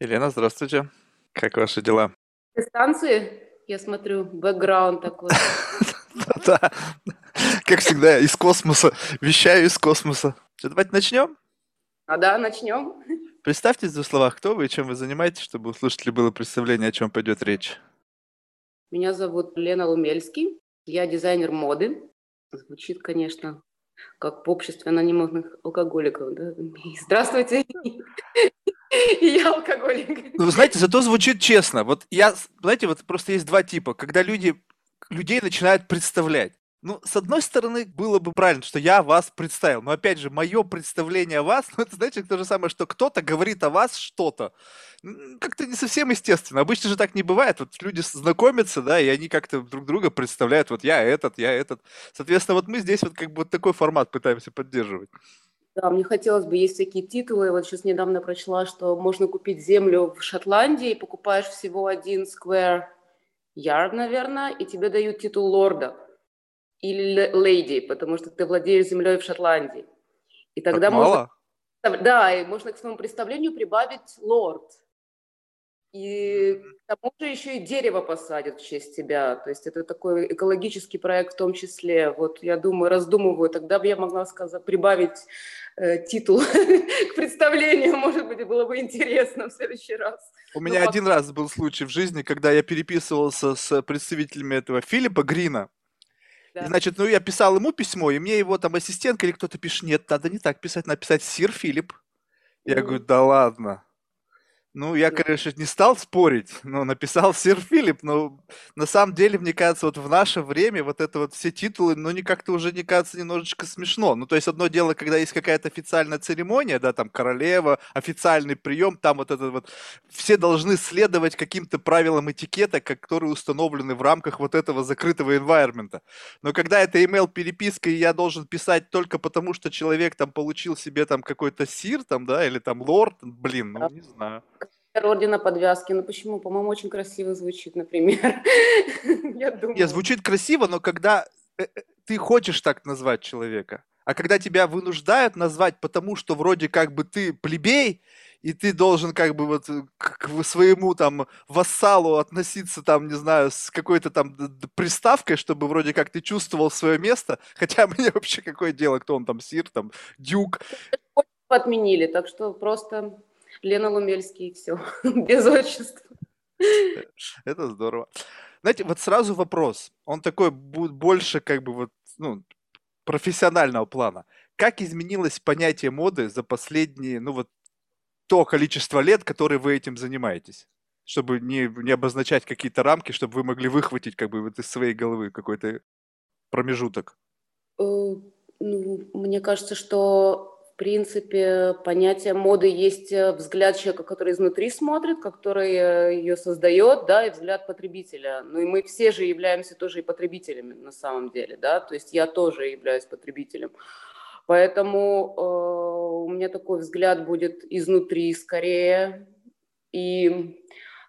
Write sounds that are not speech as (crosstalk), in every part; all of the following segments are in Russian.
Елена, здравствуйте. Как ваши дела? Станции, я смотрю, бэкграунд такой. (laughs) Да, как всегда, из космоса. Вещаю из космоса. Давайте начнем? А да, начнем. Представьтесь в двух словах, кто вы и чем вы занимаетесь, чтобы у слушателей было представление, о чем пойдет речь. Меня зовут Лена Лумельский. Я дизайнер моды. Звучит, конечно, как в обществе анонимных алкоголиков. Да? (laughs) Здравствуйте, я алкоголик. Ну, вы знаете, зато звучит честно. Вот я, знаете, вот просто есть два типа. Когда люди, людей начинают представлять. Ну, с одной стороны, было бы правильно, что я вас представил. Но опять же, мое представление о вас, (laughs) ну, это, знаете, то же самое, что кто-то говорит о вас что-то. Как-то не совсем естественно. Обычно же так не бывает. Вот люди знакомятся, да, и они как-то друг друга представляют. Вот я этот, я этот. Соответственно, вот мы здесь вот как бы вот такой формат пытаемся поддерживать. Да, мне хотелось бы, есть такие титулы. Вот сейчас недавно прочла, что можно купить землю в Шотландии, покупаешь всего один square yard, наверное, и тебе дают титул лорда или леди, потому что ты владеешь землей в Шотландии. И тогда так можно... Мало? Да, и можно к своему представлению прибавить лорд. И к тому же еще и дерево посадят в честь тебя. То есть это такой экологический проект в том числе. Вот я думаю, раздумываю, тогда бы я могла сказать, прибавить э, титул (laughs) к представлению. Может быть, было бы интересно в следующий раз. У меня Но один раз был случай в жизни, когда я переписывался с представителями этого Филиппа Грина. Да. И, значит, ну я писал ему письмо, и мне его там ассистентка или кто-то пишет, нет, надо не так писать, написать Сир Филипп. Я mm. говорю, да ладно. Ну, я, конечно, не стал спорить, но написал Сир Филипп, но на самом деле, мне кажется, вот в наше время вот это вот все титулы, ну, не как-то уже, не кажется, немножечко смешно. Ну, то есть одно дело, когда есть какая-то официальная церемония, да, там королева, официальный прием, там вот это вот, все должны следовать каким-то правилам этикета, которые установлены в рамках вот этого закрытого environment. Но когда это email переписка, и я должен писать только потому, что человек там получил себе там какой-то сир, там, да, или там лорд, блин, ну, не знаю ордена подвязки. Ну почему? По-моему, очень красиво звучит, например. (laughs) Я думаю. Нет, звучит красиво, но когда э, э, ты хочешь так назвать человека, а когда тебя вынуждают назвать, потому что вроде как бы ты плебей, и ты должен как бы вот к своему там вассалу относиться там, не знаю, с какой-то там приставкой, чтобы вроде как ты чувствовал свое место, (laughs) хотя мне вообще какое дело, кто он там, сир, там, дюк. Отменили, так что просто Лена Лумельский, и все, (laughs) без отчества. Это здорово. Знаете, вот сразу вопрос. Он такой будет больше как бы вот, ну, профессионального плана. Как изменилось понятие моды за последние, ну вот, то количество лет, которые вы этим занимаетесь? Чтобы не, не обозначать какие-то рамки, чтобы вы могли выхватить как бы вот из своей головы какой-то промежуток. Э, ну, мне кажется, что принципе, понятие моды есть э, взгляд человека, который изнутри смотрит, который э, ее создает, да, и взгляд потребителя. Ну и мы все же являемся тоже и потребителями на самом деле, да, то есть я тоже являюсь потребителем. Поэтому э, у меня такой взгляд будет изнутри скорее. И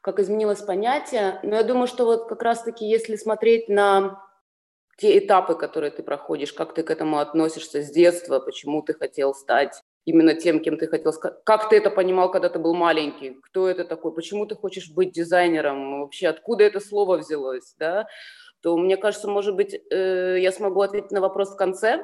как изменилось понятие, но я думаю, что вот как раз-таки если смотреть на те этапы, которые ты проходишь, как ты к этому относишься с детства, почему ты хотел стать именно тем, кем ты хотел стать, как ты это понимал, когда ты был маленький, кто это такой, почему ты хочешь быть дизайнером, вообще откуда это слово взялось, да, то мне кажется, может быть, э, я смогу ответить на вопрос в конце,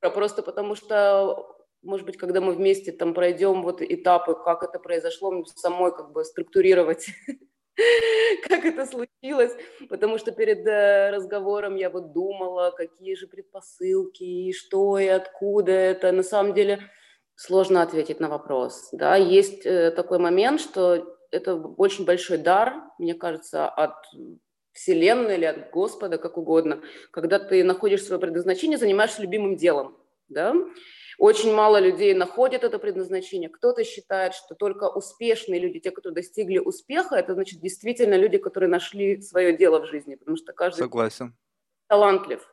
просто потому что может быть, когда мы вместе там пройдем вот этапы, как это произошло, самой как бы структурировать (laughs) (laughs) как это случилось, потому что перед э, разговором я вот думала, какие же предпосылки, и что и откуда это. На самом деле сложно ответить на вопрос. Да? Есть э, такой момент, что это очень большой дар, мне кажется, от Вселенной или от Господа, как угодно, когда ты находишь свое предназначение, занимаешься любимым делом. Да? Очень мало людей находят это предназначение. Кто-то считает, что только успешные люди, те, кто достигли успеха, это значит действительно люди, которые нашли свое дело в жизни, потому что каждый Согласен. талантлив.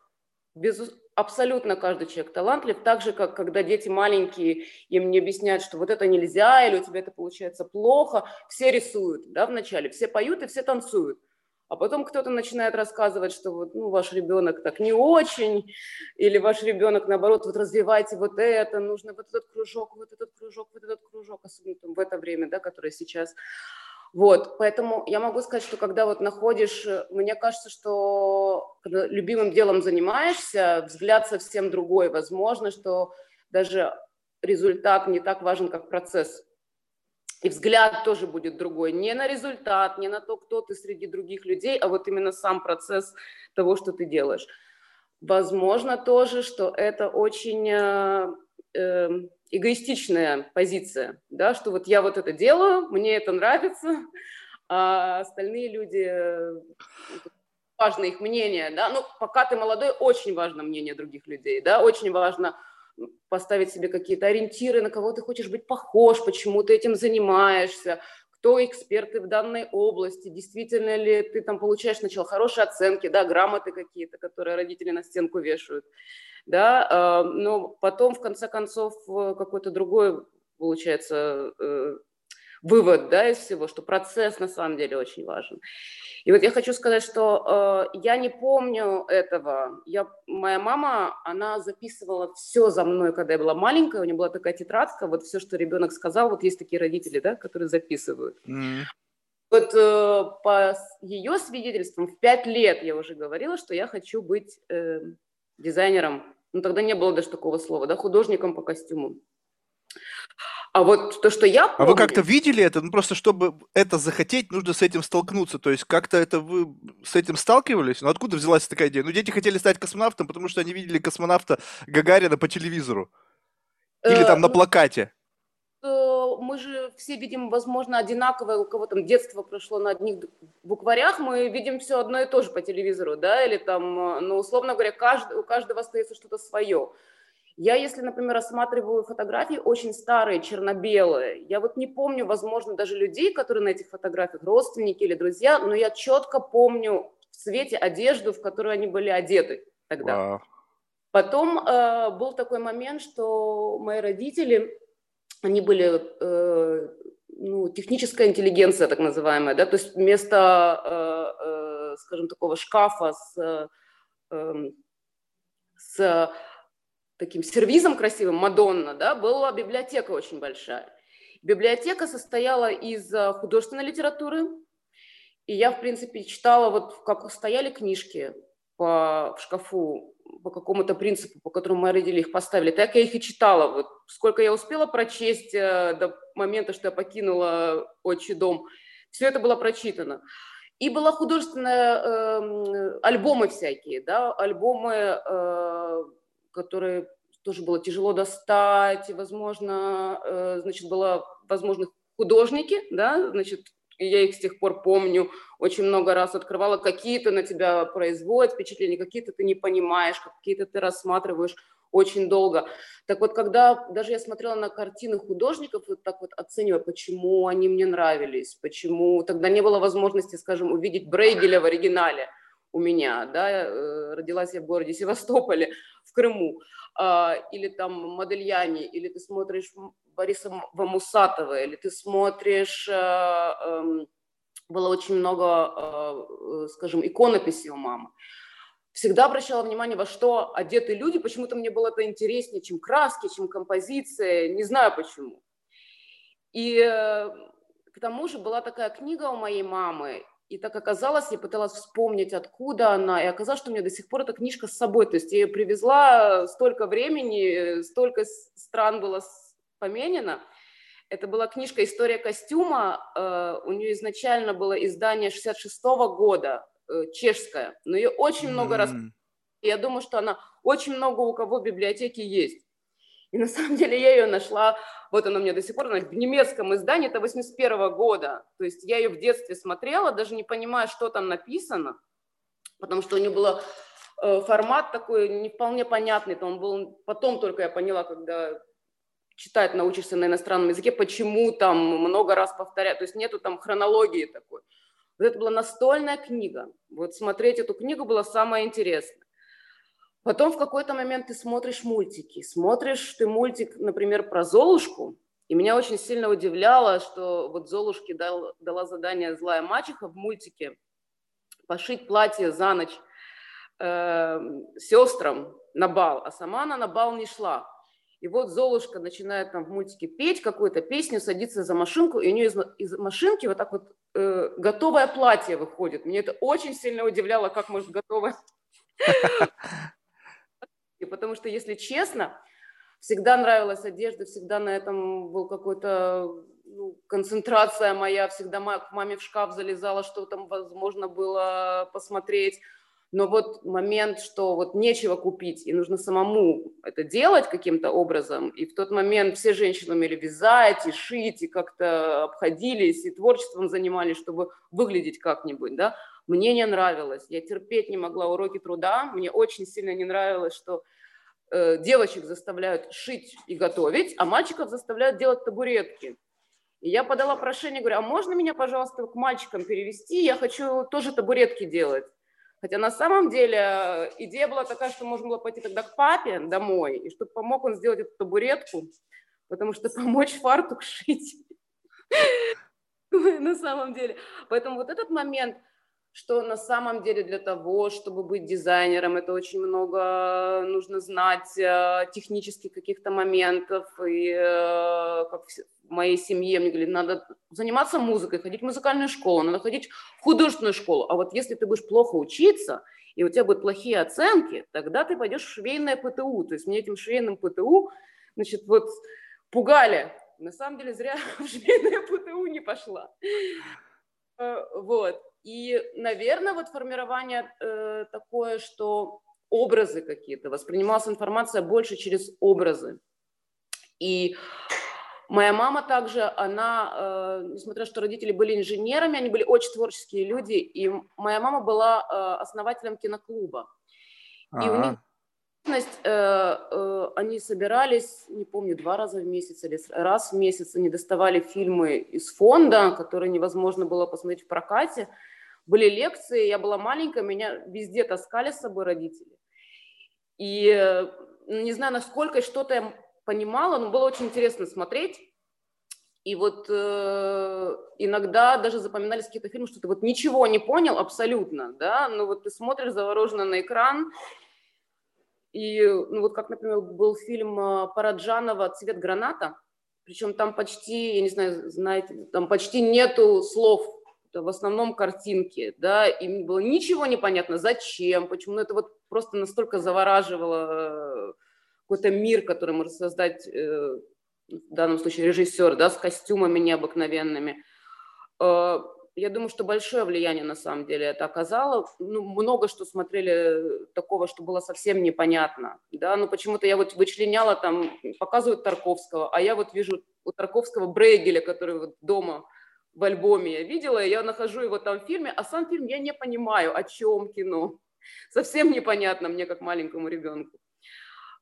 Без, абсолютно каждый человек талантлив, так же, как когда дети маленькие, им не объясняют, что вот это нельзя, или у тебя это получается плохо, все рисуют, да, вначале, все поют и все танцуют. А потом кто-то начинает рассказывать, что вот, ну, ваш ребенок так не очень, или ваш ребенок, наоборот, вот развивайте вот это, нужно вот этот кружок, вот этот кружок, вот этот кружок, особенно там, в это время, да, которое сейчас. Вот, поэтому я могу сказать, что когда вот находишь, мне кажется, что когда любимым делом занимаешься, взгляд совсем другой. Возможно, что даже результат не так важен, как процесс. И взгляд тоже будет другой. Не на результат, не на то, кто ты среди других людей, а вот именно сам процесс того, что ты делаешь. Возможно тоже, что это очень э, э, эгоистичная позиция, да, что вот я вот это делаю, мне это нравится, а остальные люди, э, важно их мнение, да, ну, пока ты молодой, очень важно мнение других людей, да, очень важно поставить себе какие-то ориентиры, на кого ты хочешь быть похож, почему ты этим занимаешься, кто эксперты в данной области, действительно ли ты там получаешь сначала хорошие оценки, да, грамоты какие-то, которые родители на стенку вешают, да, а, но потом, в конце концов, э, какой-то другой, получается, э, вывод, да, из всего, что процесс на самом деле очень важен. И вот я хочу сказать, что э, я не помню этого. Я, моя мама, она записывала все за мной, когда я была маленькая. У нее была такая тетрадка, вот все, что ребенок сказал. Вот есть такие родители, да, которые записывают. Mm-hmm. Вот э, по ее свидетельствам в пять лет я уже говорила, что я хочу быть э, дизайнером. Ну тогда не было даже такого слова, да, художником по костюму. А вот то, что я помню... А вы как-то видели это? Ну, просто чтобы это захотеть, нужно с этим столкнуться. То есть как-то это вы с этим сталкивались? Ну, откуда взялась такая идея? Ну, дети хотели стать космонавтом, потому что они видели космонавта Гагарина по телевизору. Или там на ну, плакате. Мы же все видим, возможно, одинаковое, у кого там детство прошло на одних букварях, мы видим все одно и то же по телевизору, да, или там, ну, условно говоря, каждый, у каждого остается что-то свое. Я, если, например, рассматриваю фотографии очень старые, черно-белые, я вот не помню, возможно, даже людей, которые на этих фотографиях, родственники или друзья, но я четко помню в цвете одежду, в которую они были одеты тогда. Wow. Потом э, был такой момент, что мои родители, они были, э, ну, техническая интеллигенция, так называемая, да, то есть вместо, э, э, скажем, такого шкафа с, э, с таким сервизом красивым, Мадонна, да, была библиотека очень большая. Библиотека состояла из э, художественной литературы, и я, в принципе, читала, вот как стояли книжки по, в шкафу по какому-то принципу, по которому мои родители их поставили, так я их и читала. Вот сколько я успела прочесть э, до момента, что я покинула отчий дом, все это было прочитано. И была художественная, э, альбомы всякие, да, альбомы э, которые тоже было тяжело достать, и, возможно, э, значит, было, возможно, художники, да, значит, я их с тех пор помню, очень много раз открывала, какие-то на тебя производят впечатления, какие-то ты не понимаешь, какие-то ты рассматриваешь очень долго. Так вот, когда даже я смотрела на картины художников, вот так вот оценивая, почему они мне нравились, почему тогда не было возможности, скажем, увидеть Брейгеля в оригинале у меня, да, э, родилась я в городе Севастополе, в Крыму, а, или там Модельяне, или ты смотришь Бориса Вамусатова, или ты смотришь, э, эм, было очень много, э, скажем, иконописей у мамы. Всегда обращала внимание, во что одеты люди, почему-то мне было это интереснее, чем краски, чем композиция, не знаю почему. И к тому же была такая книга у моей мамы, и так оказалось, я пыталась вспомнить, откуда она, и оказалось, что у меня до сих пор эта книжка с собой. То есть я ее привезла столько времени, столько стран было поменено. Это была книжка «История костюма». Э, у нее изначально было издание 66 -го года, э, чешское, но ее очень много mm-hmm. раз... Я думаю, что она очень много у кого в библиотеке есть. И на самом деле я ее нашла, вот она у меня до сих пор, она в немецком издании, это 81 года. То есть я ее в детстве смотрела, даже не понимая, что там написано, потому что у нее был э, формат такой не вполне понятный, он был, потом только я поняла, когда читать научишься на иностранном языке, почему там много раз повторять, то есть нету там хронологии такой. Вот это была настольная книга. Вот смотреть эту книгу было самое интересное. Потом в какой-то момент ты смотришь мультики. Смотришь ты мультик, например, про Золушку, и меня очень сильно удивляло, что вот Золушке дал, дала задание злая мачеха в мультике пошить платье за ночь э, сестрам на бал, а сама она на бал не шла. И вот Золушка начинает там в мультике петь какую-то песню, садится за машинку, и у нее из, из машинки вот так вот э, готовое платье выходит. Мне это очень сильно удивляло, как может готовое. (laughs) Потому что, если честно, всегда нравилась одежда, всегда на этом был какой-то ну, концентрация моя, всегда к маме в шкаф залезала, что там возможно было посмотреть. Но вот момент, что вот нечего купить, и нужно самому это делать каким-то образом, и в тот момент все женщины умели вязать и шить, и как-то обходились, и творчеством занимались, чтобы выглядеть как-нибудь, да, мне не нравилось. Я терпеть не могла уроки труда, мне очень сильно не нравилось, что э, девочек заставляют шить и готовить, а мальчиков заставляют делать табуретки. И я подала прошение, говорю, а можно меня, пожалуйста, к мальчикам перевести? Я хочу тоже табуретки делать. Хотя на самом деле э, идея была такая, что можно было пойти тогда к папе домой, и чтобы помог он сделать эту табуретку, потому что (laughs) помочь фартук шить (laughs) на самом деле. Поэтому вот этот момент, что на самом деле для того, чтобы быть дизайнером, это очень много нужно знать э, технических каких-то моментов, и э, как в моей семье мне говорили, надо заниматься музыкой, ходить в музыкальную школу, надо ходить в художественную школу. А вот если ты будешь плохо учиться, и у тебя будут плохие оценки, тогда ты пойдешь в швейное ПТУ. То есть мне этим швейным ПТУ, значит, вот пугали. На самом деле зря (laughs) в швейное ПТУ не пошла. Э, вот. И, наверное, вот формирование э, такое, что образы какие-то, воспринималась информация больше через образы. И Моя мама также, она, э, несмотря что родители были инженерами, они были очень творческие люди, и моя мама была э, основателем киноклуба. А-а-а. И у них э, э, они собирались, не помню, два раза в месяц или раз в месяц они доставали фильмы из фонда, которые невозможно было посмотреть в прокате. Были лекции, я была маленькая, меня везде таскали с собой родители. И э, не знаю, насколько что-то я понимала, но было очень интересно смотреть. И вот э, иногда даже запоминались какие-то фильмы, что ты вот ничего не понял абсолютно, да, но вот ты смотришь завороженно на экран, и ну вот как, например, был фильм э, Параджанова «Цвет граната», причем там почти, я не знаю, знаете, там почти нету слов, в основном картинки, да, и мне было ничего не понятно, зачем, почему, ну это вот просто настолько завораживало какой-то мир, который может создать, э, в данном случае режиссер, да, с костюмами необыкновенными. Э, я думаю, что большое влияние на самом деле это оказало. Ну, много что смотрели такого, что было совсем непонятно. Да? Но почему-то я вот вычленяла там, показывают Тарковского, а я вот вижу у Тарковского Брейгеля, который вот дома в альбоме я видела, я нахожу его там в фильме, а сам фильм я не понимаю, о чем кино. (laughs) Совсем непонятно мне, как маленькому ребенку.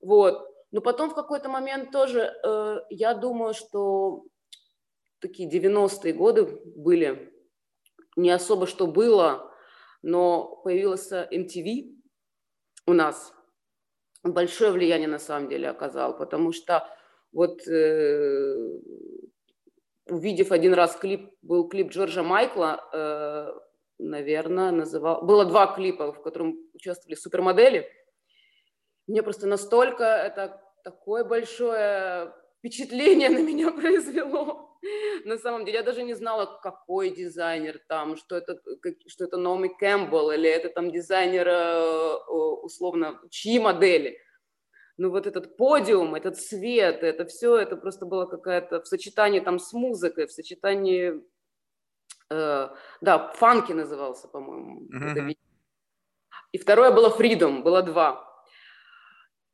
Вот. Но потом в какой-то момент тоже, э, я думаю, что такие 90-е годы были, не особо что было, но появился MTV у нас. Большое влияние на самом деле оказал, потому что вот э, увидев один раз клип, был клип Джорджа Майкла, э, наверное, называл... Было два клипа, в котором участвовали супермодели – мне просто настолько это такое большое впечатление (laughs) на меня произвело. На самом деле я даже не знала, какой дизайнер там, что это, что это Номи Кэмпбелл или это там дизайнер э, условно, чьи модели. Ну вот этот подиум, этот свет, это все, это просто было какая-то в сочетании там с музыкой, в сочетании, э, да, фанки назывался, по-моему. Mm-hmm. И второе было Freedom, было два.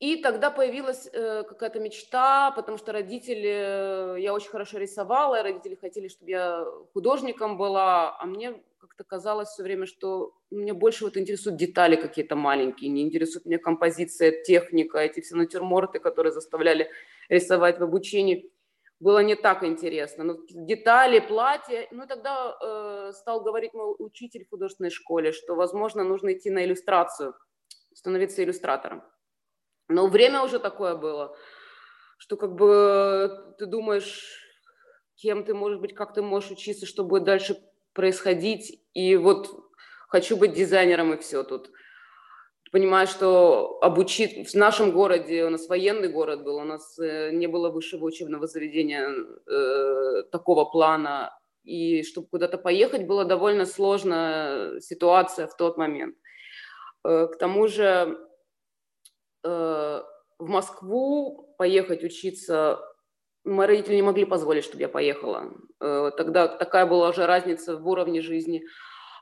И тогда появилась э, какая-то мечта, потому что родители, э, я очень хорошо рисовала, родители хотели, чтобы я художником была, а мне как-то казалось все время, что мне больше вот интересуют детали какие-то маленькие, не интересует меня композиция, техника, эти все натюрморты, которые заставляли рисовать в обучении. Было не так интересно. Но детали, платья. Ну, тогда э, стал говорить мой учитель в художественной школе, что, возможно, нужно идти на иллюстрацию, становиться иллюстратором. Но время уже такое было, что как бы ты думаешь, кем ты, может быть, как ты можешь учиться, что будет дальше происходить. И вот хочу быть дизайнером и все тут. Понимаю, что обучить в нашем городе, у нас военный город был, у нас э, не было высшего учебного заведения э, такого плана, и чтобы куда-то поехать, была довольно сложная ситуация в тот момент. Э, к тому же э, в Москву поехать учиться мои родители не могли позволить, чтобы я поехала. Э, тогда такая была уже разница в уровне жизни.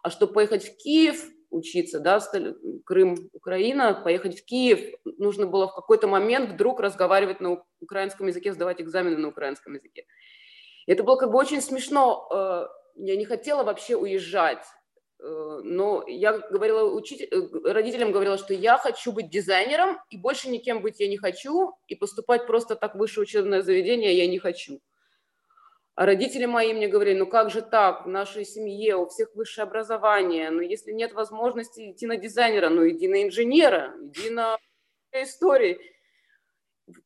А чтобы поехать в Киев, учиться, да, Крым, Украина, поехать в Киев, нужно было в какой-то момент вдруг разговаривать на украинском языке, сдавать экзамены на украинском языке. Это было как бы очень смешно. Я не хотела вообще уезжать. Э, но я говорила учитель, э, родителям говорила, что я хочу быть дизайнером, и больше никем быть я не хочу, и поступать просто так в высшее учебное заведение я не хочу. А родители мои мне говорили, ну как же так, в нашей семье у всех высшее образование, но если нет возможности идти на дизайнера, ну иди на инженера, иди на истории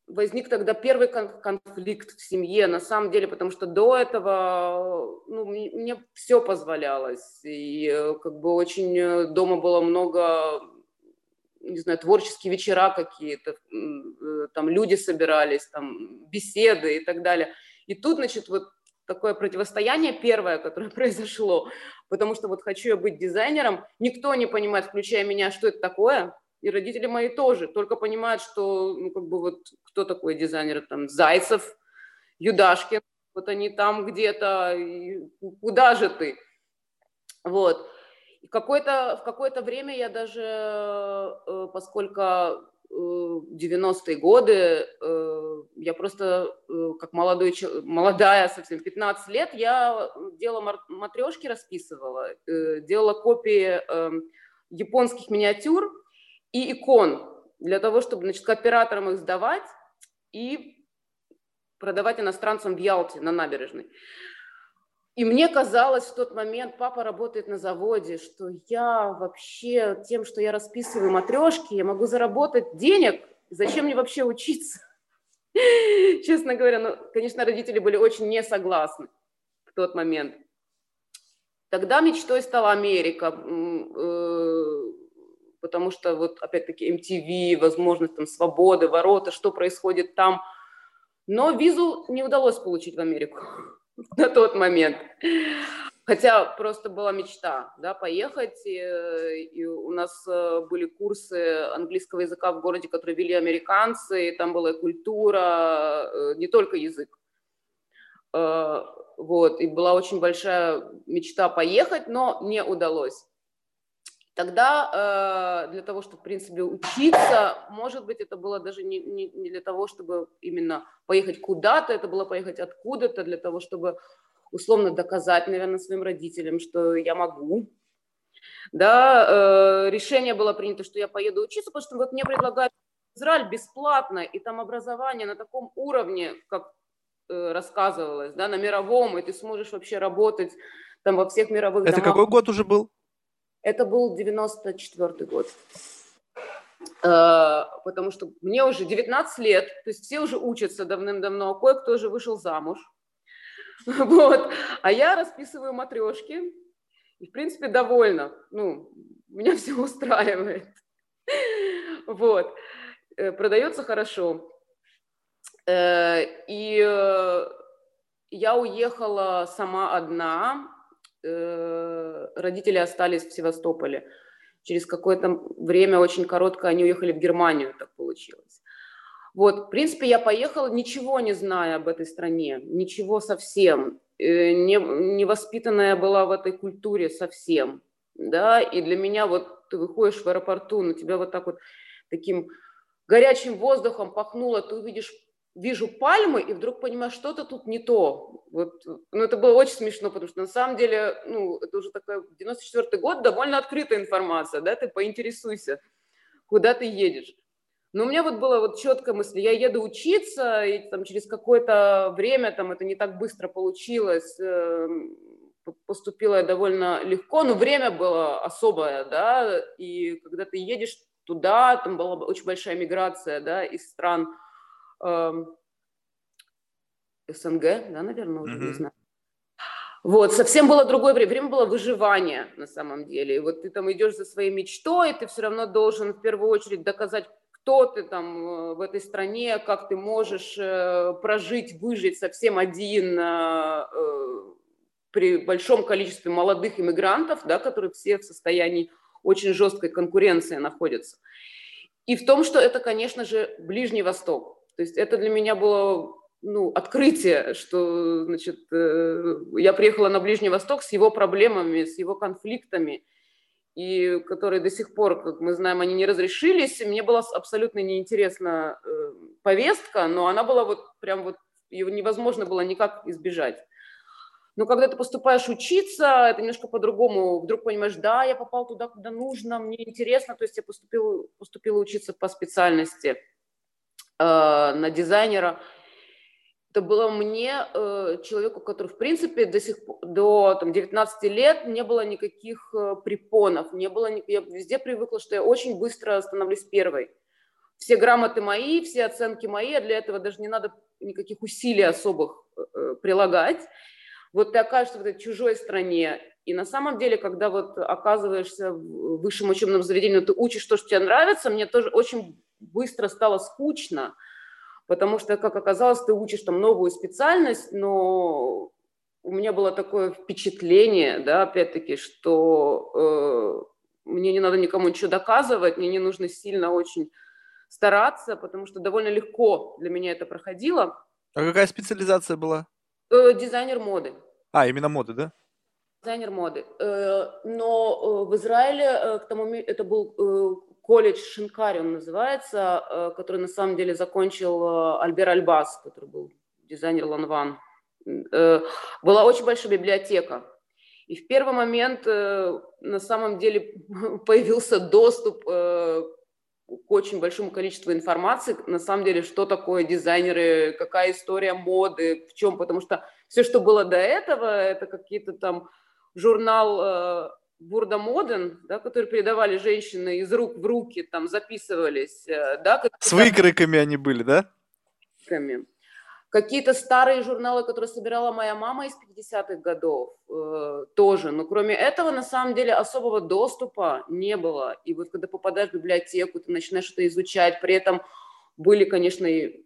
возник тогда первый конфликт в семье, на самом деле, потому что до этого ну, мне, все позволялось. И э, как бы очень э, дома было много, не знаю, творческие вечера какие-то, э, там люди собирались, там беседы и так далее. И тут, значит, вот такое противостояние первое, которое (laughs) произошло, потому что вот хочу я быть дизайнером, никто не понимает, включая меня, что это такое, и родители мои тоже, только понимают, что, ну, как бы вот, кто такой дизайнер, там, Зайцев, Юдашкин, вот они там где-то, куда же ты? Вот. И какое-то, в какое-то время я даже, э, поскольку 90-е э, годы, э, я просто как молодой, молодая совсем, 15 лет, я делала матрешки, расписывала, делала копии эм, японских миниатюр, и икон для того, чтобы значит, кооператорам их сдавать и продавать иностранцам в Ялте на набережной. И мне казалось в тот момент, папа работает на заводе, что я вообще тем, что я расписываю матрешки, я могу заработать денег. Зачем мне вообще учиться? (laughs) Честно говоря, ну, конечно, родители были очень не согласны в тот момент. Тогда мечтой стала Америка. Э, потому что вот опять-таки MTV, возможность там свободы, ворота, что происходит там. Но визу не удалось получить в Америку (laughs) на тот момент. Хотя просто была мечта, да, поехать. И, и у нас э, были курсы английского языка в городе, которые вели американцы, и там была и культура, э, не только язык. Э, вот, и была очень большая мечта поехать, но не удалось. Тогда э, для того, чтобы, в принципе, учиться, может быть, это было даже не, не, не для того, чтобы именно поехать куда-то, это было поехать откуда-то, для того, чтобы условно доказать, наверное, своим родителям, что я могу. Да, э, решение было принято, что я поеду учиться, потому что вот мне предлагают Израиль бесплатно, и там образование на таком уровне, как э, рассказывалось, да, на мировом, и ты сможешь вообще работать там во всех мировых Это домах. какой год уже был? Это был 94 год. Э, потому что мне уже 19 лет, то есть все уже учатся давным-давно, кое-кто уже вышел замуж. (laughs) Вот. А я расписываю матрешки и, в принципе, довольна. Ну, меня (laughs) все устраивает. Вот. Э, продается хорошо. Э, и я уехала сама одна Э, родители остались в Севастополе. Через какое-то время, очень короткое, они уехали в Германию, так получилось. Вот, в принципе, я поехала, ничего не зная об этой стране, ничего совсем. Э, не, не была в этой культуре совсем, да, и для меня вот ты выходишь в аэропорту, на тебя вот так вот таким горячим воздухом пахнуло, ты увидишь вижу пальмы и вдруг понимаю, что-то тут не то. Вот, ну, это было очень смешно, потому что на самом деле, ну, это уже такой 94 год, довольно открытая информация, да, ты поинтересуйся, куда ты едешь. Но у меня вот было вот четкая мысль, я еду учиться, и там через какое-то время, там это не так быстро получилось, э, поступила я довольно легко, но время было особое, да, и когда ты едешь туда, там была очень большая миграция, да, из стран, СНГ, да, наверное, уже mm-hmm. не знаю. Вот, совсем было другое время. Время было выживание на самом деле. И вот ты там идешь за своей мечтой, ты все равно должен в первую очередь доказать, кто ты там э, в этой стране, как ты можешь э, прожить, выжить совсем один э, при большом количестве молодых иммигрантов, да, которые все в состоянии очень жесткой конкуренции находятся. И в том, что это, конечно же, Ближний Восток. То есть это для меня было ну, открытие, что значит, э, я приехала на Ближний Восток с его проблемами, с его конфликтами, и которые до сих пор, как мы знаем, они не разрешились. Мне была абсолютно неинтересна э, повестка, но она была вот прям вот, ее невозможно было никак избежать. Но когда ты поступаешь учиться, это немножко по-другому. Вдруг понимаешь, да, я попал туда, куда нужно, мне интересно. То есть я поступила, поступила учиться по специальности на дизайнера это было мне, э, человеку, который, в принципе, до, сих, до там, 19 лет не было никаких э, препонов, не было, я везде привыкла, что я очень быстро становлюсь первой. Все грамоты мои, все оценки мои, а для этого даже не надо никаких усилий особых э, прилагать. Вот ты окажешься в этой чужой стране, и на самом деле, когда вот оказываешься в высшем учебном заведении, ты учишь то, что тебе нравится, мне тоже очень быстро стало скучно, потому что, как оказалось, ты учишь там новую специальность, но у меня было такое впечатление, да, опять-таки, что э, мне не надо никому ничего доказывать, мне не нужно сильно очень стараться, потому что довольно легко для меня это проходило. А какая специализация была? Э, дизайнер моды. А, именно моды, да? Дизайнер моды. Э, но э, в Израиле э, к тому это был колледж Шинкари он называется, который на самом деле закончил Альбер Альбас, который был дизайнер Ланван. Была очень большая библиотека. И в первый момент на самом деле (laughs) появился доступ к очень большому количеству информации, на самом деле, что такое дизайнеры, какая история моды, в чем, потому что все, что было до этого, это какие-то там журнал Бурда Моден, да, которые передавали женщины из рук в руки, там записывались. Э, да, С выкройками они были, да? Какие-то старые журналы, которые собирала моя мама из 50-х годов, э, тоже. Но кроме этого, на самом деле, особого доступа не было. И вот когда попадаешь в библиотеку, ты начинаешь это изучать. При этом были, конечно, и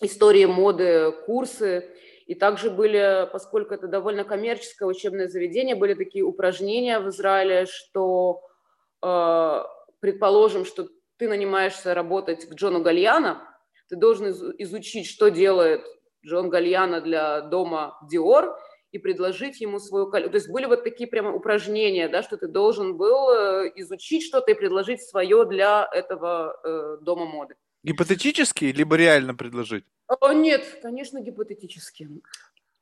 истории моды, курсы. И также были, поскольку это довольно коммерческое учебное заведение, были такие упражнения в Израиле, что, э, предположим, что ты нанимаешься работать к Джону Гальяна, ты должен изучить, что делает Джон Гальяна для дома Диор, и предложить ему свою коллекцию. То есть были вот такие прямо упражнения, да, что ты должен был э, изучить что-то и предложить свое для этого э, дома моды. Гипотетически, либо реально предложить? О, нет, конечно, гипотетически.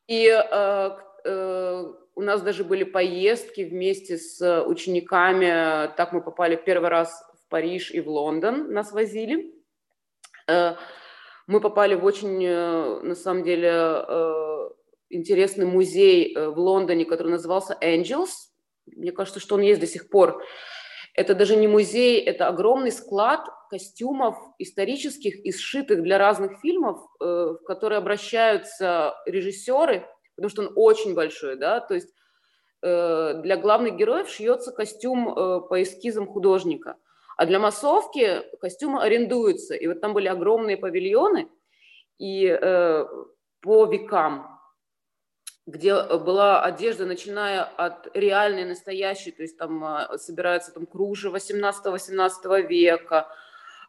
И э, э, у нас даже были поездки вместе с учениками. Так мы попали первый раз в Париж и в Лондон, нас возили. Э, мы попали в очень, э, на самом деле, э, интересный музей э, в Лондоне, который назывался Angels. Мне кажется, что он есть до сих пор. Это даже не музей, это огромный склад костюмов исторических и сшитых для разных фильмов, э, в которые обращаются режиссеры, потому что он очень большой, да, то есть э, для главных героев шьется костюм э, по эскизам художника, а для массовки костюмы арендуются, и вот там были огромные павильоны, и по векам где была одежда, начиная от реальной, настоящей, то есть там собирается там кружево 17-18 века,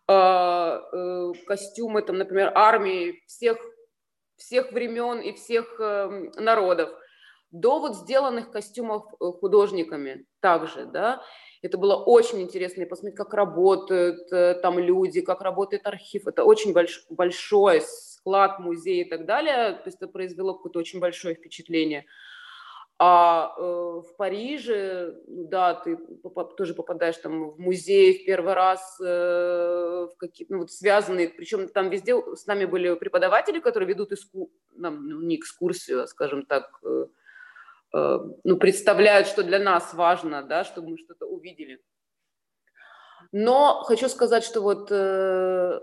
костюмы, там, например, армии всех, всех времен и всех эм, народов, до вот сделанных костюмов э, художниками также, да, это было очень интересно, посмотреть, как работают там люди, как работает архив, это очень больш, большое склад, музей и так далее. То есть это произвело какое-то очень большое впечатление. А э, в Париже, да, ты поп- тоже попадаешь там в музей в первый раз, э, в какие ну, вот связанные, причем там везде с нами были преподаватели, которые ведут иску, нам, ну, не экскурсию, а, скажем так, э, э, ну, представляют, что для нас важно, да, чтобы мы что-то увидели. Но хочу сказать, что вот э,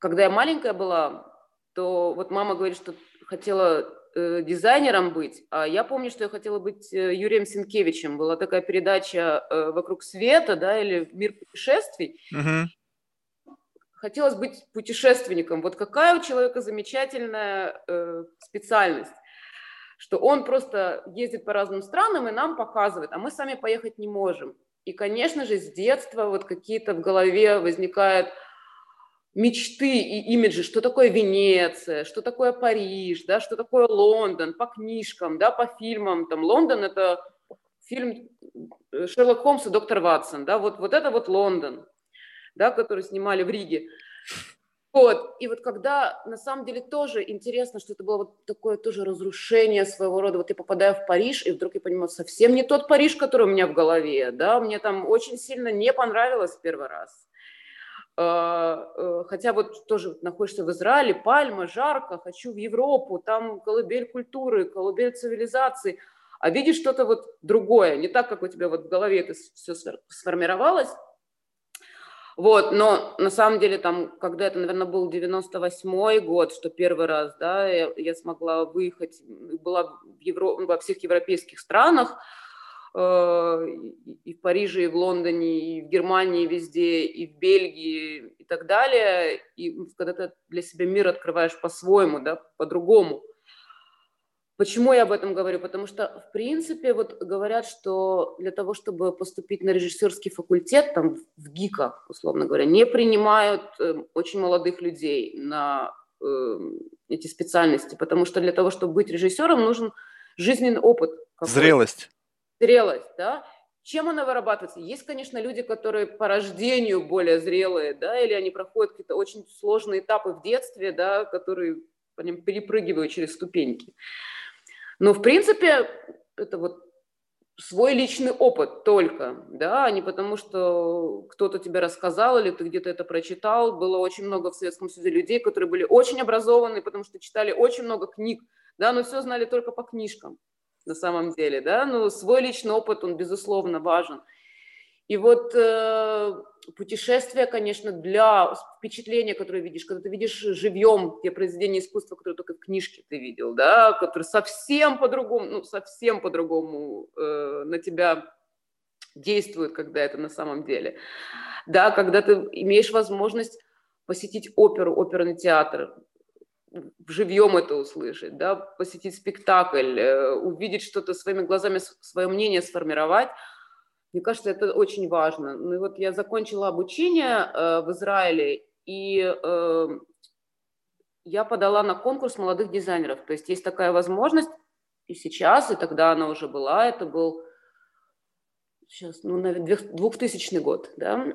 когда я маленькая была, то вот мама говорит, что хотела э, дизайнером быть. А я помню, что я хотела быть э, Юрием Сенкевичем. Была такая передача э, «Вокруг света», да, или «Мир путешествий». Угу. Хотелось быть путешественником. Вот какая у человека замечательная э, специальность что он просто ездит по разным странам и нам показывает, а мы сами поехать не можем. И, конечно же, с детства вот какие-то в голове возникают мечты и имиджи, что такое Венеция, что такое Париж, да, что такое Лондон, по книжкам, да, по фильмам. Там Лондон – это фильм э, Шерлок Холмс и доктор Ватсон, да, вот, вот это вот Лондон, да, который снимали в Риге. Вот, и вот когда на самом деле тоже интересно, что это было вот такое тоже разрушение своего рода, вот я попадаю в Париж, и вдруг я понимаю, совсем не тот Париж, который у меня в голове, да, мне там очень сильно не понравилось в первый раз. А, э, хотя вот тоже находишься в Израиле, пальма, жарко, хочу в Европу, там колыбель культуры, колыбель цивилизации, а видишь что-то вот другое, не так, как у тебя вот в голове это все сформировалось, вот, но на самом деле там, когда это, наверное, был 98 год, что первый раз, да, я, я смогла выехать, была в Евро... во всех европейских странах, и в Париже, и в Лондоне, и в Германии, везде, и в Бельгии, и так далее. И когда ты для себя мир открываешь по-своему, да, по-другому – Почему я об этом говорю? Потому что, в принципе, вот говорят, что для того, чтобы поступить на режиссерский факультет, там, в ГИКа, условно говоря, не принимают э, очень молодых людей на э, эти специальности, потому что для того, чтобы быть режиссером, нужен жизненный опыт. Зрелость. Зрелость, да. Чем она вырабатывается? Есть, конечно, люди, которые по рождению более зрелые, да, или они проходят какие-то очень сложные этапы в детстве, да, которые по ним перепрыгивают через ступеньки. Но, в принципе, это вот свой личный опыт только, да, а не потому, что кто-то тебе рассказал или ты где-то это прочитал. Было очень много в Советском Союзе людей, которые были очень образованы, потому что читали очень много книг, да, но все знали только по книжкам на самом деле, да, но свой личный опыт, он, безусловно, важен. И вот э, путешествие, конечно, для впечатления, которое видишь, когда ты видишь живьем те произведения искусства, которые только в книжке ты видел, да, которые совсем по-другому, ну, совсем по-другому э, на тебя действуют, когда это на самом деле. Да, когда ты имеешь возможность посетить оперу, оперный театр, живьем это услышать, да, посетить спектакль, э, увидеть что-то своими глазами, свое мнение сформировать – мне кажется, это очень важно. Ну и вот я закончила обучение э, в Израиле, и э, я подала на конкурс молодых дизайнеров. То есть есть такая возможность и сейчас, и тогда она уже была. Это был сейчас, ну, наверное, 2000 год, да,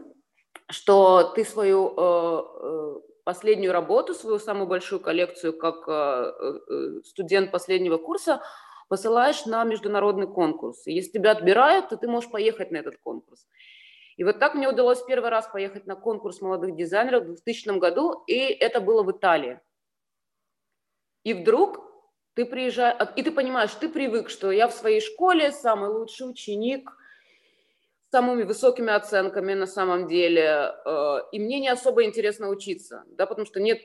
что ты свою э, э, последнюю работу, свою самую большую коллекцию как э, э, студент последнего курса – посылаешь на международный конкурс. И если тебя отбирают, то ты можешь поехать на этот конкурс. И вот так мне удалось первый раз поехать на конкурс молодых дизайнеров в 2000 году, и это было в Италии. И вдруг ты приезжаешь, и ты понимаешь, ты привык, что я в своей школе самый лучший ученик, самыми высокими оценками на самом деле, э, и мне не особо интересно учиться, да, потому что нет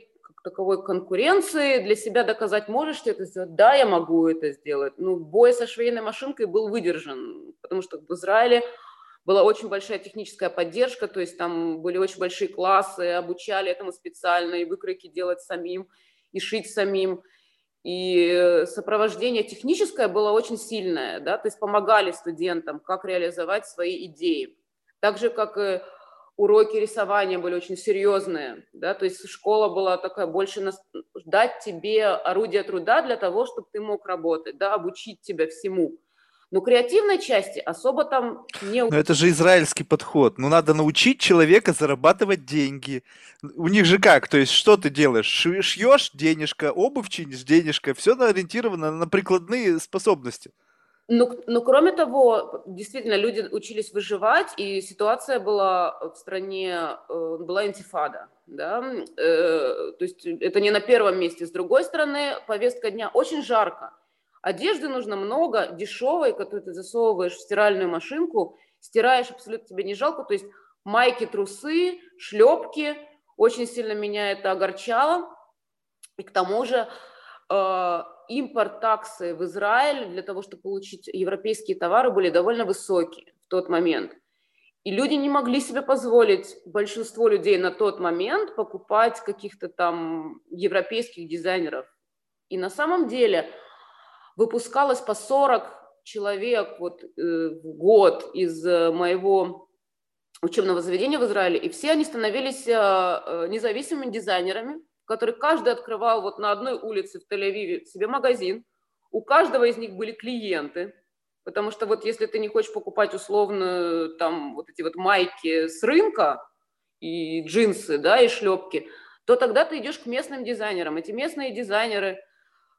таковой конкуренции, для себя доказать, можешь ты это сделать? Да, я могу это сделать. Ну, бой со швейной машинкой был выдержан, потому что в Израиле была очень большая техническая поддержка, то есть там были очень большие классы, обучали этому специально, и выкройки делать самим, и шить самим. И сопровождение техническое было очень сильное, да, то есть помогали студентам, как реализовать свои идеи. Так же, как и уроки рисования были очень серьезные, да, то есть школа была такая больше на... дать тебе орудие труда для того, чтобы ты мог работать, да, обучить тебя всему. Но креативной части особо там не... Но это же израильский подход. Ну, надо научить человека зарабатывать деньги. У них же как? То есть, что ты делаешь? Шьешь денежка, обувь чинишь денежка. Все ориентировано на прикладные способности. Ну, ну, кроме того, действительно, люди учились выживать, и ситуация была в стране, э, была интифада, да, э, то есть это не на первом месте. С другой стороны, повестка дня очень жарко, одежды нужно много, дешевой, которую ты засовываешь в стиральную машинку, стираешь абсолютно тебе не жалко, то есть майки, трусы, шлепки, очень сильно меня это огорчало, и к тому же э, импорт таксы в Израиль для того, чтобы получить европейские товары, были довольно высокие в тот момент. И люди не могли себе позволить, большинство людей на тот момент, покупать каких-то там европейских дизайнеров. И на самом деле выпускалось по 40 человек вот, э, в год из э, моего учебного заведения в Израиле, и все они становились э, э независимыми дизайнерами, который каждый открывал вот на одной улице в Тель-Авиве себе магазин, у каждого из них были клиенты, потому что вот если ты не хочешь покупать условно там вот эти вот майки с рынка и джинсы, да, и шлепки, то тогда ты идешь к местным дизайнерам. Эти местные дизайнеры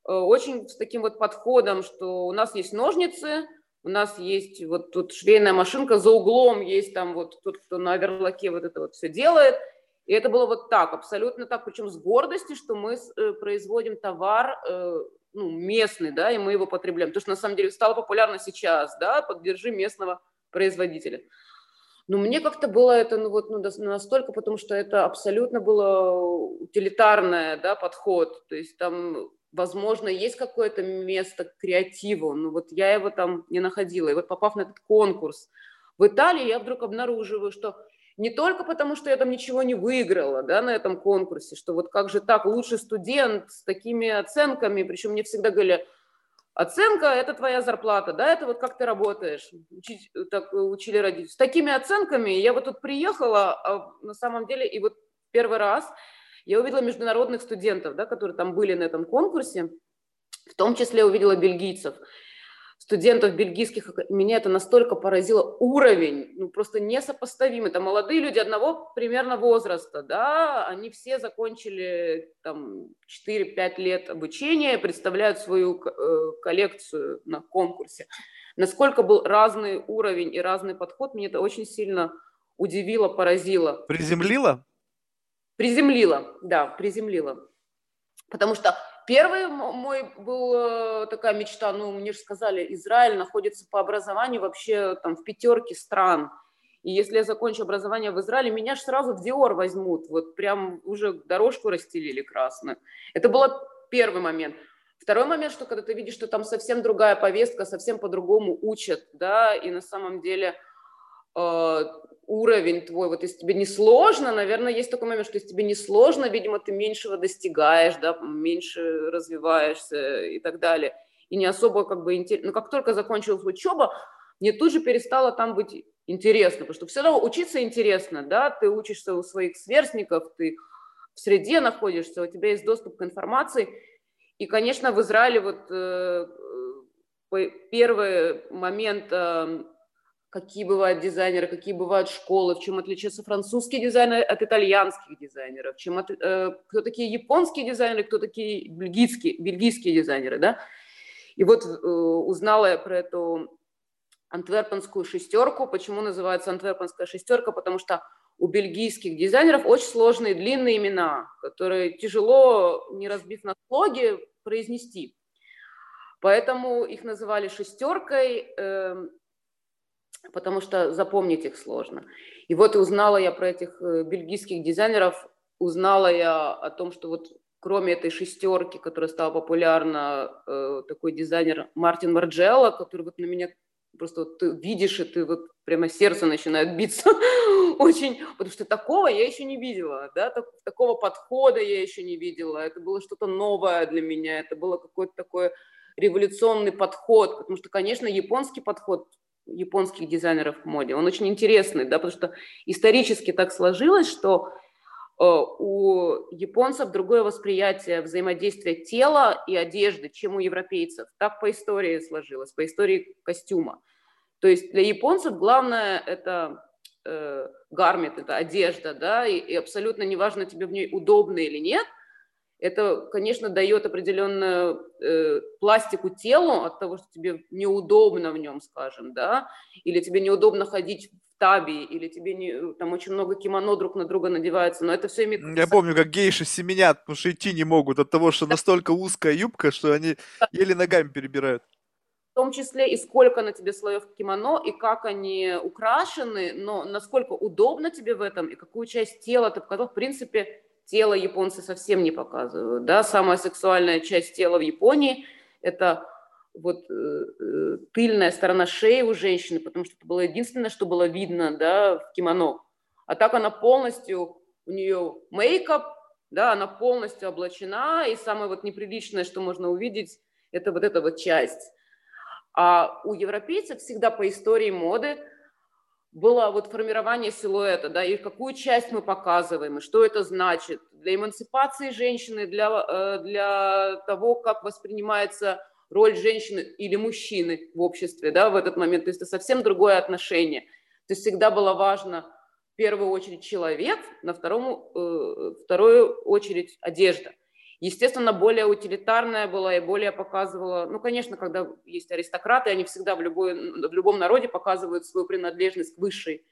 очень с таким вот подходом, что у нас есть ножницы, у нас есть вот тут швейная машинка, за углом есть там вот тот, кто на оверлоке вот это вот все делает – и это было вот так, абсолютно так, причем с гордостью, что мы э, производим товар э, ну, местный, да, и мы его потребляем. То, что на самом деле стало популярно сейчас, да, поддержи местного производителя. Но мне как-то было это ну, вот, ну, настолько, потому что это абсолютно было утилитарное да, подход. То есть там, возможно, есть какое-то место к креативу, но вот я его там не находила. И вот попав на этот конкурс в Италии, я вдруг обнаруживаю, что не только потому, что я там ничего не выиграла да, на этом конкурсе, что вот как же так, лучший студент с такими оценками, причем мне всегда говорили, оценка – это твоя зарплата, да, это вот как ты работаешь, учить, так учили родители. С такими оценками я вот тут приехала, а на самом деле, и вот первый раз я увидела международных студентов, да, которые там были на этом конкурсе, в том числе увидела бельгийцев – студентов бельгийских, меня это настолько поразило, уровень, ну, просто несопоставимый. Это молодые люди одного примерно возраста, да, они все закончили там 4-5 лет обучения, представляют свою э, коллекцию на конкурсе. Насколько был разный уровень и разный подход, мне это очень сильно удивило, поразило. Приземлило? Приземлило, да, приземлило. Потому что Первый мой был э, такая мечта, ну, мне же сказали, Израиль находится по образованию вообще там в пятерке стран. И если я закончу образование в Израиле, меня же сразу в Диор возьмут. Вот прям уже дорожку расстелили красную. Это был первый момент. Второй момент, что когда ты видишь, что там совсем другая повестка, совсем по-другому учат, да, и на самом деле уровень твой, вот если тебе не сложно, наверное, есть такой момент, что если тебе не сложно, видимо, ты меньшего достигаешь, да, меньше развиваешься и так далее. И не особо как бы интересно. Но как только закончилась учеба, мне тут же перестало там быть интересно, потому что все равно учиться интересно, да, ты учишься у своих сверстников, ты в среде находишься, у тебя есть доступ к информации. И, конечно, в Израиле вот э, э первый момент э, какие бывают дизайнеры, какие бывают школы, в чем отличаются французские дизайнеры от итальянских дизайнеров, чем от, э, кто такие японские дизайнеры, кто такие бельгийские, бельгийские дизайнеры, да. И вот э, узнала я про эту антверпенскую шестерку. Почему называется антверпенская шестерка? Потому что у бельгийских дизайнеров очень сложные длинные имена, которые тяжело, не разбив на слоги, произнести. Поэтому их называли шестеркой. Э, потому что запомнить их сложно. И вот узнала я про этих э, бельгийских дизайнеров, узнала я о том, что вот кроме этой шестерки, которая стала популярна, э, такой дизайнер Мартин Марджелло, который вот на меня просто вот ты видишь, и ты вот прямо сердце начинает биться (laughs) очень, потому что такого я еще не видела, да, так, такого подхода я еще не видела, это было что-то новое для меня, это было какой-то такой революционный подход, потому что, конечно, японский подход японских дизайнеров в моде. Он очень интересный, да, потому что исторически так сложилось, что э, у японцев другое восприятие взаимодействия тела и одежды, чем у европейцев. Так по истории сложилось, по истории костюма. То есть для японцев главное это э, это одежда, да, и, и абсолютно неважно, тебе в ней удобно или нет – это, конечно, дает определенную э, пластику телу от того, что тебе неудобно в нем, скажем, да, или тебе неудобно ходить в таби, или тебе не, там очень много кимоно друг на друга надевается, но это все имеет... Я помню, как гейши семенят, потому что идти не могут от того, что настолько узкая юбка, что они еле ногами перебирают. В том числе и сколько на тебе слоев кимоно, и как они украшены, но насколько удобно тебе в этом, и какую часть тела ты показал, в принципе, тело японцы совсем не показывают. Да? Самая сексуальная часть тела в Японии это вот э, э, тыльная сторона шеи у женщины, потому что это было единственное, что было видно, да, в кимоно. А так она полностью, у нее мейкап, да, она полностью облачена, и самое вот неприличное, что можно увидеть, это вот эта вот часть. А у европейцев всегда по истории моды было вот формирование силуэта, да, и какую часть мы показываем, и что это значит для эмансипации женщины, для, э, для того, как воспринимается роль женщины или мужчины в обществе, да, в этот момент. То есть это совсем другое отношение. То есть всегда было важно в первую очередь человек, на второму, э, вторую очередь одежда. Естественно, более утилитарная была и более показывала, ну, конечно, когда есть аристократы, они всегда в, любой, в любом народе показывают свою принадлежность к высшей,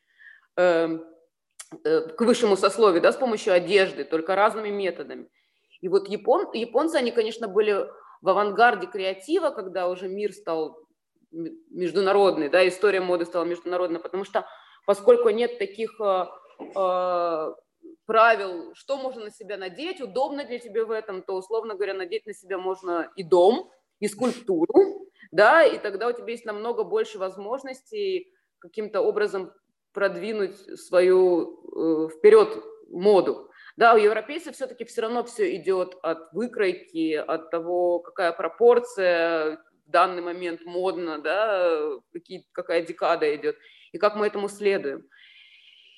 э, э, к высшему сословию, да, с помощью одежды, только разными методами. И вот япон, японцы, они, конечно, были в авангарде креатива, когда уже мир стал международный, да, история моды стала международной, потому что поскольку нет таких э, э, правил, что можно на себя надеть, удобно для тебя в этом, то, условно говоря, надеть на себя можно и дом, и скульптуру, да, и тогда у тебя есть намного больше возможностей каким-то образом продвинуть свою э, вперед моду. Да, у европейцев все-таки все равно все идет от выкройки, от того, какая пропорция в данный момент модно, да, какие, какая декада идет, и как мы этому следуем.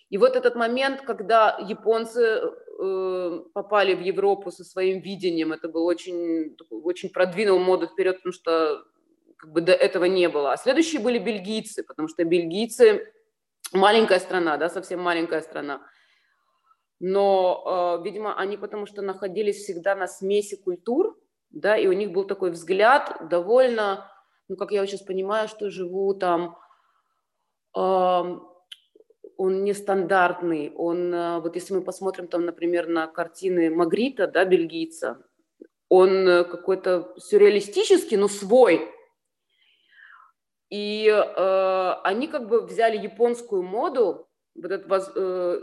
И вот этот момент, когда японцы э, попали в Европу со своим видением, это был очень, очень продвинул моду вперед, потому что как бы до этого не было. А следующие были бельгийцы, потому что бельгийцы маленькая страна, да, совсем маленькая страна но, э, видимо, они потому что находились всегда на смеси культур, да, и у них был такой взгляд довольно, ну, как я сейчас понимаю, что живу там, э, он нестандартный, он, э, вот если мы посмотрим там, например, на картины Магрита, да, бельгийца, он э, какой-то сюрреалистический, но свой, и э, они как бы взяли японскую моду, вот эту воз, э,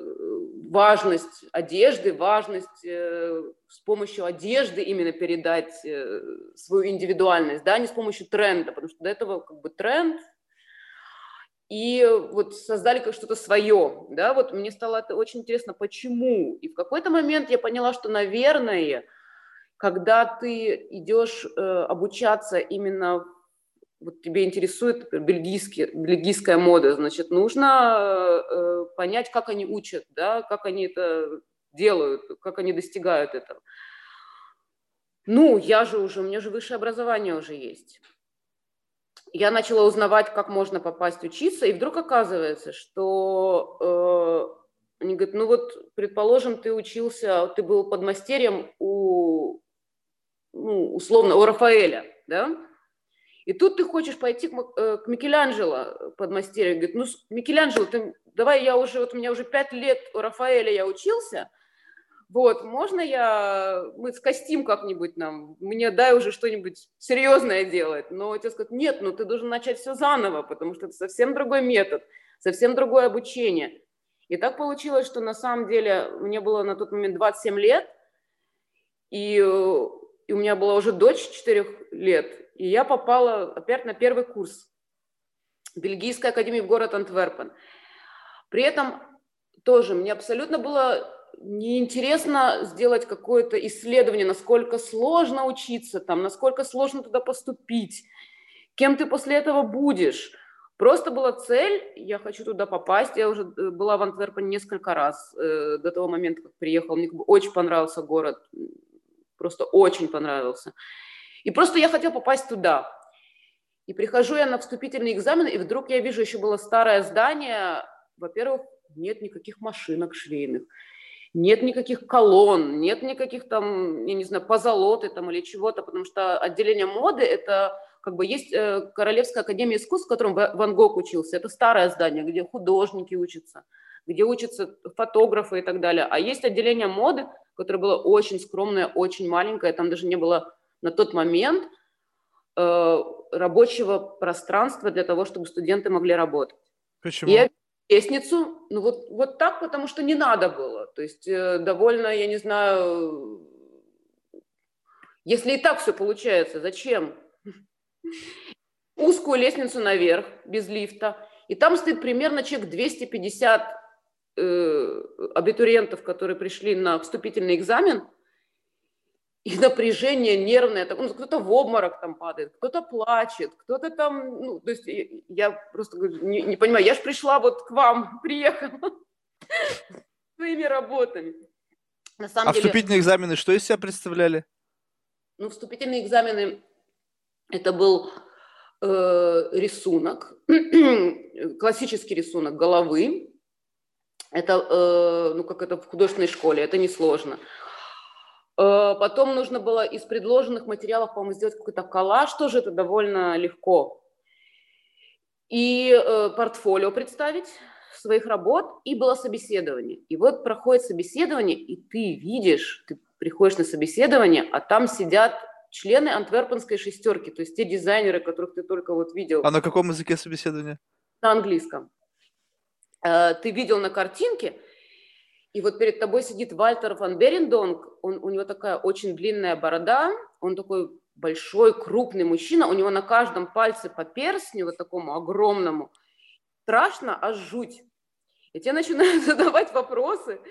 важность одежды, важность э, с помощью одежды именно передать э, свою индивидуальность, да, не с помощью тренда, потому что до этого как бы тренд, и вот создали как что-то свое, да, вот мне стало это очень интересно, почему, и в какой-то момент я поняла, что, наверное, когда ты идешь э, обучаться именно вот тебе интересует бельгийский, бельгийская мода, значит, нужно э, понять, как они учат, да, как они это делают, как они достигают этого. Ну, я же уже, у меня же высшее образование уже есть. Я начала узнавать, как можно попасть учиться, и вдруг оказывается, что э, они говорят, ну вот, предположим, ты учился, ты был подмастерьем у, ну, условно, у Рафаэля, да, и тут ты хочешь пойти к, э, к Микеланджело под мастерьем. Говорит, ну, Микеланджело, ты, давай я уже, вот у меня уже пять лет у Рафаэля я учился, вот, можно я, мы скостим как-нибудь нам, мне дай уже что-нибудь серьезное делать. Но тебе скажут, нет, ну ты должен начать все заново, потому что это совсем другой метод, совсем другое обучение. И так получилось, что на самом деле мне было на тот момент 27 лет, и, и у меня была уже дочь 4 лет, и я попала опять на первый курс Бельгийской академии в город Антверпен. При этом тоже мне абсолютно было неинтересно сделать какое-то исследование, насколько сложно учиться там, насколько сложно туда поступить, кем ты после этого будешь. Просто была цель, я хочу туда попасть. Я уже э, была в Антверпене несколько раз э, до того момента, как приехала. Мне очень понравился город, просто очень понравился. И просто я хотела попасть туда. И прихожу я на вступительный экзамен, и вдруг я вижу, еще было старое здание. Во-первых, нет никаких машинок швейных, нет никаких колонн, нет никаких там, я не знаю, позолоты там или чего-то, потому что отделение моды – это как бы есть э, Королевская академия искусств, в котором Ван Гог учился. Это старое здание, где художники учатся, где учатся фотографы и так далее. А есть отделение моды, которое было очень скромное, очень маленькое, там даже не было на тот момент э, рабочего пространства для того, чтобы студенты могли работать. Почему? Я лестницу, ну вот, вот так, потому что не надо было. То есть э, довольно, я не знаю, если и так все получается, зачем? узкую лестницу наверх, без лифта, и там стоит примерно человек 250 э, абитуриентов, которые пришли на вступительный экзамен, и напряжение нервное, ну, кто-то в обморок там падает, кто-то плачет, кто-то там, ну, то есть я просто не, не понимаю, я же пришла вот к вам, (laughs) приехала (laughs) своими работами. На самом а деле, вступительные экзамены что из себя представляли? Ну, вступительные экзамены, это был э, рисунок, (clears throat) классический рисунок головы. Это, э, ну, как это в художественной школе, это несложно. Э, потом нужно было из предложенных материалов, по-моему, сделать какой-то коллаж, тоже это довольно легко. И э, портфолио представить своих работ, и было собеседование. И вот проходит собеседование, и ты видишь, ты приходишь на собеседование, а там сидят члены антверпенской шестерки, то есть те дизайнеры, которых ты только вот видел. А на каком языке собеседование? На английском. Э, ты видел на картинке, и вот перед тобой сидит Вальтер ван Берендонг, он, у него такая очень длинная борода, он такой большой, крупный мужчина, у него на каждом пальце по перстню, вот такому огромному, страшно, аж жуть. И тебе начинают (laughs) задавать вопросы,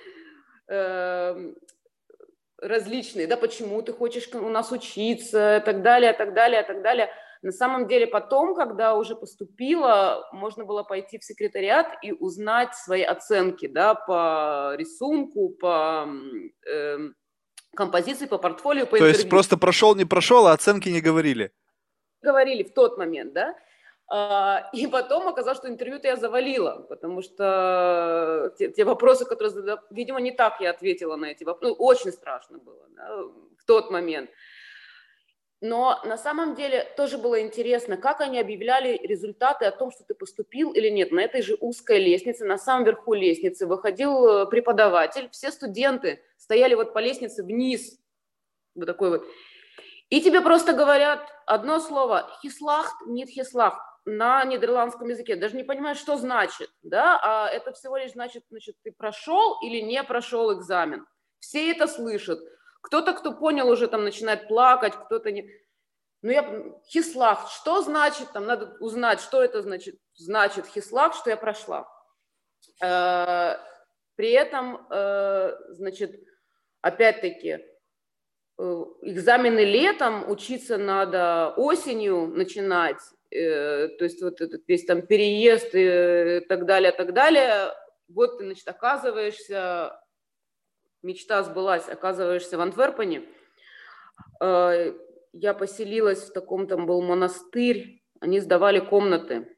э, различные, да, почему ты хочешь у нас учиться, и так далее, так далее, так далее. На самом деле потом, когда уже поступила, можно было пойти в секретариат и узнать свои оценки, да, по рисунку, по э, композиции, по портфолио, по То интервью. есть просто прошел, не прошел, а оценки не говорили? Говорили в тот момент, да. А, (laughs) и потом оказалось, что интервью-то я завалила, потому что те, те вопросы, которые задали, видимо, не так я ответила на эти вопросы. Ну, очень страшно было да, в тот момент. Но на самом деле тоже было интересно, как они объявляли результаты о том, что ты поступил или нет. На этой же узкой лестнице, на самом верху лестницы выходил э, преподаватель, все студенты стояли вот по лестнице вниз, вот такой вот. И тебе просто говорят одно слово «хислахт», «нет хислахт» на нидерландском языке, даже не понимаешь, что значит, да, а это всего лишь значит, значит, ты прошел или не прошел экзамен. Все это слышат. Кто-то, кто понял, уже там начинает плакать, кто-то не... Ну, я... Хислах, что значит, там надо узнать, что это значит, значит хислах, что я прошла. Э, при этом, э, значит, опять-таки, э, экзамены летом, учиться надо осенью начинать, то есть вот этот весь там переезд и так далее, так далее, вот ты, значит, оказываешься, мечта сбылась, оказываешься в Антверпене, э, я поселилась в таком, там был монастырь, они сдавали комнаты,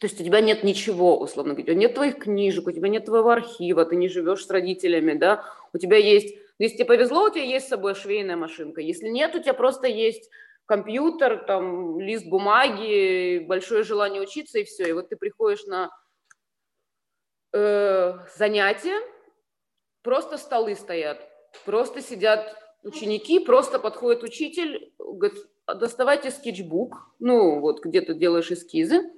то есть у тебя нет ничего, условно говоря, нет твоих книжек, у тебя нет твоего архива, ты не живешь с родителями, да, у тебя есть, если тебе повезло, у тебя есть с собой швейная машинка, если нет, у тебя просто есть компьютер, там, лист бумаги, большое желание учиться и все. И вот ты приходишь на э, занятия, просто столы стоят, просто сидят ученики, просто подходит учитель, говорит, доставайте скетчбук, ну, вот где ты делаешь эскизы,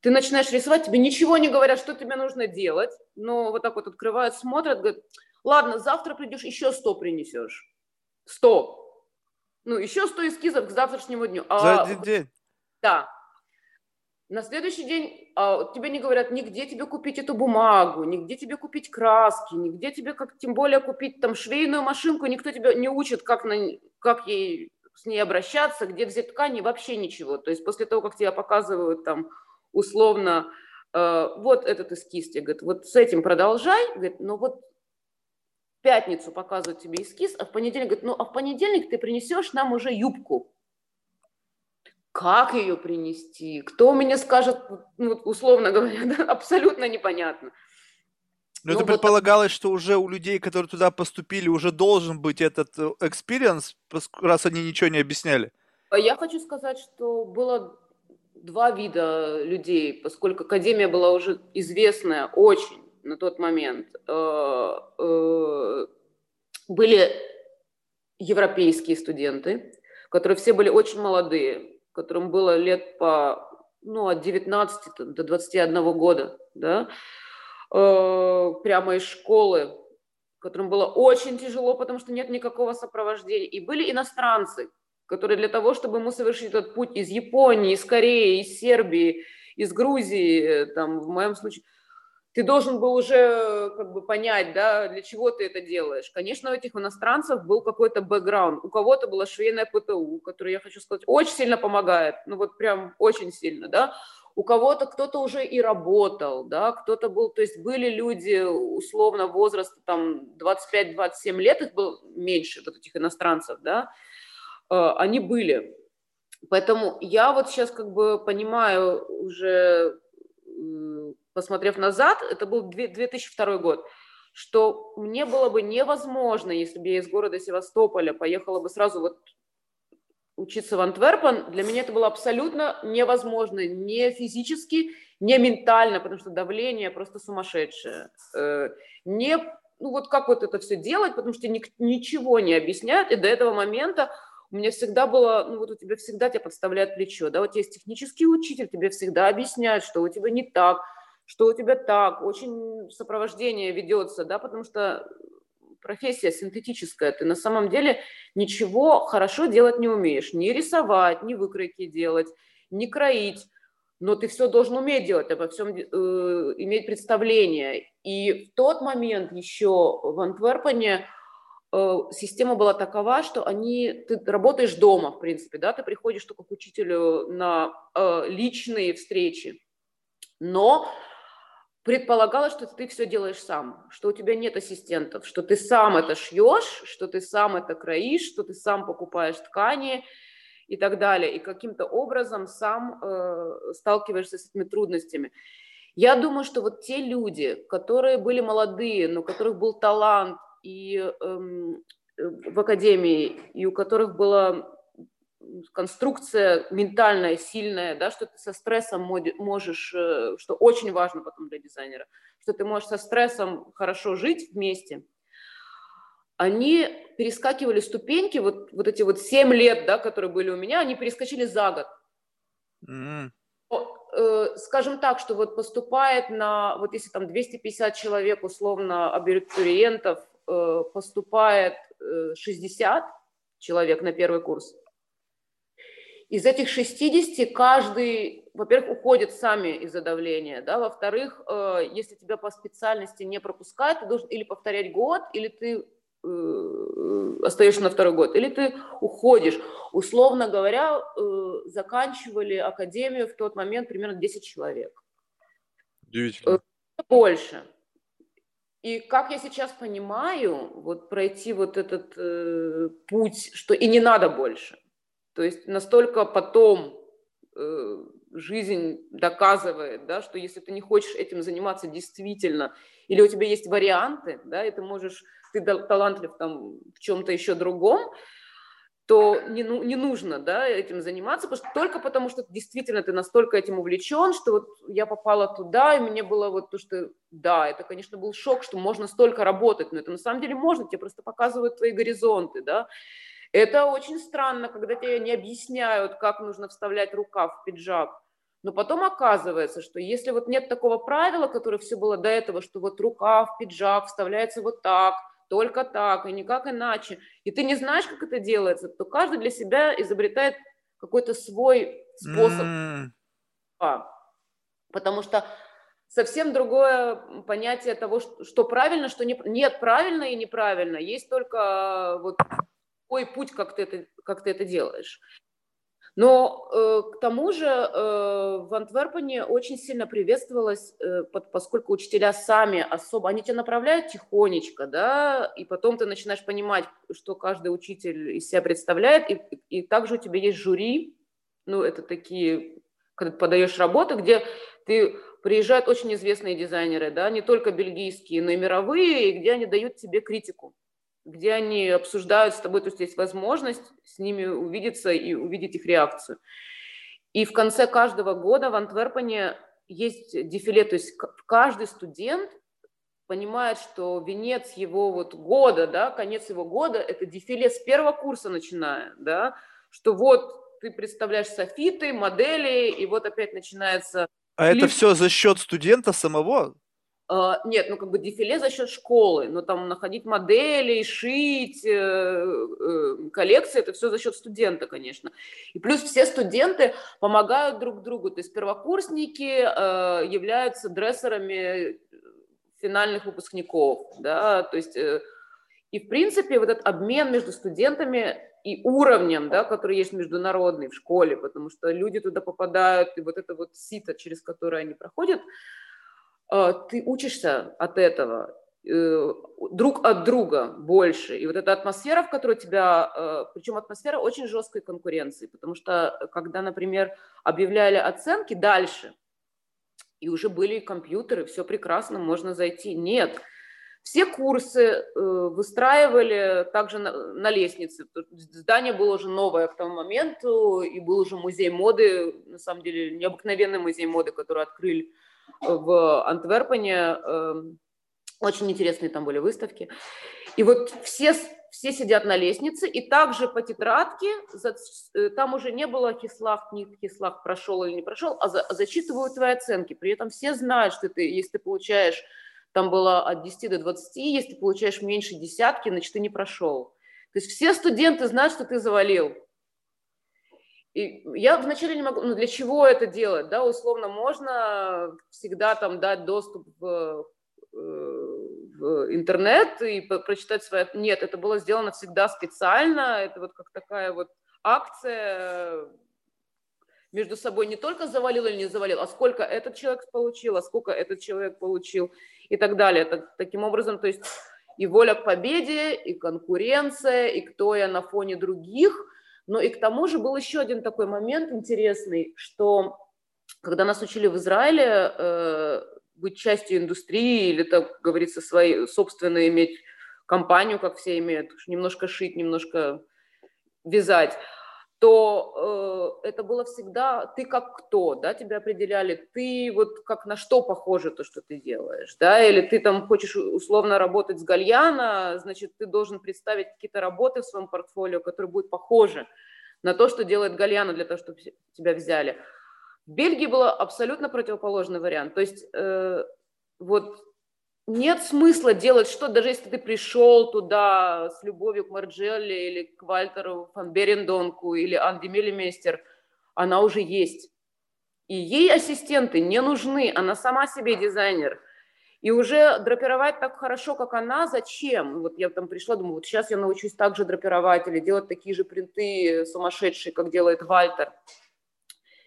ты начинаешь рисовать, тебе ничего не говорят, что тебе нужно делать, но вот так вот открывают, смотрят, говорят, ладно, завтра придешь, еще сто принесешь. Сто. Ну, еще 100 эскизов к завтрашнему дню. А За один день? Да. На следующий день а, тебе не говорят, нигде тебе купить эту бумагу, нигде тебе купить краски, нигде тебе, как тем более, купить там швейную машинку, никто тебя не учит, как, на, как ей с ней обращаться, где взять ткани, вообще ничего. То есть после того, как тебя показывают там условно, э, вот этот эскиз, тебе говорят, вот с этим продолжай, говорит, но вот пятницу показывают тебе эскиз, а в понедельник говорит, ну а в понедельник ты принесешь нам уже юбку. Как ее принести? Кто мне скажет, ну, условно говоря, (laughs) да, абсолютно непонятно. Но ну, это вот предполагалось, что уже у людей, которые туда поступили, уже должен быть этот experience, раз они ничего не объясняли. Я хочу сказать, что было два вида людей, поскольку академия была уже известная очень на тот момент э, э, были европейские студенты, которые все были очень молодые, которым было лет по ну, от 19 до 21 года, да, э, прямо из школы, которым было очень тяжело, потому что нет никакого сопровождения. И были иностранцы, который для того, чтобы ему совершить этот путь из Японии, из Кореи, из Сербии, из Грузии, э, там, в моем случае, ты должен был уже как бы понять, да, для чего ты это делаешь. Конечно, у этих иностранцев был какой-то бэкграунд. У кого-то была швейная ПТУ, которая, я хочу сказать, очень сильно помогает. Ну вот прям очень сильно, да. У кого-то кто-то уже и работал, да, кто-то был, то есть были люди условно возраста там 25-27 лет, их было меньше, вот этих иностранцев, да, э, они были. Поэтому я вот сейчас как бы понимаю уже посмотрев назад, это был 2002 год, что мне было бы невозможно, если бы я из города Севастополя поехала бы сразу вот учиться в Антверпен, для меня это было абсолютно невозможно, не физически, не ментально, потому что давление просто сумасшедшее. Э, не, ну вот как вот это все делать, потому что ничего не объясняют, и до этого момента у меня всегда было, ну вот у тебя всегда тебя подставляют плечо, да, вот есть технический учитель, тебе всегда объясняют, что у тебя не так, что у тебя так, очень сопровождение ведется, да, потому что профессия синтетическая, ты на самом деле ничего хорошо делать не умеешь, не рисовать, не выкройки делать, не кроить, но ты все должен уметь делать, обо всем э, иметь представление. И в тот момент еще в Антверпене э, система была такова, что они, ты работаешь дома, в принципе, да, ты приходишь только к учителю на э, личные встречи, но предполагалось, что ты все делаешь сам, что у тебя нет ассистентов, что ты сам это шьешь, что ты сам это кроишь, что ты сам покупаешь ткани и так далее, и каким-то образом сам э, сталкиваешься с этими трудностями. Я думаю, что вот те люди, которые были молодые, но у которых был талант и эм, э, в академии, и у которых было конструкция ментальная, сильная, да, что ты со стрессом можешь, э, что очень важно потом для дизайнера, что ты можешь со стрессом хорошо жить вместе, они перескакивали ступеньки, вот, вот эти вот 7 лет, да, которые были у меня, они перескочили за год. Mm-hmm. Скажем так, что вот поступает на, вот если там 250 человек, условно, абитуриентов, э, поступает 60 человек на первый курс, из этих 60 каждый, во-первых, уходит сами из-за давления, да, во-вторых, э, если тебя по специальности не пропускают, ты должен или повторять год, или ты э, остаешься на второй год, или ты уходишь. Условно говоря, э, заканчивали академию в тот момент примерно 10 человек. Удивительно. Больше. И как я сейчас понимаю, вот пройти вот этот э, путь, что и не надо больше. То есть настолько потом э, жизнь доказывает, да, что если ты не хочешь этим заниматься действительно, или у тебя есть варианты, да, и ты можешь, ты талантлив там в чем-то еще другом, то не, ну, не нужно да, этим заниматься, потому что, только потому что действительно ты настолько этим увлечен, что вот я попала туда, и мне было вот то, что да, это, конечно, был шок, что можно столько работать, но это на самом деле можно, тебе просто показывают твои горизонты, да, это очень странно, когда тебе не объясняют, как нужно вставлять рукав в пиджак. Но потом оказывается, что если вот нет такого правила, которое все было до этого, что вот рукав, пиджак вставляется вот так, только так и никак иначе, и ты не знаешь, как это делается, то каждый для себя изобретает какой-то свой способ. Mm. Потому что совсем другое понятие того, что правильно, что не... нет правильно и неправильно. Есть только вот какой путь, как ты это, как ты это делаешь. Но э, к тому же э, в Антверпене очень сильно приветствовалось, э, под, поскольку учителя сами особо, они тебя направляют тихонечко, да, и потом ты начинаешь понимать, что каждый учитель из себя представляет, и, и также у тебя есть жюри, ну, это такие, когда ты подаешь работы, где ты приезжают очень известные дизайнеры, да, не только бельгийские, но и мировые, и где они дают тебе критику где они обсуждают с тобой, то есть есть возможность с ними увидеться и увидеть их реакцию. И в конце каждого года в Антверпене есть дефиле, то есть каждый студент понимает, что венец его вот года, да, конец его года, это дефиле с первого курса начиная, да, что вот ты представляешь софиты, модели, и вот опять начинается... А клип. это все за счет студента самого? Uh, нет, ну как бы дефиле за счет школы, но там находить модели, шить, э, э, коллекции, это все за счет студента, конечно. И плюс все студенты помогают друг другу, то есть первокурсники э, являются дрессерами финальных выпускников, да, то есть и в принципе вот этот обмен между студентами и уровнем, да, который есть международный в школе, потому что люди туда попадают, и вот это вот сито, через которое они проходят, а, ты учишься от этого, э, друг от друга больше. И вот эта атмосфера, в которой тебя, э, причем атмосфера очень жесткой конкуренции, потому что когда, например, объявляли оценки дальше, и уже были компьютеры, все прекрасно, можно зайти. Нет, все курсы э, выстраивали также на, на лестнице. Здание было уже новое к тому моменту, и был уже музей моды, на самом деле необыкновенный музей моды, который открыли в Антверпене. Эм, очень интересные там были выставки. И вот все, все сидят на лестнице, и также по тетрадке, э, там уже не было кислах, не кислах прошел или не прошел, а, за, а зачитывают твои оценки. При этом все знают, что ты, если ты получаешь, там было от 10 до 20, если ты получаешь меньше десятки, значит, ты не прошел. То есть все студенты знают, что ты завалил. И я вначале не могу, ну для чего это делать, да, условно можно всегда там дать доступ в, э, в интернет и прочитать свои... Нет, это было сделано всегда специально, это вот как такая вот акция между собой не только завалил или не завалил, а сколько этот человек получил, а сколько этот человек получил и так далее. Так, таким образом, то есть и воля к победе, и конкуренция, и кто я на фоне других – но и к тому же был еще один такой момент интересный, что когда нас учили в Израиле э, быть частью индустрии или, так говорится, своей собственной иметь компанию, как все имеют, немножко шить, немножко вязать, то э, это было всегда ты как кто, да, тебя определяли, ты вот как на что похоже то, что ты делаешь, да, или ты там хочешь условно работать с гальяна, значит, ты должен представить какие-то работы в своем портфолио, которые будут похожи на то, что делает гальяна для того, чтобы тебя взяли. В Бельгии был абсолютно противоположный вариант, то есть э, вот нет смысла делать что, даже если ты пришел туда с любовью к Марджелли или к Вальтеру фан Берендонку или Анди Миллимейстер, она уже есть. И ей ассистенты не нужны, она сама себе дизайнер. И уже драпировать так хорошо, как она, зачем? Вот я там пришла, думаю, вот сейчас я научусь так же драпировать или делать такие же принты сумасшедшие, как делает Вальтер.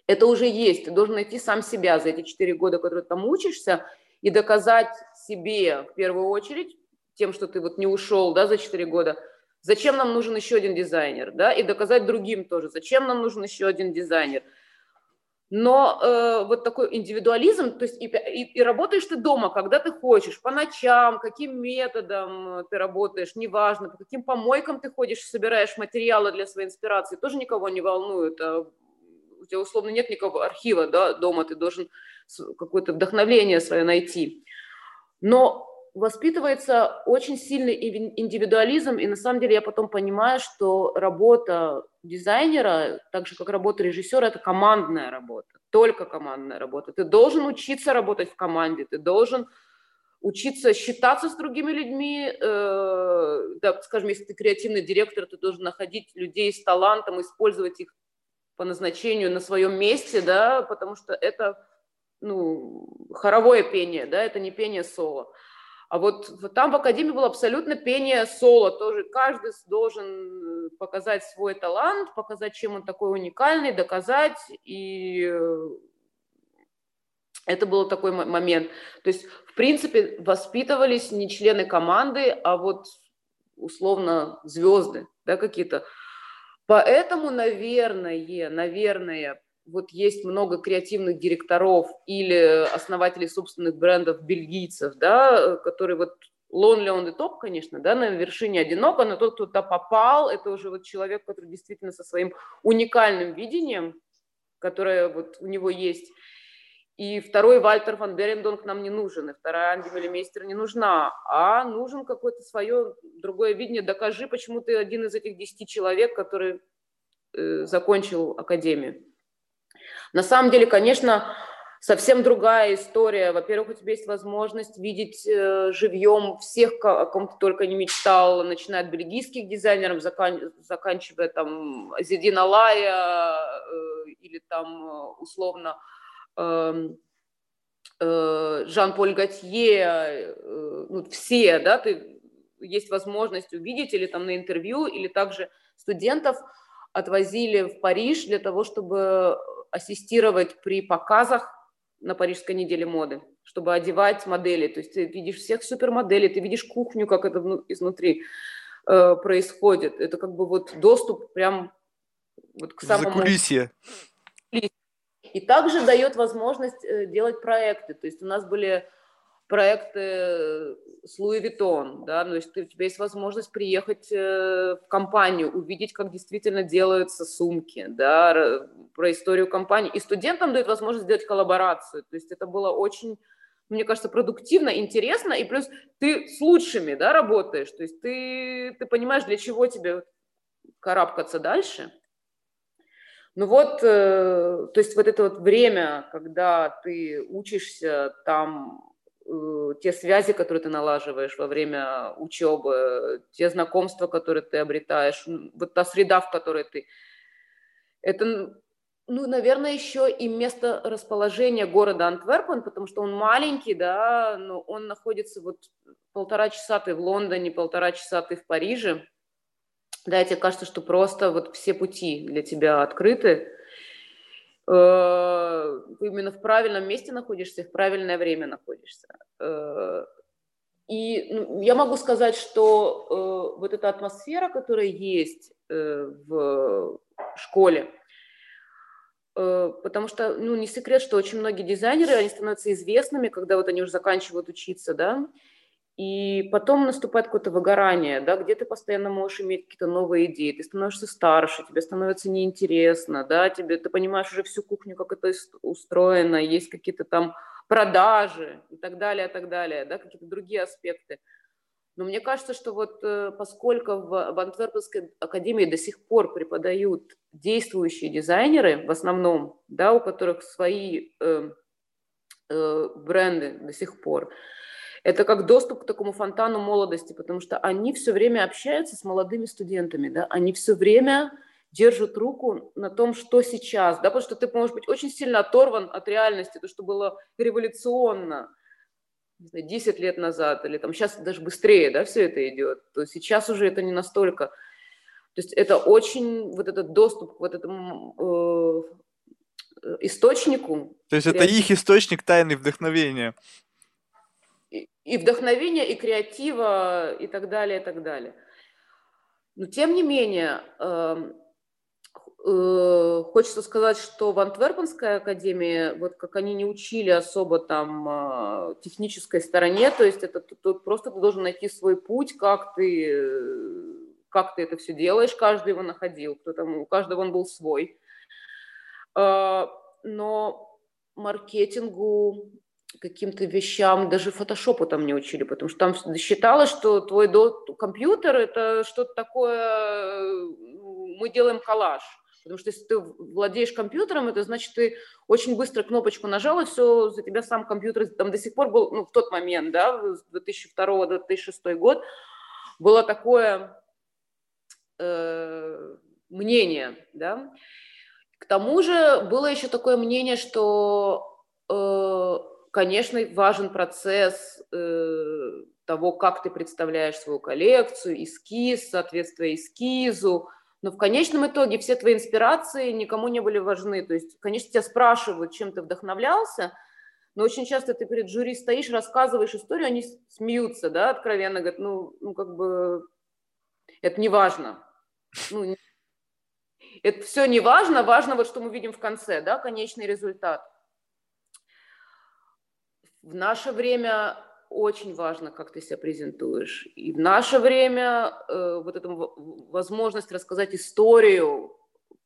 Это уже есть. Ты должен найти сам себя за эти четыре года, которые ты там учишься, и доказать себе в первую очередь, тем, что ты вот не ушел да, за 4 года, зачем нам нужен еще один дизайнер, да, и доказать другим тоже, зачем нам нужен еще один дизайнер. Но э, вот такой индивидуализм, то есть и, и, и работаешь ты дома, когда ты хочешь, по ночам, каким методом ты работаешь, неважно, по каким помойкам ты ходишь, собираешь материалы для своей инспирации, тоже никого не волнует. А у тебя условно нет никакого архива да, дома, ты должен какое-то вдохновение свое найти. Но воспитывается очень сильный индивидуализм, и на самом деле я потом понимаю, что работа дизайнера, так же как работа режиссера, это командная работа, только командная работа. Ты должен учиться работать в команде, ты должен учиться считаться с другими людьми, э, да, скажем, если ты креативный директор, ты должен находить людей с талантом, использовать их по назначению на своем месте, да, потому что это ну, хоровое пение, да, это не пение соло. А вот там в Академии было абсолютно пение соло, тоже каждый должен показать свой талант, показать, чем он такой уникальный, доказать, и э, это был такой момент. То есть, в принципе, воспитывались не члены команды, а вот условно звезды, да, какие-то. Поэтому, наверное, наверное, вот есть много креативных директоров или основателей собственных брендов бельгийцев, да, которые вот Lonely on the top, конечно, да, на вершине одиноко, но тот, кто туда попал, это уже вот человек, который действительно со своим уникальным видением, которое вот у него есть. И второй Вальтер фан Берендонг нам не нужен, и вторая Анди Мелемейстер не нужна, а нужен какое-то свое другое видение. Докажи, почему ты один из этих десяти человек, который э, закончил академию. На самом деле, конечно, совсем другая история. Во-первых, у тебя есть возможность видеть э, живьем всех, о ком ты только не мечтал, начиная от бельгийских дизайнеров, закан... заканчивая там Зидина Лая э, или там э, условно э, э, Жан-Поль Готье, э, ну, все, да, ты есть возможность увидеть или там на интервью, или также студентов отвозили в Париж для того, чтобы ассистировать при показах на Парижской неделе моды, чтобы одевать модели. То есть ты видишь всех супермоделей, ты видишь кухню, как это изнутри э, происходит. Это как бы вот доступ прям вот к самому... Закулисье. И также дает возможность э, делать проекты. То есть у нас были проекты с Луи Виттон, да, то есть ты, у тебя есть возможность приехать э, в компанию, увидеть, как действительно делаются сумки, да, про историю компании. И студентам дают возможность сделать коллаборацию. То есть это было очень, мне кажется, продуктивно, интересно, и плюс ты с лучшими, да, работаешь, то есть ты, ты понимаешь, для чего тебе карабкаться дальше. Ну вот, э, то есть вот это вот время, когда ты учишься там те связи, которые ты налаживаешь во время учебы, те знакомства, которые ты обретаешь, вот та среда, в которой ты... Это, ну, наверное, еще и место расположения города Антверпен, потому что он маленький, да, но он находится вот полтора часа ты в Лондоне, полтора часа ты в Париже. Да, тебе кажется, что просто вот все пути для тебя открыты. Э, именно в правильном месте находишься, в правильное время находишься. Э, и ну, я могу сказать, что э, вот эта атмосфера, которая есть в школе, потому что, ну, не секрет, что очень многие дизайнеры, они становятся известными, когда вот они уже заканчивают учиться, да, и потом наступает какое-то выгорание, да, где ты постоянно можешь иметь какие-то новые идеи, ты становишься старше, тебе становится неинтересно, да, тебе, ты понимаешь уже всю кухню, как это устроено, есть какие-то там продажи и так далее, и так далее, да, какие-то другие аспекты. Но мне кажется, что вот э, поскольку в, в Антверпенской академии до сих пор преподают действующие дизайнеры в основном, да, у которых свои э, э, бренды до сих пор, это как доступ к такому фонтану молодости, потому что они все время общаются с молодыми студентами, да, они все время держат руку на том, что сейчас, да, потому что ты можешь быть очень сильно оторван от реальности, то, что было революционно, не знаю, 10 лет назад, или там сейчас даже быстрее, да, все это идет, то сейчас уже это не настолько. То есть это очень, вот этот доступ к вот этому э, источнику. То есть это их источник тайны вдохновения и вдохновения, и креатива, и так далее, и так далее. Но тем не менее, эм, э, хочется сказать, что в Антверпенской академии, вот как они не учили особо там э, технической стороне, то есть это тут просто ты должен найти свой путь, как ты, как ты это все делаешь, каждый его находил, кто там, у каждого он был свой. Э, но маркетингу, каким-то вещам, даже фотошопу там не учили, потому что там считалось, что твой компьютер это что-то такое, мы делаем коллаж. Потому что если ты владеешь компьютером, это значит, ты очень быстро кнопочку нажал, и все, за тебя сам компьютер там до сих пор был, ну, в тот момент, да, 2002-2006 год, было такое э, мнение, да. К тому же было еще такое мнение, что э, Конечно, важен процесс э, того, как ты представляешь свою коллекцию, эскиз, соответствие эскизу, но в конечном итоге все твои инспирации никому не были важны. То есть, конечно, тебя спрашивают, чем ты вдохновлялся, но очень часто ты перед жюри стоишь, рассказываешь историю, они смеются, да, откровенно, говорят, ну, ну как бы это не важно. Ну, это все не важно, важно вот, что мы видим в конце, да, конечный результат. В наше время очень важно, как ты себя презентуешь. И в наше время э, вот эта возможность рассказать историю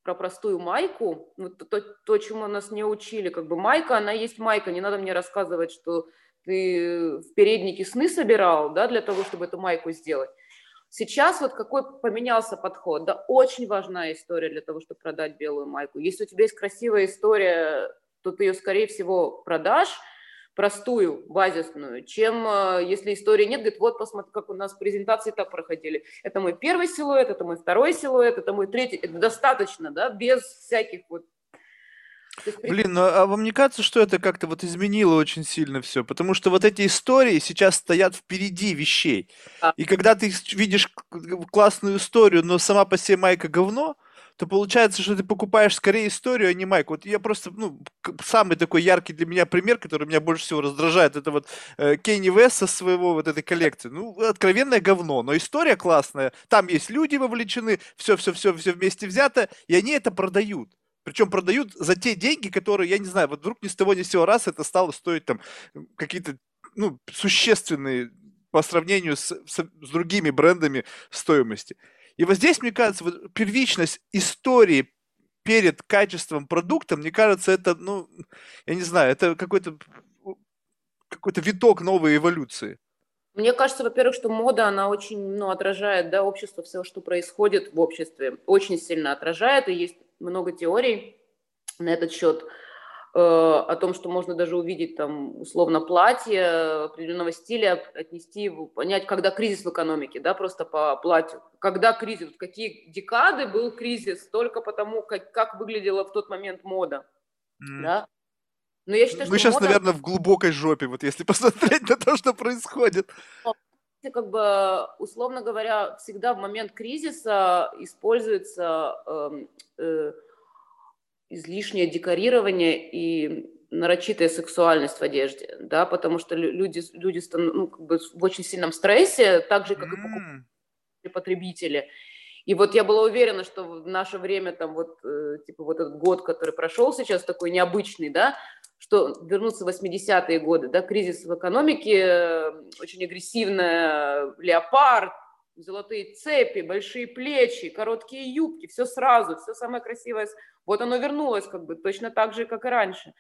про простую майку, ну, то, то, чему нас не учили, как бы майка, она есть майка, не надо мне рассказывать, что ты в переднике сны собирал, да, для того, чтобы эту майку сделать. Сейчас вот какой поменялся подход, да, очень важная история для того, чтобы продать белую майку. Если у тебя есть красивая история то то ты ее, скорее всего, продашь, простую, базисную, чем э, если истории нет, говорит, вот посмотри, как у нас презентации так проходили. Это мой первый силуэт, это мой второй силуэт, это мой третий. Это достаточно, да, без всяких вот Блин, ну а вам не кажется, что это как-то вот изменило очень сильно все? Потому что вот эти истории сейчас стоят впереди вещей. И когда ты видишь классную историю, но сама по себе майка говно, то получается, что ты покупаешь скорее историю, а не майку. Вот я просто, ну, самый такой яркий для меня пример, который меня больше всего раздражает, это вот э, Кенни Вест со своего вот этой коллекции. Ну, откровенное говно, но история классная, там есть люди вовлечены, все-все-все все вместе взято, и они это продают. Причем продают за те деньги, которые, я не знаю, вот вдруг ни с того ни с сего раз это стало стоить там какие-то ну, существенные по сравнению с, с, с другими брендами стоимости. И вот здесь, мне кажется, вот первичность истории перед качеством продукта, мне кажется, это, ну, я не знаю, это какой-то какой-то виток новой эволюции. Мне кажется, во-первых, что мода, она очень ну, отражает да, общество, все, что происходит в обществе, очень сильно отражает, и есть много теорий на этот счет, о том, что можно даже увидеть там условно платье определенного стиля, отнести его, понять, когда кризис в экономике, да, просто по платью. Когда кризис, в какие декады был кризис, только потому, как, как выглядела в тот момент мода, mm. да. Но я считаю, Мы что сейчас, мода... наверное, в глубокой жопе, вот если (laughs) посмотреть на то, что происходит как бы, условно говоря, всегда в момент кризиса используется э, э, излишнее декорирование и нарочитая сексуальность в одежде, да, потому что люди, люди ну, как бы в очень сильном стрессе, так же, как mm. и потребители. И вот я была уверена, что в наше время, там вот, э, типа вот этот год, который прошел сейчас, такой необычный, да, что вернуться в 80-е годы, да, кризис в экономике, э, очень агрессивная леопард, золотые цепи, большие плечи, короткие юбки, все сразу, все самое красивое. Вот оно вернулось как бы точно так же, как и раньше.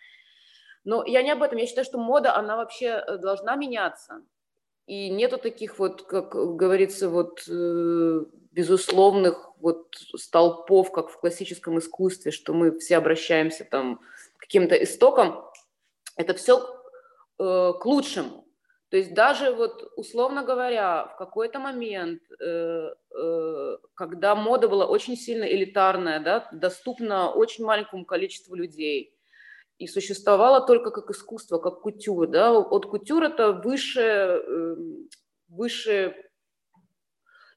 Но я не об этом. Я считаю, что мода, она вообще э, должна меняться. И нету таких вот, как говорится, вот э, безусловных вот столпов, как в классическом искусстве, что мы все обращаемся там к каким-то истокам это все э, к лучшему. То есть даже вот, условно говоря, в какой-то момент, э, э, когда мода была очень сильно элитарная, да, доступна очень маленькому количеству людей, и существовала только как искусство, как кутюр, да, от кутюр это выше, э, выше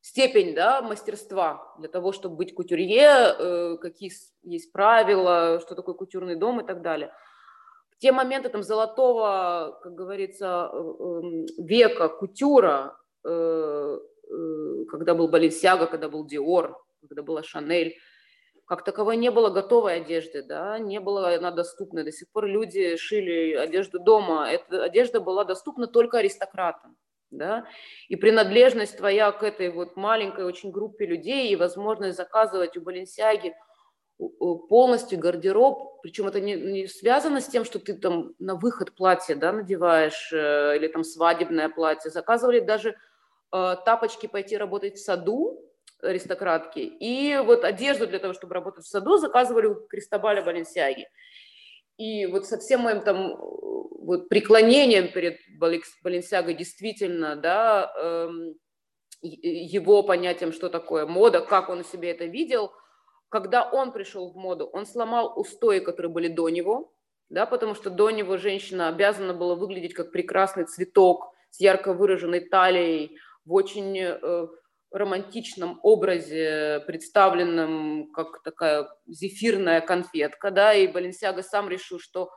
степень да, мастерства для того, чтобы быть кутюрье, э, какие есть правила, что такое кутюрный дом и так далее – те моменты там золотого, как говорится, э, эм, века кутюра, э, э, когда был Баленсиага, когда был Диор, когда была Шанель, как таковой не было готовой одежды, да, не было она доступна. До сих пор люди шили одежду дома. Эта одежда была доступна только аристократам, да, и принадлежность твоя к этой вот маленькой очень группе людей и возможность заказывать у Баленсиаги – полностью гардероб, причем это не, не связано с тем, что ты там на выход платье да, надеваешь э, или там свадебное платье. Заказывали даже э, тапочки пойти работать в саду, аристократки, и вот одежду для того, чтобы работать в саду, заказывали у Кристобаля Баленсиаги. И вот со всем моим там вот преклонением перед Баленсиагой действительно, да, э, его понятием, что такое мода, как он себе это видел – когда он пришел в моду, он сломал устои, которые были до него, да, потому что до него женщина обязана была выглядеть как прекрасный цветок с ярко выраженной талией, в очень э, романтичном образе, представленном как такая зефирная конфетка, да, и Баленсиага сам решил, что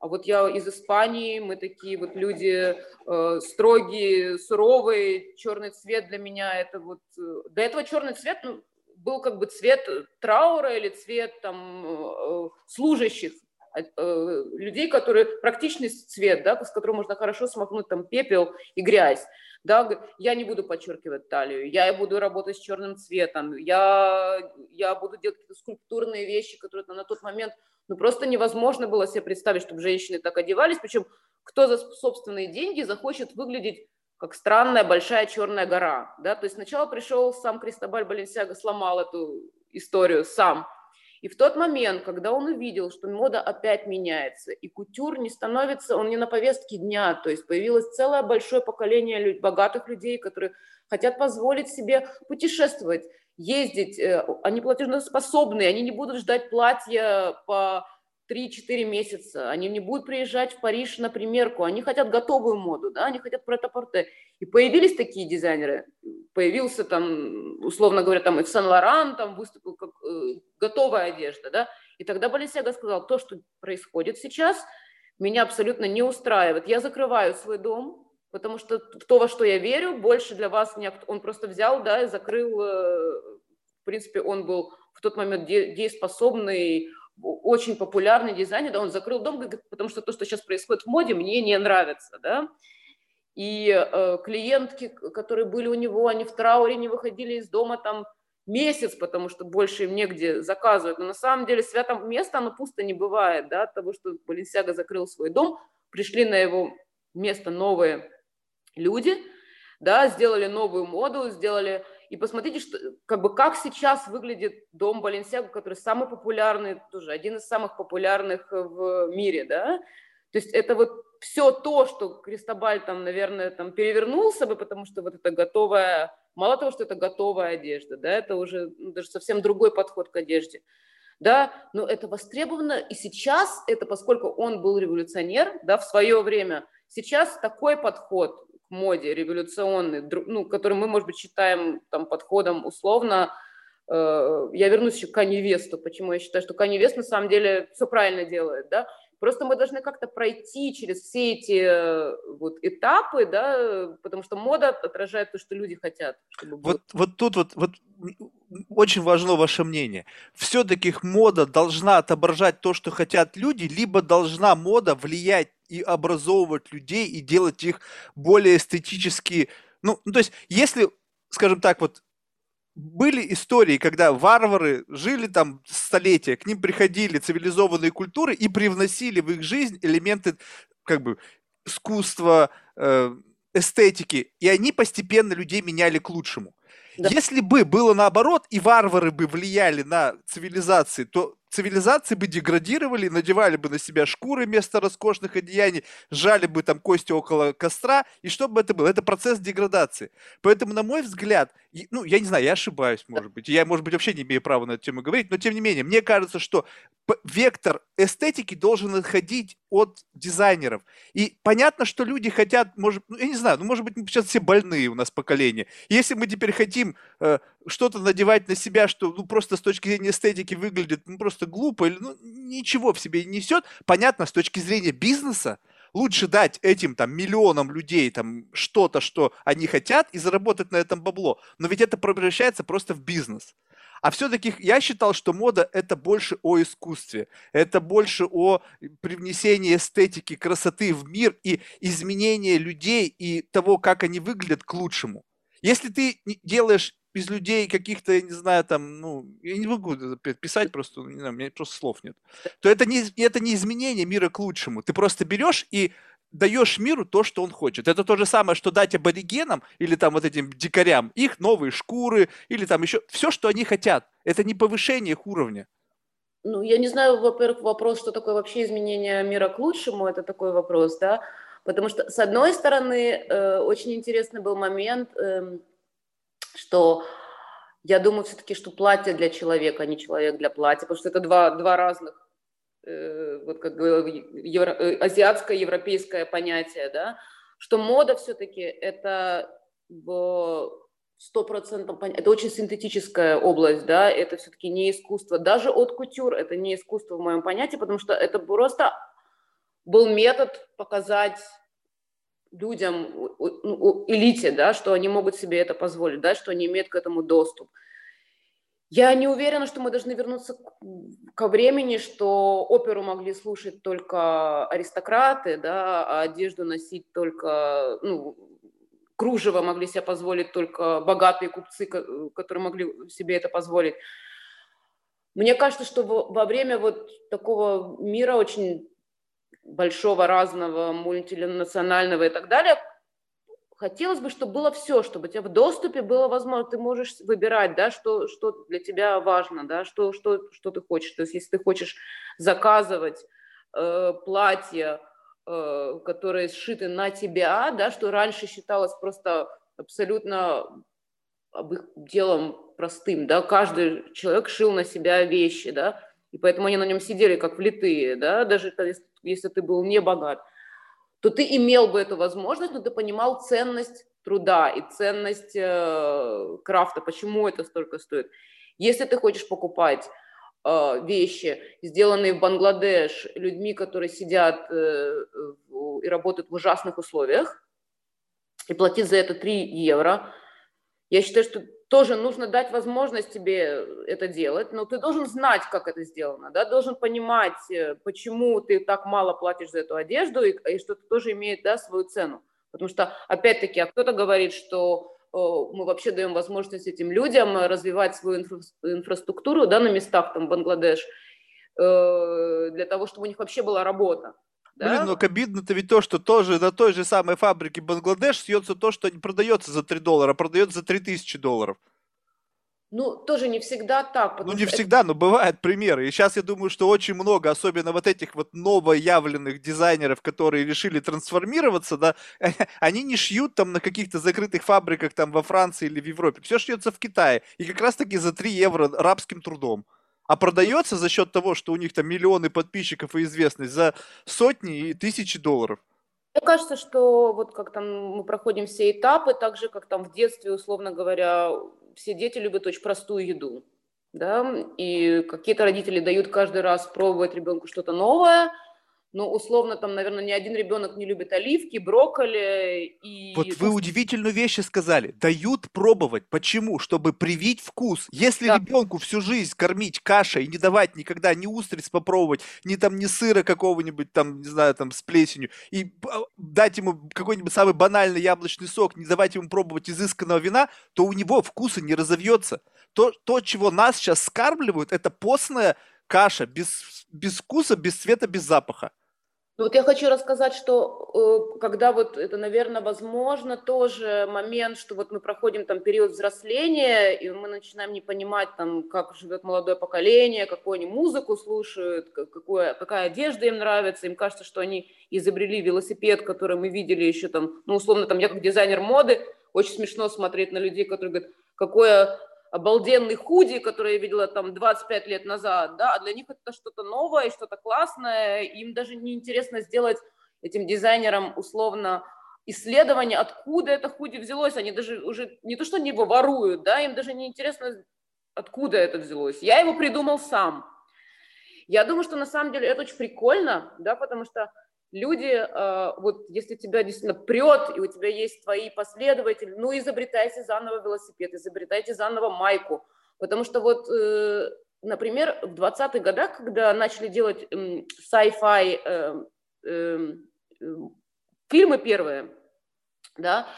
а вот я из Испании, мы такие вот люди э, строгие, суровые, черный цвет для меня это вот... Э, до этого черный цвет, ну, был как бы цвет траура или цвет там э, служащих, э, людей, которые практичный цвет, да, с которым можно хорошо смахнуть там пепел и грязь. Да, я не буду подчеркивать талию, я буду работать с черным цветом, я, я буду делать какие-то скульптурные вещи, которые на тот момент ну, просто невозможно было себе представить, чтобы женщины так одевались, причем кто за собственные деньги захочет выглядеть как странная большая черная гора. Да? То есть сначала пришел сам Кристобаль Баленсиага, сломал эту историю сам. И в тот момент, когда он увидел, что мода опять меняется, и кутюр не становится, он не на повестке дня, то есть появилось целое большое поколение богатых людей, которые хотят позволить себе путешествовать, ездить, э, они платежноспособные, они не будут ждать платья по 3-4 месяца, они не будут приезжать в Париж на примерку, они хотят готовую моду, да, они хотят претапорте. И появились такие дизайнеры, появился там, условно говоря, там и в Сен-Лоран там выступил как э, готовая одежда, да, и тогда Баленсиага сказал, то, что происходит сейчас, меня абсолютно не устраивает. Я закрываю свой дом, потому что то, во что я верю, больше для вас не... Он просто взял, да, и закрыл, э, в принципе, он был в тот момент дееспособный, очень популярный дизайнер, да, он закрыл дом, потому что то, что сейчас происходит в моде, мне не нравится, да. И э, клиентки, которые были у него, они в трауре не выходили из дома там месяц, потому что больше им негде заказывать. Но на самом деле свято место, оно пусто не бывает, да, от того, что Баленсиага закрыл свой дом, пришли на его место новые люди, да, сделали новую моду, сделали и посмотрите, что, как бы, как сейчас выглядит дом Баленсиаго, который самый популярный, тоже один из самых популярных в мире, да. То есть это вот все то, что Кристобаль там, наверное, там перевернулся бы, потому что вот это готовая, мало того, что это готовая одежда, да, это уже ну, даже совсем другой подход к одежде, да, но это востребовано, и сейчас это, поскольку он был революционер, да, в свое время, сейчас такой подход, моде, революционный, ну, который мы, может быть, считаем там, подходом условно. Э, я вернусь еще к Канье Весту, почему я считаю, что Канье Вест на самом деле все правильно делает, да, Просто мы должны как-то пройти через все эти э, вот этапы, да, потому что мода отражает то, что люди хотят. Чтобы вот, вот тут вот, вот очень важно ваше мнение. Все-таки мода должна отображать то, что хотят люди, либо должна мода влиять и образовывать людей и делать их более эстетически. Ну, ну то есть, если, скажем так, вот были истории, когда варвары жили там столетия, к ним приходили цивилизованные культуры и привносили в их жизнь элементы как бы искусства, э, эстетики, и они постепенно людей меняли к лучшему. Да. Если бы было наоборот, и варвары бы влияли на цивилизации, то цивилизации бы деградировали, надевали бы на себя шкуры вместо роскошных одеяний, жали бы там кости около костра, и что бы это было? Это процесс деградации. Поэтому, на мой взгляд, ну, я не знаю, я ошибаюсь, может быть, я, может быть, вообще не имею права на эту тему говорить, но, тем не менее, мне кажется, что вектор эстетики должен отходить от дизайнеров. И понятно, что люди хотят, может, ну, я не знаю, ну, может быть, мы сейчас все больные у нас поколение. Если мы теперь хотим э, что-то надевать на себя, что ну, просто с точки зрения эстетики выглядит ну, просто глупо, или ну, ничего в себе не несет, понятно, с точки зрения бизнеса, лучше дать этим там миллионам людей там что-то, что они хотят, и заработать на этом бабло. Но ведь это превращается просто в бизнес. А все-таки я считал, что мода это больше о искусстве, это больше о привнесении эстетики, красоты в мир и изменении людей и того, как они выглядят к лучшему. Если ты делаешь из людей каких-то, я не знаю, там, ну, я не могу писать просто, не знаю, у меня просто слов нет, то это не, это не изменение мира к лучшему. Ты просто берешь и даешь миру то, что он хочет. Это то же самое, что дать аборигенам или там вот этим дикарям их новые шкуры или там еще все, что они хотят. Это не повышение их уровня. Ну, я не знаю, во-первых, вопрос, что такое вообще изменение мира к лучшему, это такой вопрос, да, потому что, с одной стороны, э, очень интересный был момент, э, что я думаю все-таки, что платье для человека, а не человек для платья, потому что это два, два разных, э, вот как евро, э, азиатское, европейское понятие, да, что мода все-таки это в сто процентов это очень синтетическая область, да, это все-таки не искусство. Даже от кутюр это не искусство в моем понятии, потому что это просто был метод показать людям, ну, элите, да, что они могут себе это позволить, да, что они имеют к этому доступ. Я не уверена, что мы должны вернуться ко времени, что оперу могли слушать только аристократы, да, а одежду носить только, ну, кружево могли себе позволить только богатые купцы, которые могли себе это позволить. Мне кажется, что во время вот такого мира очень большого, разного, мультинационального и так далее, хотелось бы, чтобы было все, чтобы у тебя в доступе было возможно, ты можешь выбирать, да, что, что для тебя важно, да, что, что, что ты хочешь. То есть если ты хочешь заказывать э, платья, э, которые сшиты на тебя, да, что раньше считалось просто абсолютно делом простым, да, каждый человек шил на себя вещи, да, и поэтому они на нем сидели как влитые, да, даже если ты был не богат, то ты имел бы эту возможность, но ты понимал ценность труда и ценность э, крафта, почему это столько стоит. Если ты хочешь покупать э, вещи, сделанные в Бангладеш людьми, которые сидят э, и работают в ужасных условиях, и платить за это 3 евро, я считаю, что тоже нужно дать возможность тебе это делать, но ты должен знать, как это сделано, да, должен понимать, э, почему ты так мало платишь за эту одежду, и, и что это тоже имеет, да, свою цену. Потому что, опять-таки, а кто-то говорит, что э, мы вообще даем возможность этим людям развивать свою инфра инфраструктуру, да, на местах, там, Бангладеш, э, для того, чтобы у них вообще была работа. Да? Блин, но обидно-то ведь то, что тоже на той же самой фабрике Бангладеш съется то, что не продается за 3 доллара, а продается за 3000 долларов. Ну, тоже не всегда так. Ну, не всегда, это... но бывают примеры. И сейчас я думаю, что очень много, особенно вот этих вот новоявленных дизайнеров, которые решили трансформироваться, да, (laughs) они не шьют там на каких-то закрытых фабриках там во Франции или в Европе. Все шьется в Китае. И как раз-таки за 3 евро рабским трудом а продается за счет того, что у них там миллионы подписчиков и известность за сотни и тысячи долларов. Мне кажется, что вот как там мы проходим все этапы, так же, как там в детстве, условно говоря, все дети любят очень простую еду, да, и какие-то родители дают каждый раз пробовать ребенку что-то новое, ну, условно, там, наверное, ни один ребенок не любит оливки, брокколи и... Вот вы удивительную вещь сказали. Дают пробовать. Почему? Чтобы привить вкус. Если да. ребенку всю жизнь кормить кашей и не давать никогда ни устриц попробовать, ни там, ни сыра какого-нибудь там, не знаю, там, с плесенью, и дать ему какой-нибудь самый банальный яблочный сок, не давать ему пробовать изысканного вина, то у него вкуса не разовьется. То, то чего нас сейчас скармливают, это постная каша без, без вкуса, без цвета, без запаха. Ну, вот я хочу рассказать, что э, когда вот это, наверное, возможно, тоже момент, что вот мы проходим там период взросления, и мы начинаем не понимать там, как живет молодое поколение, какую они музыку слушают, какую, какая одежда им нравится. Им кажется, что они изобрели велосипед, который мы видели еще там, ну, условно, там я как дизайнер моды, очень смешно смотреть на людей, которые говорят, какое обалденный худи, который я видела там 25 лет назад, да, а для них это что-то новое, что-то классное, им даже не интересно сделать этим дизайнерам условно исследование, откуда это худи взялось, они даже уже не то, что они его воруют, да, им даже не интересно, откуда это взялось. Я его придумал сам. Я думаю, что на самом деле это очень прикольно, да, потому что люди, э, вот если тебя действительно прет, и у тебя есть твои последователи, ну, изобретайте заново велосипед, изобретайте заново майку, потому что вот, э, например, в 20-х годах, когда начали делать sci-fi э, фильмы первые, да,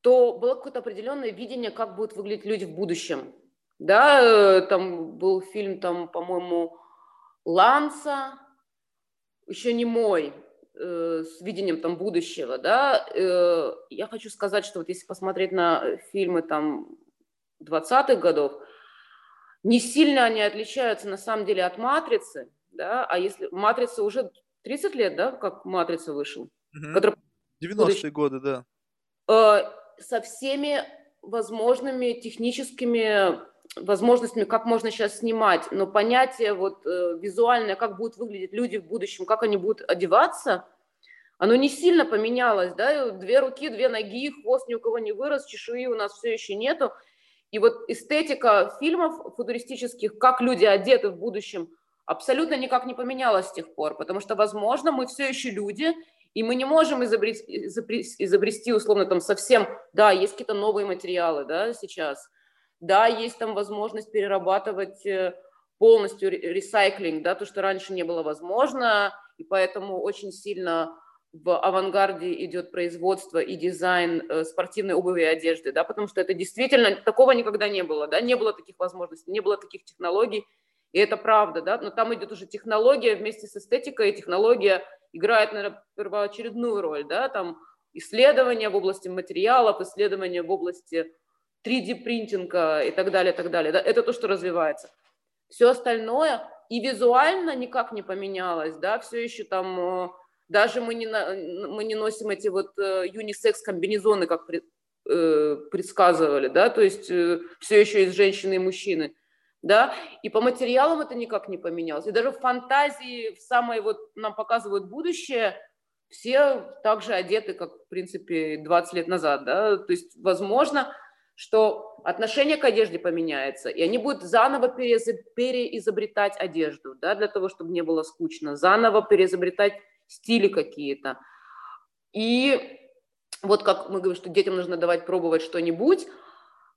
то было какое-то определенное видение, как будут выглядеть люди в будущем. Да, там был фильм, там, по-моему, Ланса, еще не мой, с видением там будущего, да, э, я хочу сказать, что вот если посмотреть на фильмы там 20-х годов, не сильно они отличаются на самом деле от «Матрицы», да, а если «Матрица» уже 30 лет, да, как «Матрица» вышел. Угу. Который... 90-е годы, да. Э, со всеми возможными техническими возможностями, как можно сейчас снимать, но понятие вот э, визуальное, как будут выглядеть люди в будущем, как они будут одеваться, оно не сильно поменялось, да, две руки, две ноги, хвост ни у кого не вырос, чешуи у нас все еще нету. И вот эстетика фильмов футуристических, как люди одеты в будущем, абсолютно никак не поменялась с тех пор, потому что, возможно, мы все еще люди, и мы не можем изобрести, изобрести условно там совсем, да, есть какие-то новые материалы, да, сейчас, да, есть там возможность перерабатывать э, полностью ресайклинг, да, то, что раньше не было возможно, и поэтому очень сильно в авангарде идет производство и дизайн э, спортивной обуви и одежды, да, потому что это действительно, такого никогда не было, да, не было таких возможностей, не было таких технологий, и это правда, да, но там идет уже технология вместе с эстетикой, и технология играет, наверное, первоочередную роль, да, там исследования в области материалов, исследования в области 3D-принтинга и так далее, так далее. Да, это то, что развивается. Все остальное и визуально никак не поменялось, да, все еще там, э, даже мы не, мы не носим эти вот э, юнисекс-комбинезоны, как э, предсказывали, да, то есть все еще из женщины и мужчины, да, и по материалам это никак не поменялось. И даже в фантазии, в самой вот нам показывают будущее, все также одеты, как, в принципе, 20 лет назад, да, то есть, возможно, что отношение к одежде поменяется, и они будут заново переизобретать одежду, да, для того, чтобы не было скучно, заново переизобретать стили какие-то. И вот как мы говорим, что детям нужно давать пробовать что-нибудь,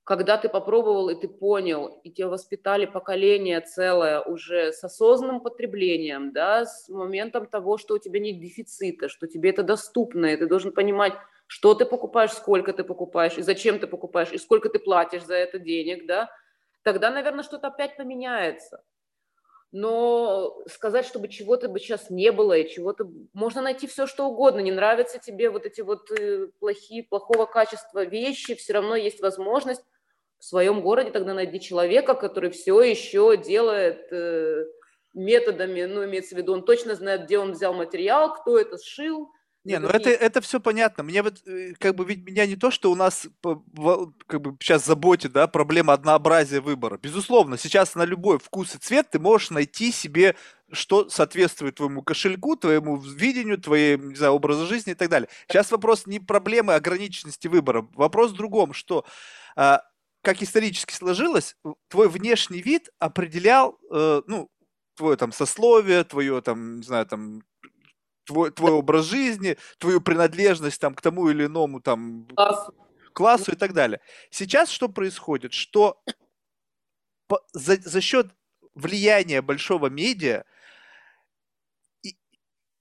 когда ты попробовал и ты понял, и тебя воспитали поколение целое уже с осознанным потреблением, да, с моментом того, что у тебя нет дефицита, что тебе это доступно, и ты должен понимать, что ты покупаешь, сколько ты покупаешь, и зачем ты покупаешь, и сколько ты платишь за это денег, да, тогда, наверное, что-то опять поменяется. Но сказать, чтобы чего-то бы сейчас не было, и чего-то... Можно найти все, что угодно. Не нравятся тебе вот эти вот э, плохие, плохого качества вещи, все равно есть возможность в своем городе тогда найди человека, который все еще делает э, методами, ну, имеется в виду, он точно знает, где он взял материал, кто это сшил, не, ну это, это все понятно. Мне вот, э, как бы, ведь меня не то, что у нас как бы сейчас заботит, да, проблема однообразия выбора. Безусловно, сейчас на любой вкус и цвет ты можешь найти себе, что соответствует твоему кошельку, твоему видению, твоей, не знаю, образу жизни и так далее. Сейчас вопрос не проблемы ограниченности выбора. Вопрос в другом, что а, как исторически сложилось, твой внешний вид определял, э, ну, твое там сословие, твое там, не знаю, там твой, твой образ жизни, твою принадлежность там к тому или иному там классу, классу и так далее. Сейчас что происходит? Что по, за, за счет влияния большого медиа и,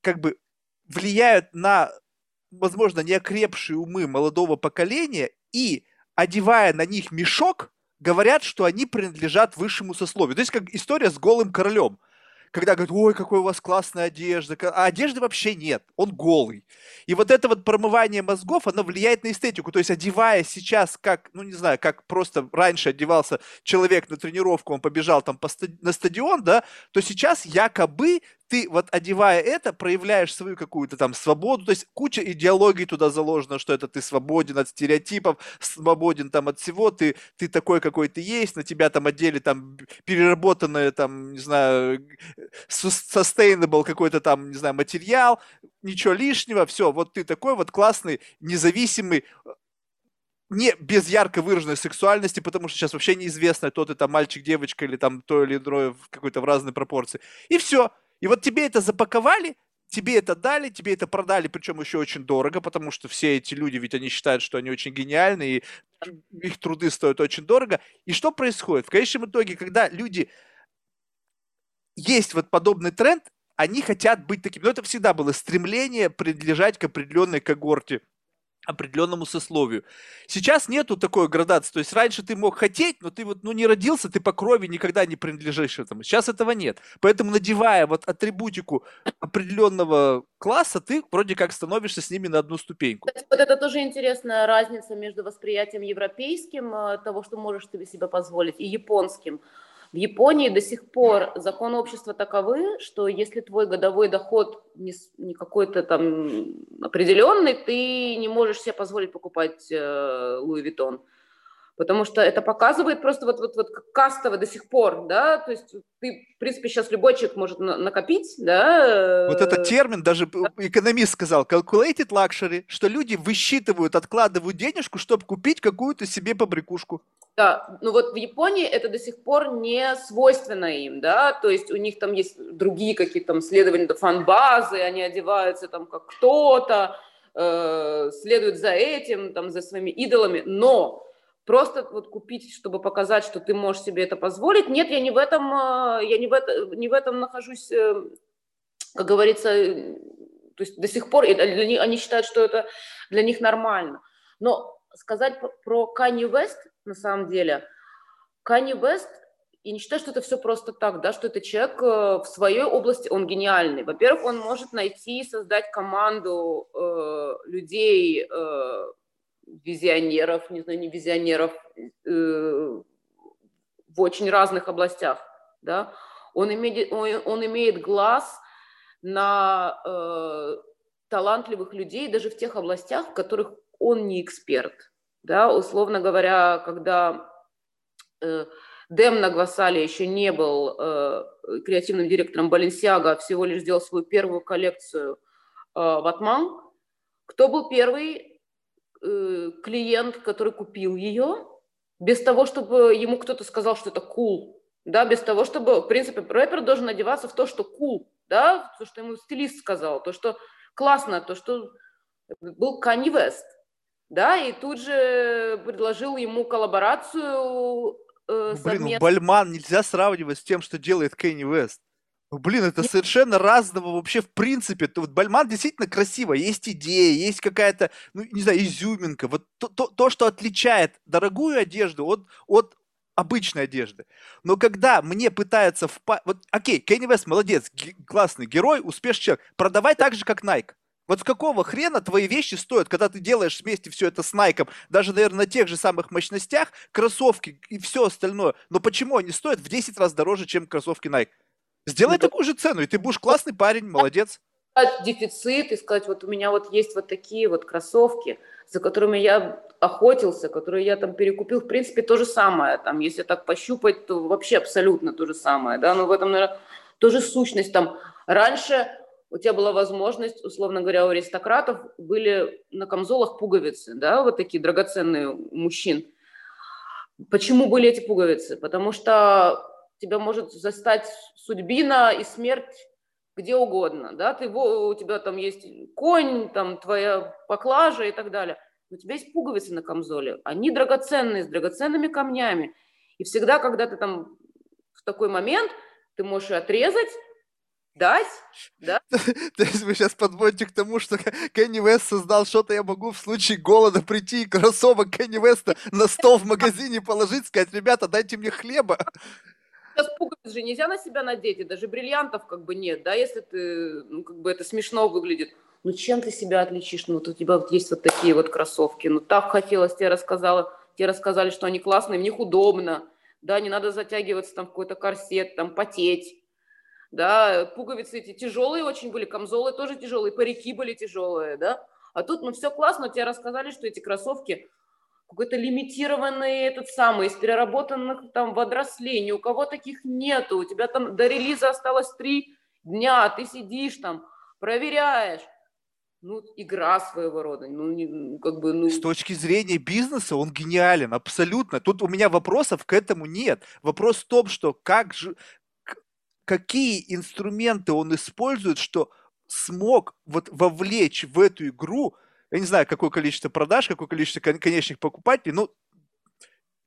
как бы влияют на, возможно, неокрепшие умы молодого поколения и одевая на них мешок, говорят, что они принадлежат высшему сословию. То есть как история с голым королем когда говорят, ой, какой у вас классная одежда, а одежды вообще нет, он голый. И вот это вот промывание мозгов, оно влияет на эстетику, то есть одевая сейчас, как, ну не знаю, как просто раньше одевался человек на тренировку, он побежал там по на стадион, да, то сейчас якобы ты вот одевая это, проявляешь свою какую-то там свободу, то есть куча идеологий туда заложена, что это ты свободен от стереотипов, свободен там от всего, ты, ты такой, какой ты есть, на тебя там одели там переработанное там, не знаю, sustainable какой-то там, не знаю, материал, ничего лишнего, все, вот ты такой вот классный, независимый, не без ярко выраженной сексуальности, потому что сейчас вообще неизвестно, тот это мальчик, девочка или там то или иное в какой-то в разной пропорции. И все. И вот тебе это запаковали, тебе это дали, тебе это продали, причем еще очень дорого, потому что все эти люди, ведь они считают, что они очень гениальны, и их труды стоят очень дорого. И что происходит? В конечном итоге, когда люди... Есть вот подобный тренд, они хотят быть такими. Но это всегда было стремление принадлежать к определенной когорте определенному сословию. Сейчас нету такой градации. То есть раньше ты мог хотеть, но ты вот ну, не родился, ты по крови никогда не принадлежишь этому. Сейчас этого нет. Поэтому, надевая вот атрибутику определенного класса, ты вроде как становишься с ними на одну ступеньку. Вот это тоже интересная разница между восприятием европейским э, того, что можешь себе позволить, и японским. В Японии до сих пор законы общества таковы, что если твой годовой доход не, не какой-то там определенный, ты не можешь себе позволить покупать э, Луи Виттон потому что это показывает просто вот, вот, вот кастово до сих пор, да, то есть ты, в принципе, сейчас любой человек может на- накопить, да. Вот этот термин, даже экономист сказал, calculated luxury, что люди высчитывают, откладывают денежку, чтобы купить какую-то себе побрякушку. Да, ну вот в Японии это до сих пор не свойственно им, да, то есть у них там есть другие какие-то там следования, фан-базы, они одеваются там как кто-то, э, следуют за этим, там, за своими идолами, но просто вот купить, чтобы показать, что ты можешь себе это позволить. Нет, я не в этом, э, я не в, это, не в этом нахожусь, э, как говорится, э, то есть до сих пор них, они считают, что это для них нормально. Но сказать про Kanye West, на самом деле, Kanye West я не считаю, что это все просто так, да, что это человек э, в своей области, он гениальный. Во-первых, он может найти и создать команду э, людей, э, визионеров, не знаю, не визионеров, э, в очень разных областях, да. Он имеет, он, он имеет глаз на э, талантливых людей даже в тех областях, в которых он не эксперт, да, условно говоря, когда э, Дэм Нагвасали еще не был э, креативным директором Баленсиага, а всего лишь сделал свою первую коллекцию э, Ватман. Кто был первый клиент, который купил ее, без того, чтобы ему кто-то сказал, что это cool, да, без того, чтобы, в принципе, рэпер должен одеваться в то, что cool, да, то, что ему стилист сказал, то, что классно, то, что был Канни Вест, да, и тут же предложил ему коллаборацию э, ну, Блин, ну, Бальман нельзя сравнивать с тем, что делает Кенни Вест. Ну, блин, это Нет. совершенно разного вообще в принципе. Вот Бальман действительно красиво, есть идея, есть какая-то, ну, не знаю, изюминка. Вот то, то, то что отличает дорогую одежду от, от обычной одежды. Но когда мне пытаются впасть... Вот, окей, Кенни Вест молодец, г- классный герой, успешный человек. Продавай так же, как Nike. Вот с какого хрена твои вещи стоят, когда ты делаешь вместе все это с Найком, даже, наверное, на тех же самых мощностях, кроссовки и все остальное. Но почему они стоят в 10 раз дороже, чем кроссовки Nike? Сделай ну, такую же цену, и ты будешь классный парень, молодец. Дефицит и сказать, вот у меня вот есть вот такие вот кроссовки, за которыми я охотился, которые я там перекупил, в принципе, то же самое. Там, если так пощупать, то вообще абсолютно то же самое. Да? Но в этом, наверное, тоже сущность. Там, раньше у тебя была возможность, условно говоря, у аристократов были на камзолах пуговицы, да, вот такие драгоценные у мужчин. Почему были эти пуговицы? Потому что тебя может застать судьбина и смерть где угодно, да, ты, у тебя там есть конь, там твоя поклажа и так далее. у тебя есть пуговицы на камзоле, они драгоценные, с драгоценными камнями. И всегда, когда ты там в такой момент, ты можешь отрезать, дать, да? (laughs) То есть вы сейчас подводите к тому, что Кенни Вест создал что-то, я могу в случае голода прийти и кроссовок Кенни Веста на стол в магазине положить, сказать, ребята, дайте мне хлеба. Сейчас пуговиц же нельзя на себя надеть, и даже бриллиантов как бы нет, да, если ты, ну, как бы это смешно выглядит. Ну, чем ты себя отличишь? Ну, вот у тебя вот есть вот такие вот кроссовки. Ну, так хотелось, тебе рассказала, тебе рассказали, что они классные, в них удобно, да, не надо затягиваться там в какой-то корсет, там, потеть да, пуговицы эти тяжелые очень были, камзолы тоже тяжелые, парики были тяжелые, да, а тут, ну, все классно, тебе рассказали, что эти кроссовки какой-то лимитированный этот самый, из переработанных там водорослей, у кого таких нету, у тебя там до релиза осталось три дня, ты сидишь там, проверяешь, ну, игра своего рода. Ну, не, как бы, ну... С точки зрения бизнеса он гениален, абсолютно. Тут у меня вопросов к этому нет. Вопрос в том, что как же, какие инструменты он использует, что смог вот вовлечь в эту игру, я не знаю, какое количество продаж, какое количество конечных покупателей, ну,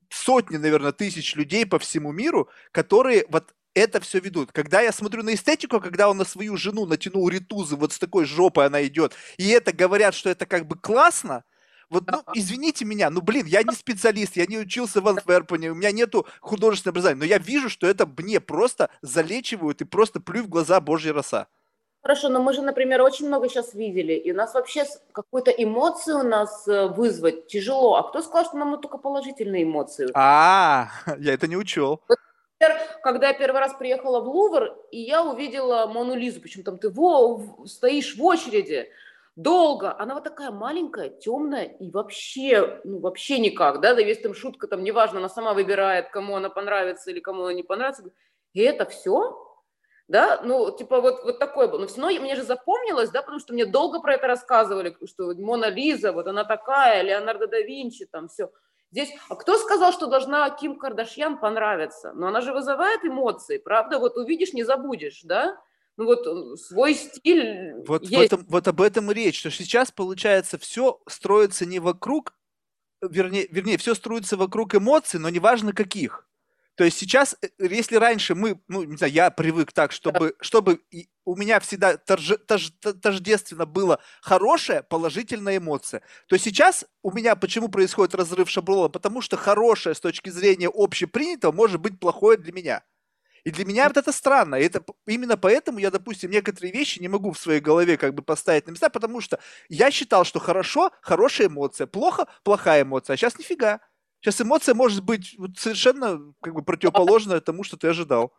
сотни, наверное, тысяч людей по всему миру, которые вот это все ведут. Когда я смотрю на эстетику, когда он на свою жену натянул ритузы, вот с такой жопой она идет, и это говорят, что это как бы классно, вот, ну, извините меня, ну, блин, я не специалист, я не учился в Антверпене, у меня нету художественного образования, но я вижу, что это мне просто залечивают и просто плюю в глаза божья роса. Хорошо, но мы же, например, очень много сейчас видели, и у нас вообще какую-то эмоцию у нас э, вызвать тяжело. А кто сказал, что нам только положительные эмоции? А, (laughs) я это не учел. Например, когда я первый раз приехала в Лувр, и я увидела Мону Лизу, причем там ты во, стоишь в очереди, долго. Она вот такая маленькая, темная и вообще, ну, вообще никак, да, да, есть там шутка, там, неважно, она сама выбирает, кому она понравится или кому она не понравится. И это все? Да, ну, типа вот, вот такое было. Но все равно мне же запомнилось, да, потому что мне долго про это рассказывали, что Мона Лиза, вот она такая, Леонардо да Винчи, там все. Здесь, а кто сказал, что должна Ким Кардашьян понравиться? Но она же вызывает эмоции, правда? Вот увидишь, не забудешь, да? ну вот э, свой стиль вот есть. Этом, вот об этом и речь, что сейчас получается все строится не вокруг, вернее, вернее, все строится вокруг эмоций, но неважно каких. То есть сейчас, э, если раньше мы, ну, не знаю, я привык так, чтобы, чтобы у меня всегда торж, тож, тождественно было хорошая, положительная эмоция, то сейчас у меня почему происходит разрыв шаблона? Потому что хорошее с точки зрения общепринятого может быть плохое для меня. И для меня вот это странно. И это именно поэтому я, допустим, некоторые вещи не могу в своей голове как бы поставить на места, потому что я считал, что хорошо, хорошая эмоция, плохо, плохая эмоция, а сейчас нифига. Сейчас эмоция может быть совершенно как бы противоположная тому, что ты ожидал.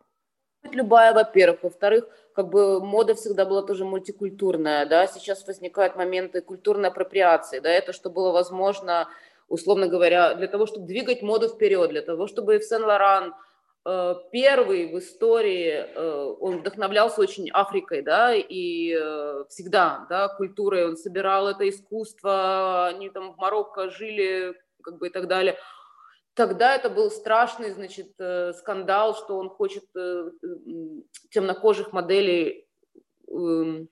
Любая, во-первых. Во-вторых, как бы мода всегда была тоже мультикультурная, да, сейчас возникают моменты культурной апроприации, да, это что было возможно, условно говоря, для того, чтобы двигать моду вперед, для того, чтобы в Сен-Лоран э, первый в истории, э, он вдохновлялся очень Африкой, да, и э, всегда, да, культурой, он собирал это искусство, они там в Марокко жили, как бы и так далее. Тогда это был страшный, значит, э, скандал, что он хочет э, темнокожих моделей эм,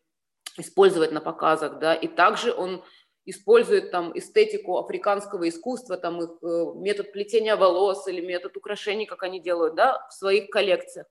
использовать на показах, да, и также он использует там эстетику африканского искусства, там их э, метод плетения волос или метод украшений, как они делают, да, в своих коллекциях.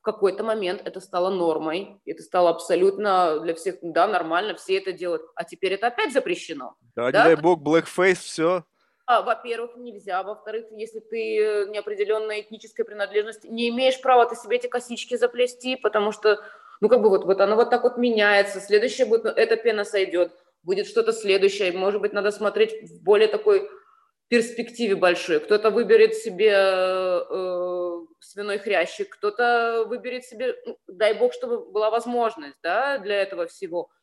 В какой-то момент это стало нормой, это стало абсолютно для всех, да, нормально, все это делают, а теперь это опять запрещено. Да, да? не дай бог, blackface, все. А, во-первых, нельзя. Во-вторых, если ты э, неопределенной этнической принадлежности, не имеешь права ты себе эти косички заплести, потому что, ну, как бы вот, вот оно вот так вот меняется. Следующее будет, ну, эта пена сойдет, будет что-то следующее. Может быть, надо смотреть в более такой перспективе большой. Кто-то выберет себе э, свиной хрящик, кто-то выберет себе, ну, дай бог, чтобы была возможность, да, для этого всего –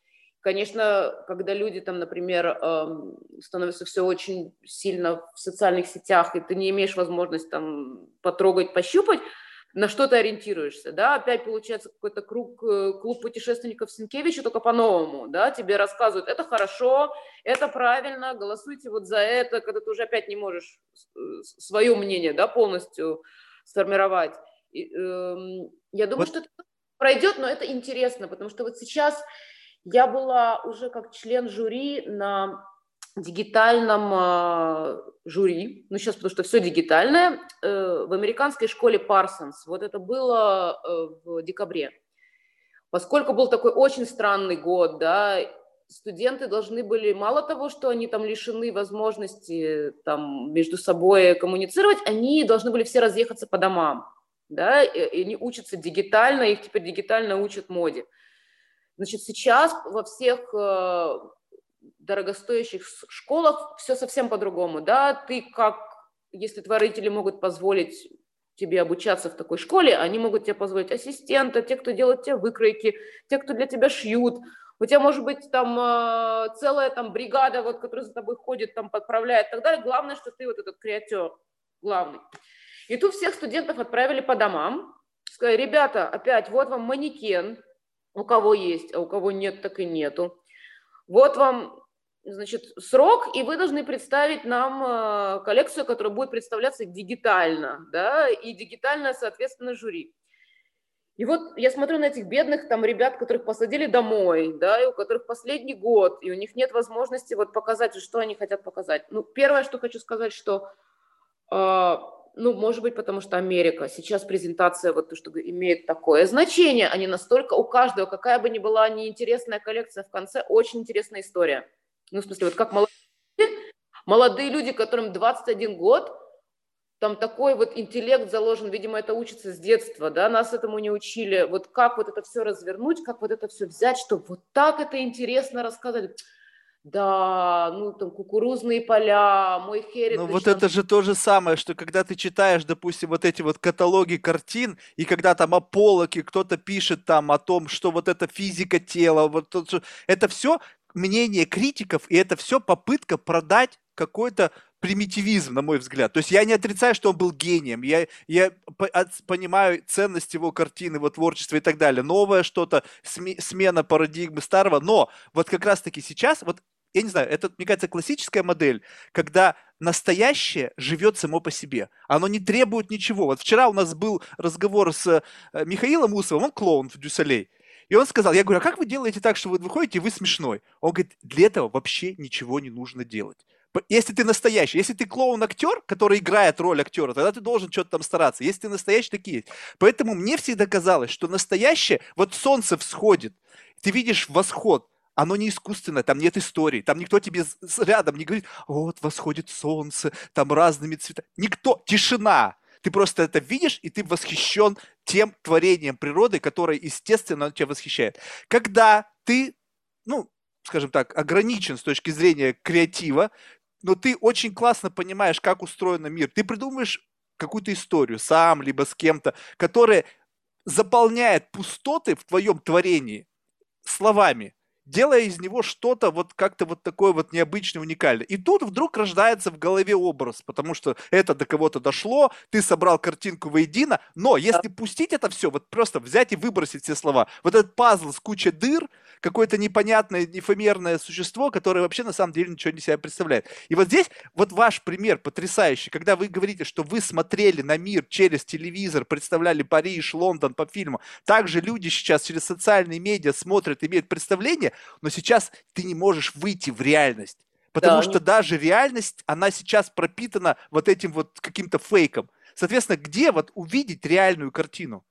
Конечно, когда люди там, например, становятся все очень сильно в социальных сетях, и ты не имеешь возможности там потрогать, пощупать, на что ты ориентируешься, да, опять получается какой-то круг, э, клуб путешественников Сенкевича, только по-новому, да, тебе рассказывают, это хорошо, это правильно, голосуйте вот за это, когда ты уже опять не можешь э, свое мнение, да, полностью сформировать. И, э, я думаю, вот. что это пройдет, но это интересно, потому что вот сейчас я была уже как член жюри на дигитальном э, жюри, ну сейчас потому что все дигитальное, э, в американской школе Парсонс. Вот это было э, в декабре. Поскольку был такой очень странный год, да, студенты должны были, мало того, что они там лишены возможности там между собой коммуницировать, они должны были все разъехаться по домам, да, и, и они учатся дигитально, их теперь дигитально учат моде. Значит, сейчас во всех э, дорогостоящих школах все совсем по-другому, да, ты как, если твои родители могут позволить тебе обучаться в такой школе, они могут тебе позволить ассистента, те, кто делает тебе выкройки, те, кто для тебя шьют, у тебя может быть там э, целая там бригада, вот, которая за тобой ходит, там подправляет и так далее. Главное, что ты вот этот креатер главный. И тут всех студентов отправили по домам, сказали, ребята, опять, вот вам манекен, у кого есть, а у кого нет, так и нету. Вот вам, значит, срок, и вы должны представить нам э, коллекцию, которая будет представляться дигитально, да, и дигитально, соответственно, жюри. И вот я смотрю на этих бедных там ребят, которых посадили домой, да, и у которых последний год, и у них нет возможности вот показать, что они хотят показать. Ну, первое, что хочу сказать, что э, ну, может быть, потому что Америка. Сейчас презентация вот то, что имеет такое значение, они настолько у каждого, какая бы ни была неинтересная коллекция, в конце очень интересная история. Ну, в смысле, вот как молодые, молодые люди, которым 21 год, там такой вот интеллект заложен, видимо, это учится с детства, да, нас этому не учили. Вот как вот это все развернуть, как вот это все взять, чтобы вот так это интересно рассказать да, ну там кукурузные поля, мой херит. Ну вот это же то же самое, что когда ты читаешь, допустим, вот эти вот каталоги картин, и когда там о полоке кто-то пишет там о том, что вот это физика тела, вот это все мнение критиков, и это все попытка продать какой-то примитивизм, на мой взгляд. То есть я не отрицаю, что он был гением. Я, я понимаю ценность его картины, его творчества и так далее. Новое что-то, смена парадигмы старого. Но вот как раз-таки сейчас, вот я не знаю, это, мне кажется, классическая модель, когда настоящее живет само по себе. Оно не требует ничего. Вот вчера у нас был разговор с э, Михаилом Усовым, он клоун в Дюсалей. И он сказал, я говорю, а как вы делаете так, что вы выходите, и вы смешной? Он говорит, для этого вообще ничего не нужно делать. Если ты настоящий, если ты клоун-актер, который играет роль актера, тогда ты должен что-то там стараться. Если ты настоящий, такие есть. Поэтому мне всегда казалось, что настоящее, вот солнце всходит, ты видишь восход, оно не искусственное, там нет истории, там никто тебе рядом не говорит, вот восходит солнце, там разными цветами. Никто, тишина. Ты просто это видишь, и ты восхищен тем творением природы, которое, естественно, тебя восхищает. Когда ты, ну, скажем так, ограничен с точки зрения креатива, но ты очень классно понимаешь, как устроен мир. Ты придумываешь какую-то историю сам, либо с кем-то, которая заполняет пустоты в твоем творении словами делая из него что-то вот как-то вот такое вот необычное, уникальное. И тут вдруг рождается в голове образ, потому что это до кого-то дошло, ты собрал картинку воедино, но если пустить это все, вот просто взять и выбросить все слова, вот этот пазл с кучей дыр, какое-то непонятное, эфемерное существо, которое вообще на самом деле ничего не себя представляет. И вот здесь вот ваш пример потрясающий, когда вы говорите, что вы смотрели на мир через телевизор, представляли Париж, Лондон по фильму, также люди сейчас через социальные медиа смотрят, имеют представление, но сейчас ты не можешь выйти в реальность. Потому да, что даже реальность, она сейчас пропитана вот этим вот каким-то фейком. Соответственно, где вот увидеть реальную картину?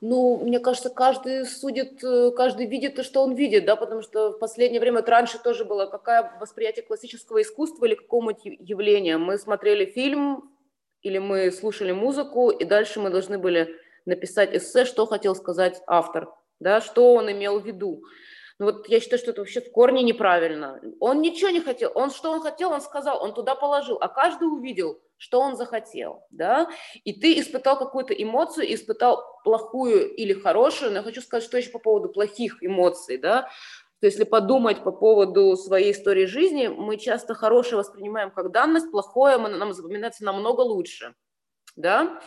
Ну, мне кажется, каждый судит, э, каждый видит то, что он видит, да, потому что в последнее время, вот раньше тоже было, какое восприятие классического искусства или какого-нибудь явления. Мы смотрели фильм или мы слушали музыку, и дальше мы должны были написать эссе, что хотел сказать автор, да, что он имел в виду. Ну вот я считаю, что это вообще в корне неправильно. Он ничего не хотел. Он что он хотел, он сказал, он туда положил, а каждый увидел, что он захотел, да, и ты испытал какую-то эмоцию, испытал плохую или хорошую, но я хочу сказать, что еще по поводу плохих эмоций, да, то если подумать по поводу своей истории жизни, мы часто хорошее воспринимаем как данность, плохое нам запоминается намного лучше, да,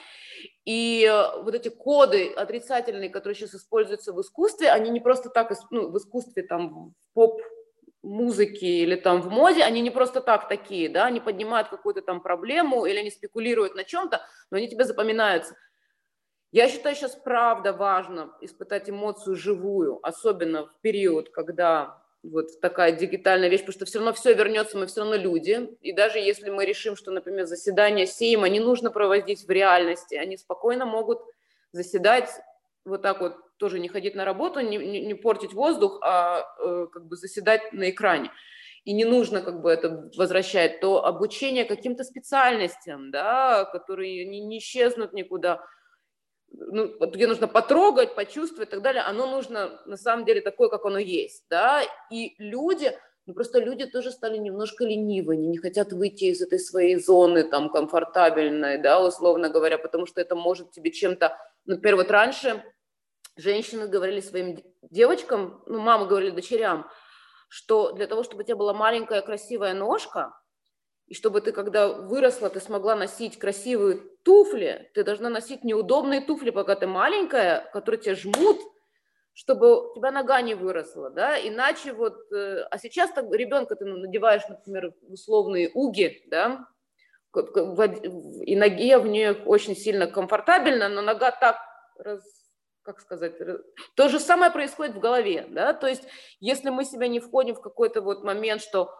и э, вот эти коды отрицательные, которые сейчас используются в искусстве, они не просто так, ну, в искусстве, там, поп музыки или там в моде, они не просто так такие, да, они поднимают какую-то там проблему или они спекулируют на чем-то, но они тебе запоминаются. Я считаю, сейчас правда важно испытать эмоцию живую, особенно в период, когда вот такая дигитальная вещь, потому что все равно все вернется, мы все равно люди. И даже если мы решим, что, например, заседание Сейма не нужно проводить в реальности, они спокойно могут заседать вот так вот, тоже не ходить на работу, не, не, не портить воздух, а э, как бы заседать на экране. И не нужно как бы это возвращать, то обучение каким-то специальностям, да, которые не, не исчезнут никуда – ну, где нужно потрогать, почувствовать и так далее, оно нужно на самом деле такое, как оно есть, да, и люди, ну, просто люди тоже стали немножко ленивы, они не хотят выйти из этой своей зоны, там, комфортабельной, да, условно говоря, потому что это может тебе чем-то, например, вот раньше женщины говорили своим девочкам, ну, мамы говорили дочерям, что для того, чтобы у тебя была маленькая красивая ножка, и чтобы ты, когда выросла, ты смогла носить красивые туфли, ты должна носить неудобные туфли, пока ты маленькая, которые тебя жмут, чтобы у тебя нога не выросла, да, иначе вот, э, а сейчас так ребенка ты надеваешь, например, условные уги, да, и ноге в нее очень сильно комфортабельно, но нога так как сказать, то же самое происходит в голове, да, то есть если мы себя не входим в какой-то вот момент, что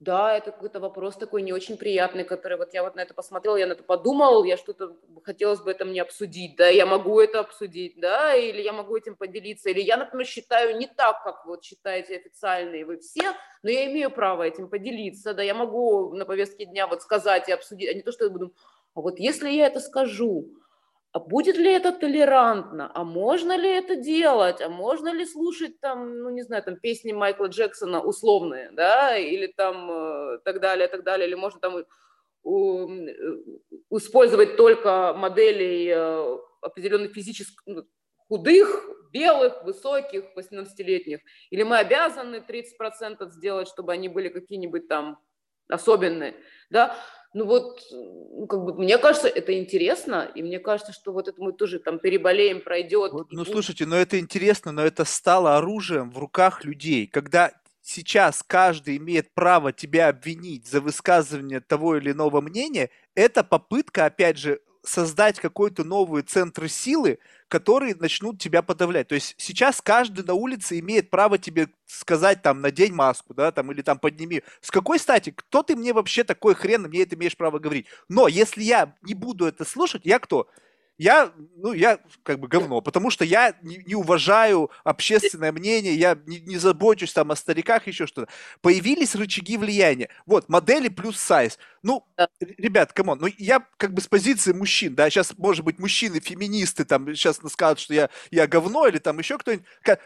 да, это какой-то вопрос такой не очень приятный, который вот я вот на это посмотрел, я на это подумал, я что-то хотелось бы это мне обсудить, да, я могу это обсудить, да, или я могу этим поделиться, или я, например, считаю не так, как вот считаете официальные вы все, но я имею право этим поделиться, да, я могу на повестке дня вот сказать и обсудить, а не то, что я буду, а вот если я это скажу, а будет ли это толерантно, а можно ли это делать, а можно ли слушать там, ну не знаю, там песни Майкла Джексона условные, да, или там э, так далее, так далее, или можно там у, использовать только моделей э, определенных физических, ну, худых, белых, высоких, 18-летних, или мы обязаны 30% сделать, чтобы они были какие-нибудь там особенные, да, ну вот, ну, как бы, мне кажется, это интересно, и мне кажется, что вот это мы тоже там переболеем, пройдет. Вот, ну, слушайте, но это интересно, но это стало оружием в руках людей, когда сейчас каждый имеет право тебя обвинить за высказывание того или иного мнения, это попытка, опять же, создать какой-то новый центр силы, которые начнут тебя подавлять. То есть сейчас каждый на улице имеет право тебе сказать там надень маску, да, там или там подними. С какой стати? Кто ты мне вообще такой хрен, мне это имеешь право говорить? Но если я не буду это слушать, я кто? Я, ну, я как бы говно, потому что я не, не уважаю общественное мнение, я не, не забочусь там о стариках, еще что-то. Появились рычаги влияния. Вот, модели плюс сайз. Ну, ребят, come on, ну, я как бы с позиции мужчин, да, сейчас, может быть, мужчины, феминисты там сейчас скажут, что я, я говно или там еще кто-нибудь.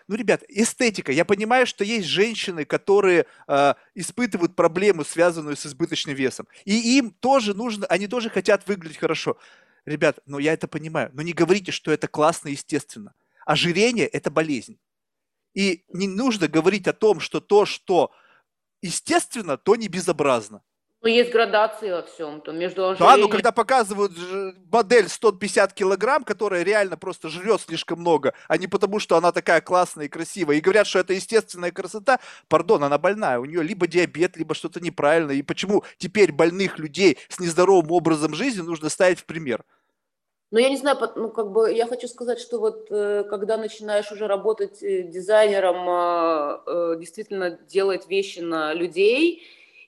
Ну, ребят, эстетика. Я понимаю, что есть женщины, которые э, испытывают проблему, связанную с избыточным весом. И им тоже нужно, они тоже хотят выглядеть хорошо. Ребят, ну я это понимаю, но не говорите, что это классно и естественно. Ожирение – это болезнь. И не нужно говорить о том, что то, что естественно, то не безобразно. Ну, есть градации во всем, то между ожирением... Да, но когда показывают модель 150 килограмм, которая реально просто жрет слишком много, а не потому, что она такая классная и красивая, и говорят, что это естественная красота, пардон, она больная, у нее либо диабет, либо что-то неправильно, и почему теперь больных людей с нездоровым образом жизни нужно ставить в пример? Ну, я не знаю, ну, как бы я хочу сказать, что вот э, когда начинаешь уже работать э, дизайнером, а, э, действительно делать вещи на людей,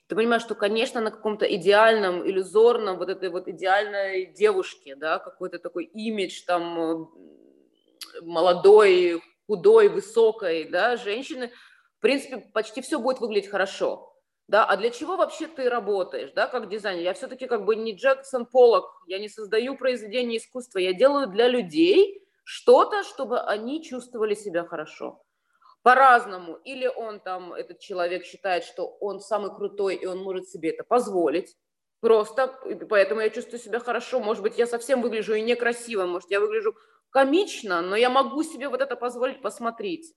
ты понимаешь, что, конечно, на каком-то идеальном, иллюзорном, вот этой вот идеальной девушке, да, какой-то такой имидж там э, молодой, худой, высокой, да, женщины, в принципе, почти все будет выглядеть хорошо. Да, а для чего вообще ты работаешь, да, как дизайнер? Я все-таки как бы не Джексон Поллок, я не создаю произведения искусства, я делаю для людей что-то, чтобы они чувствовали себя хорошо по-разному. Или он там, этот человек считает, что он самый крутой, и он может себе это позволить. Просто, поэтому я чувствую себя хорошо. Может быть, я совсем выгляжу и некрасиво, может, я выгляжу комично, но я могу себе вот это позволить посмотреть.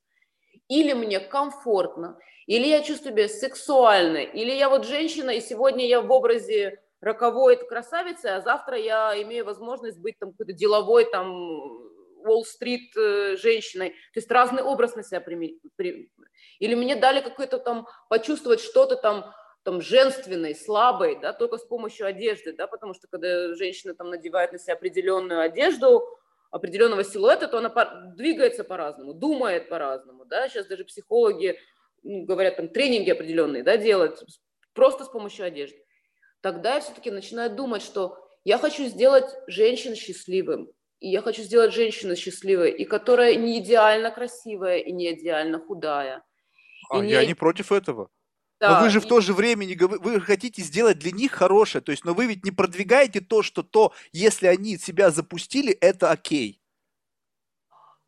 Или мне комфортно, или я чувствую себя сексуально, или я вот женщина, и сегодня я в образе роковой красавицы, а завтра я имею возможность быть там какой-то деловой там Уолл-стрит э, женщиной. То есть разный образ на себя применить. Или мне дали какой-то там почувствовать что-то там, там женственной, слабой, да, только с помощью одежды, да, потому что когда женщина там надевает на себя определенную одежду, определенного силуэта, то она двигается по-разному, думает по-разному, да, сейчас даже психологи ну, говорят, там тренинги определенные, да, делать просто с помощью одежды. Тогда я все-таки начинаю думать, что я хочу сделать женщин счастливым, и я хочу сделать женщину счастливой, и которая не идеально красивая и не идеально худая. А не... я не против этого. Да, но вы же и... в то же время не вы хотите сделать для них хорошее, то есть, но вы ведь не продвигаете то, что то, если они себя запустили, это окей.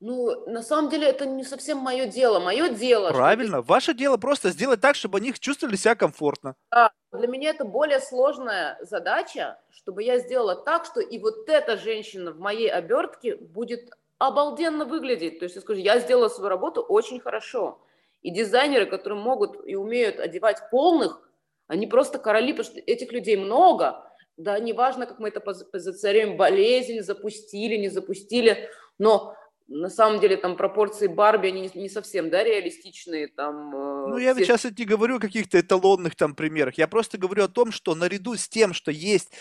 Ну, на самом деле, это не совсем мое дело. Мое дело... Правильно. Что... Ваше дело просто сделать так, чтобы они чувствовали себя комфортно. Да. Для меня это более сложная задача, чтобы я сделала так, что и вот эта женщина в моей обертке будет обалденно выглядеть. То есть я скажу, я сделала свою работу очень хорошо. И дизайнеры, которые могут и умеют одевать полных, они просто короли, потому что этих людей много. Да, неважно, как мы это позиционируем, болезнь запустили, не запустили, но на самом деле там пропорции Барби, они не, не совсем, да, реалистичные там. Э, ну, я все... сейчас не говорю о каких-то эталонных там примерах, я просто говорю о том, что наряду с тем, что есть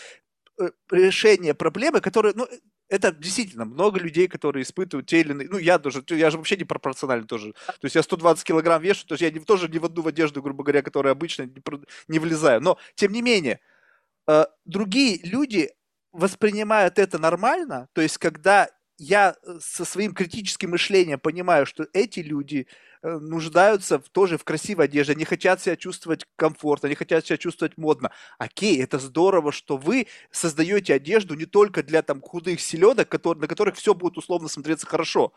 э, решение проблемы, которые, ну, это действительно много людей, которые испытывают те или иные... Ну, я тоже, я же вообще не пропорциональный тоже. То есть я 120 килограмм вешу, то есть я не, тоже не в одну одежду, грубо говоря, которая обычно не, не влезаю. Но, тем не менее, э, другие люди воспринимают это нормально, то есть когда я э, со своим критическим мышлением понимаю, что эти люди нуждаются в, тоже в красивой одежде, они хотят себя чувствовать комфортно, они хотят себя чувствовать модно. Окей, это здорово, что вы создаете одежду не только для там худых селедок, которые, на которых все будет условно смотреться хорошо.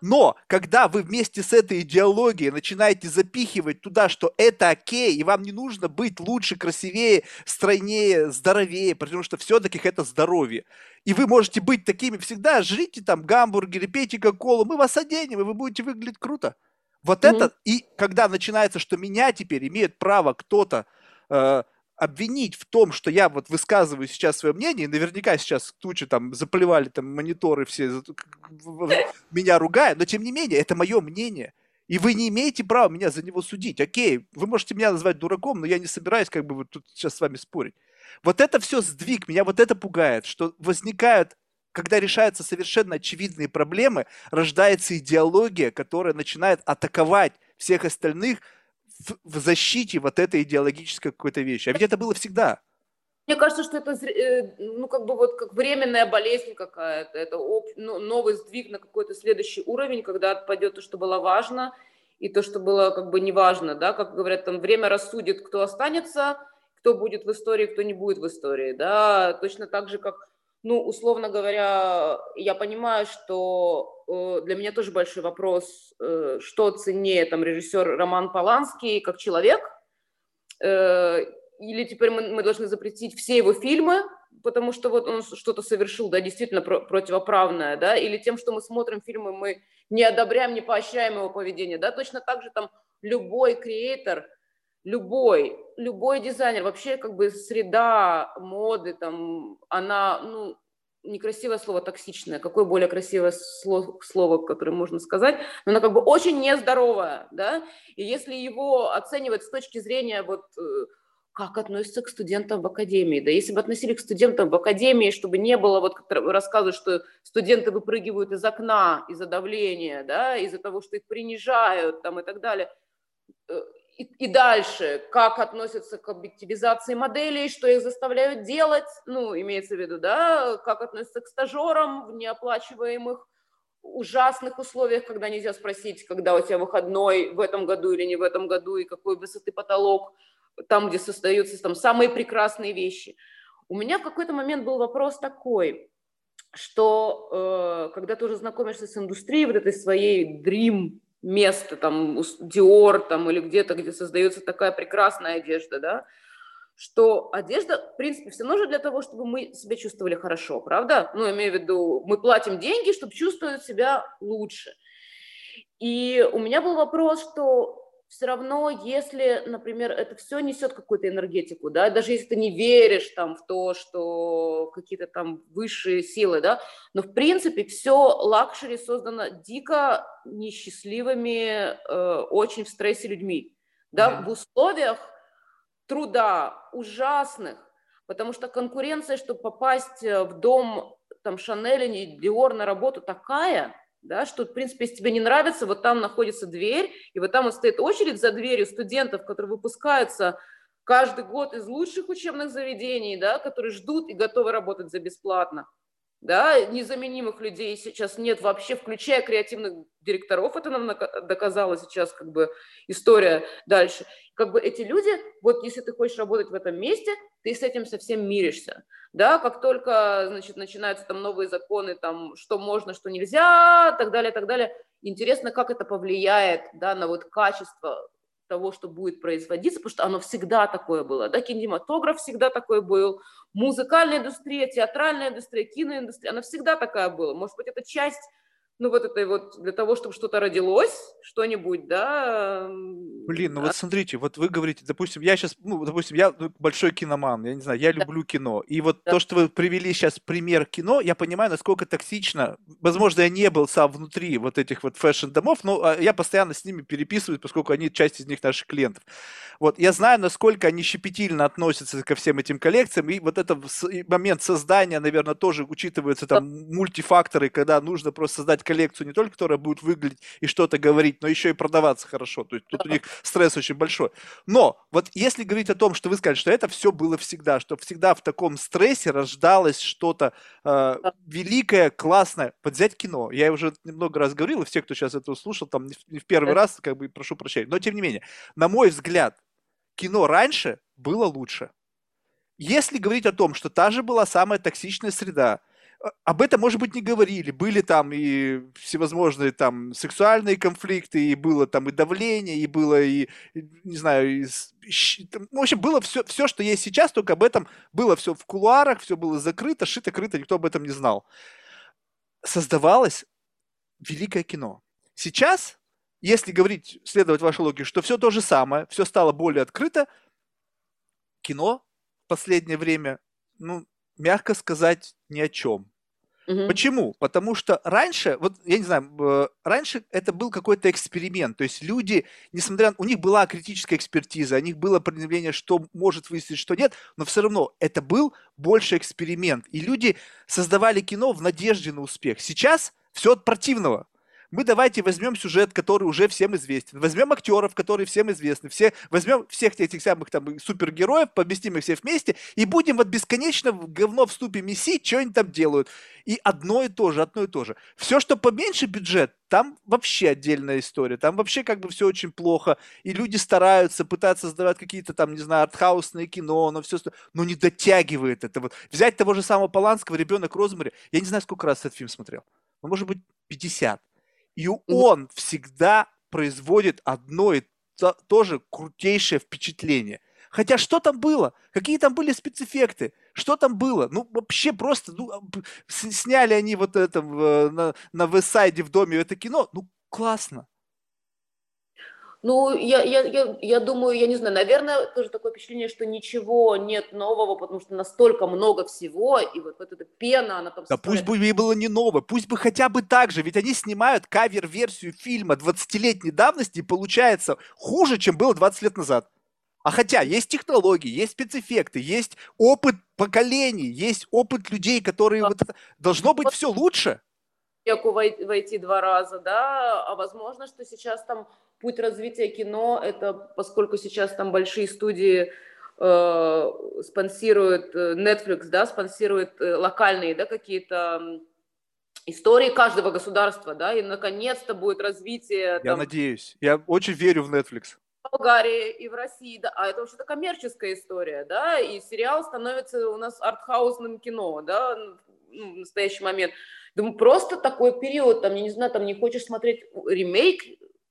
Но когда вы вместе с этой идеологией начинаете запихивать туда, что это окей, и вам не нужно быть лучше, красивее, стройнее, здоровее, потому что все-таки это здоровье. И вы можете быть такими всегда, жрите там гамбургеры, пейте кока-колу, мы вас оденем, и вы будете выглядеть круто. Вот mm-hmm. это, и когда начинается, что меня теперь имеет право кто-то э, обвинить в том, что я вот высказываю сейчас свое мнение, и наверняка сейчас тучи там заплевали там мониторы все, меня ругают, но тем не менее, это мое мнение. И вы не имеете права меня за него судить. Окей, вы можете меня назвать дураком, но я не собираюсь как бы вот тут сейчас с вами спорить. Вот это все сдвиг, меня вот это пугает, что возникают когда решаются совершенно очевидные проблемы, рождается идеология, которая начинает атаковать всех остальных в, в защите вот этой идеологической какой-то вещи. А ведь это было всегда. Мне кажется, что это э, ну, как бы вот как временная болезнь какая-то, это об, ну, новый сдвиг на какой-то следующий уровень, когда отпадет то, что было важно, и то, что было как бы неважно, да, как говорят, там время рассудит, кто останется, кто будет в истории, кто не будет в истории, да, точно так же, как, ну, условно говоря, я понимаю, что э, для меня тоже большой вопрос, э, что ценнее, там, режиссер Роман Поланский как человек, э, или теперь мы, мы должны запретить все его фильмы, потому что вот он что-то совершил, да, действительно про- противоправное, да, или тем, что мы смотрим фильмы, мы не одобряем, не поощряем его поведение, да, точно так же там любой креатор, любой, любой дизайнер, вообще как бы среда моды, там, она, ну, некрасивое слово токсичное, какое более красивое слово, слово, которое можно сказать, но она как бы очень нездоровая, да, и если его оценивать с точки зрения вот э, как относятся к студентам в академии. Да если бы относились к студентам в академии, чтобы не было, вот как рассказывают, что студенты выпрыгивают из окна из-за давления, да, из-за того, что их принижают там, и так далее. И, и дальше, как относятся к объективизации моделей, что их заставляют делать, ну, имеется в виду, да, как относятся к стажерам в неоплачиваемых ужасных условиях, когда нельзя спросить, когда у тебя выходной в этом году или не в этом году, и какой высоты потолок, там, где создаются там самые прекрасные вещи. У меня в какой-то момент был вопрос такой, что э, когда ты уже знакомишься с индустрией, вот этой своей dream место, там, Dior, там, или где-то, где создается такая прекрасная одежда, да, что одежда, в принципе, все нужно для того, чтобы мы себя чувствовали хорошо, правда? Ну, имею в виду, мы платим деньги, чтобы чувствовать себя лучше. И у меня был вопрос, что все равно, если, например, это все несет какую-то энергетику, да, даже если ты не веришь там в то, что какие-то там высшие силы, да, но в принципе все luxury создано дико несчастливыми, э, очень в стрессе людьми, да, mm-hmm. в условиях труда ужасных, потому что конкуренция, чтобы попасть э, в дом там Шанель или Диор на работу такая, да, что, в принципе, если тебе не нравится, вот там находится дверь, и вот там вот стоит очередь за дверью студентов, которые выпускаются каждый год из лучших учебных заведений, да, которые ждут и готовы работать за бесплатно. Да, незаменимых людей сейчас нет вообще, включая креативных директоров, это нам доказала сейчас как бы история дальше. Как бы эти люди, вот если ты хочешь работать в этом месте, ты с этим совсем миришься. Да, как только, значит, начинаются там новые законы, там, что можно, что нельзя, так далее, так далее, интересно, как это повлияет, да, на вот качество того, что будет производиться, потому что оно всегда такое было, да, кинематограф всегда такой был, музыкальная индустрия, театральная индустрия, киноиндустрия, она всегда такая была. Может быть, это часть ну, вот этой вот, для того, чтобы что-то родилось, что-нибудь, да. Блин, ну а... вот смотрите, вот вы говорите, допустим, я сейчас, ну, допустим, я большой киноман, я не знаю, я люблю да. кино, и вот да. то, что вы привели сейчас пример кино, я понимаю, насколько токсично, возможно, я не был сам внутри вот этих вот fashion-домов, но а, я постоянно с ними переписываюсь, поскольку они часть из них наших клиентов. Вот, я знаю, насколько они щепетильно относятся ко всем этим коллекциям, и вот этот момент создания, наверное, тоже учитываются там да. мультифакторы, когда нужно просто создать коллекцию не только, которая будет выглядеть и что-то говорить, но еще и продаваться хорошо. То есть тут у них стресс очень большой. Но вот если говорить о том, что вы сказали, что это все было всегда, что всегда в таком стрессе рождалось что-то э, великое, классное. Вот взять кино. Я уже немного раз говорил, и все, кто сейчас это услышал, там не в, не в первый раз, как бы прошу прощения. Но тем не менее, на мой взгляд, кино раньше было лучше. Если говорить о том, что та же была самая токсичная среда, об этом, может быть, не говорили. Были там и всевозможные там сексуальные конфликты, и было там и давление, и было и, не знаю, и, в общем, было все, все, что есть сейчас, только об этом было все в кулуарах, все было закрыто, шито-крыто, никто об этом не знал. Создавалось великое кино. Сейчас, если говорить, следовать вашей логике, что все то же самое, все стало более открыто, кино в последнее время, ну, мягко сказать, ни о чем. Угу. Почему? Потому что раньше, вот я не знаю, раньше это был какой-то эксперимент. То есть люди, несмотря на... У них была критическая экспертиза, у них было предъявление, что может выстрелить, что нет, но все равно это был больше эксперимент. И люди создавали кино в надежде на успех. Сейчас все от противного мы давайте возьмем сюжет, который уже всем известен, возьмем актеров, которые всем известны, все, возьмем всех этих самых там супергероев, поместим их все вместе и будем вот бесконечно в говно в ступе месить, что они там делают. И одно и то же, одно и то же. Все, что поменьше бюджет, там вообще отдельная история. Там вообще как бы все очень плохо. И люди стараются, пытаются создавать какие-то там, не знаю, артхаусные кино, но все, но не дотягивает это. Вот взять того же самого Поланского, «Ребенок Розмари», я не знаю, сколько раз этот фильм смотрел. Ну, может быть, 50. И он всегда производит одно и то, же крутейшее впечатление. Хотя что там было? Какие там были спецэффекты? Что там было? Ну, вообще просто, ну, сняли они вот это на, на Вестсайде в доме это кино. Ну, классно. Ну, я, я, я, я думаю, я не знаю, наверное, тоже такое впечатление, что ничего нет нового, потому что настолько много всего, и вот, вот эта пена, она там... Да пусть бы ей было не новое, пусть бы хотя бы так же, ведь они снимают кавер-версию фильма 20-летней давности, и получается хуже, чем было 20 лет назад. А хотя есть технологии, есть спецэффекты, есть опыт поколений, есть опыт людей, которые... Вот это... Должно быть все лучше. Войти два раза, да, а возможно, что сейчас там путь развития кино, это поскольку сейчас там большие студии э, спонсируют, э, Netflix, да, спонсирует э, локальные, да, какие-то истории каждого государства, да, и наконец-то будет развитие. Я надеюсь, я очень верю в Netflix. В Болгарии и в России, да, а это вообще-то коммерческая история, да, и сериал становится у нас артхаусным кино, да, ну, в настоящий момент. Думаю, просто такой период, там, я не знаю, там не хочешь смотреть ремейк,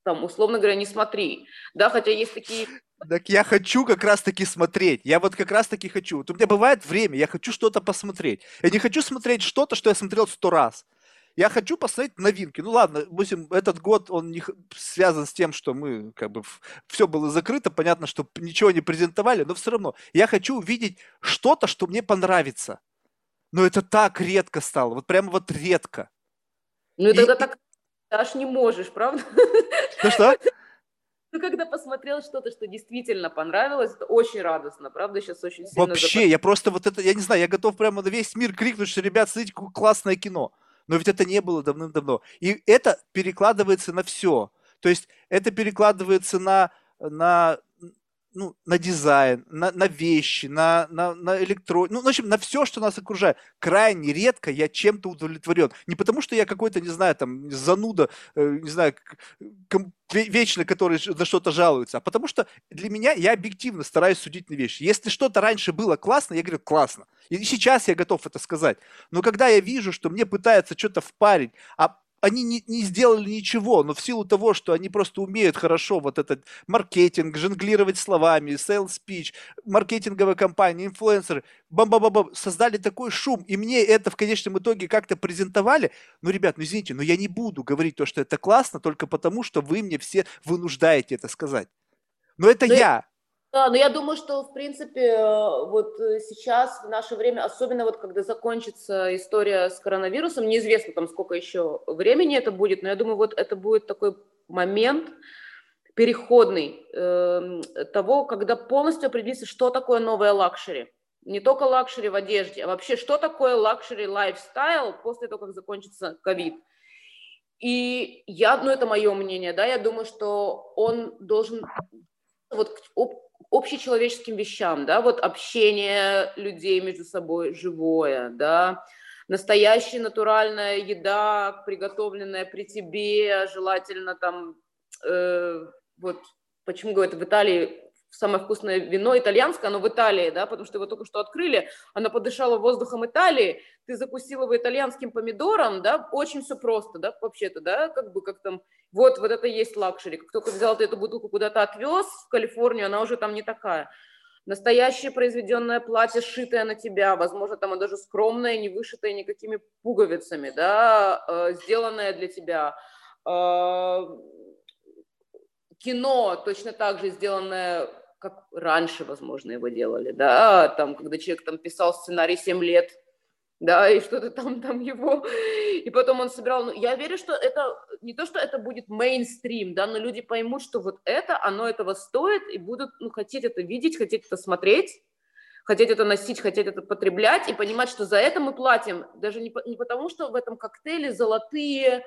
там, условно говоря, не смотри, да, хотя есть такие... Так я хочу как раз-таки смотреть, я вот как раз-таки хочу. Вот у меня бывает время, я хочу что-то посмотреть. Я не хочу смотреть что-то, что я смотрел сто раз. Я хочу посмотреть новинки. Ну ладно, допустим, этот год он не связан с тем, что мы как бы все было закрыто, понятно, что ничего не презентовали, но все равно я хочу увидеть что-то, что мне понравится. Но это так редко стало, вот прямо вот редко. Ну и тогда так аж не можешь, правда? Ну что? (laughs) Ну, когда посмотрел что-то, что действительно понравилось, это очень радостно, правда, сейчас очень сильно... Вообще, запас... я просто вот это, я не знаю, я готов прямо на весь мир крикнуть, что, ребят, смотрите, какое классное кино. Но ведь это не было давным-давно. И это перекладывается на все. То есть это перекладывается на, на ну, на дизайн, на, на вещи, на, на, на электро... Ну, в общем, на все, что нас окружает. Крайне редко я чем-то удовлетворен. Не потому, что я какой-то, не знаю, там, зануда, э, не знаю, ком- вечно, который на что-то жалуется, а потому что для меня я объективно стараюсь судить на вещи. Если что-то раньше было классно, я говорю, классно. И сейчас я готов это сказать. Но когда я вижу, что мне пытаются что-то впарить, а они не, не сделали ничего, но в силу того, что они просто умеют хорошо вот этот маркетинг, жонглировать словами, sales speech, маркетинговая компания, инфлюенсеры, бам бам бам создали такой шум, и мне это в конечном итоге как-то презентовали. Ну, ребят, ну извините, но я не буду говорить то, что это классно, только потому, что вы мне все вынуждаете это сказать. Но это но я. Да, но я думаю, что, в принципе, э, вот э, сейчас, в наше время, особенно вот когда закончится история с коронавирусом, неизвестно там сколько еще времени это будет, но я думаю, вот это будет такой момент переходный э, того, когда полностью определится, что такое новое luxury. Не только luxury в одежде, а вообще, что такое luxury lifestyle после того, как закончится ковид. И я, ну это мое мнение, да, я думаю, что он должен вот общечеловеческим вещам, да, вот общение людей между собой живое, да, настоящая натуральная еда, приготовленная при тебе, желательно там, э, вот почему говорят в Италии самое вкусное вино итальянское, оно в Италии, да, потому что его только что открыли, оно подышало воздухом Италии, ты закусила его итальянским помидором, да, очень все просто, да, вообще-то, да, как бы как там, вот, вот это есть luxury. Как только взял ты эту бутылку куда-то отвез в Калифорнию, она уже там не такая. Настоящее произведенное платье, сшитое на тебя, возможно, там даже скромное, не вышитое никакими пуговицами, да, э, сделанное для тебя. Э, кино точно так же сделанное как раньше, возможно, его делали, да, там, когда человек там писал сценарий 7 лет, да, и что-то там, там его, и потом он собирал, ну, я верю, что это, не то, что это будет мейнстрим, да, но люди поймут, что вот это, оно этого стоит, и будут, ну, хотеть это видеть, хотеть это смотреть, хотеть это носить, хотеть это потреблять, и понимать, что за это мы платим, даже не, не потому, что в этом коктейле золотые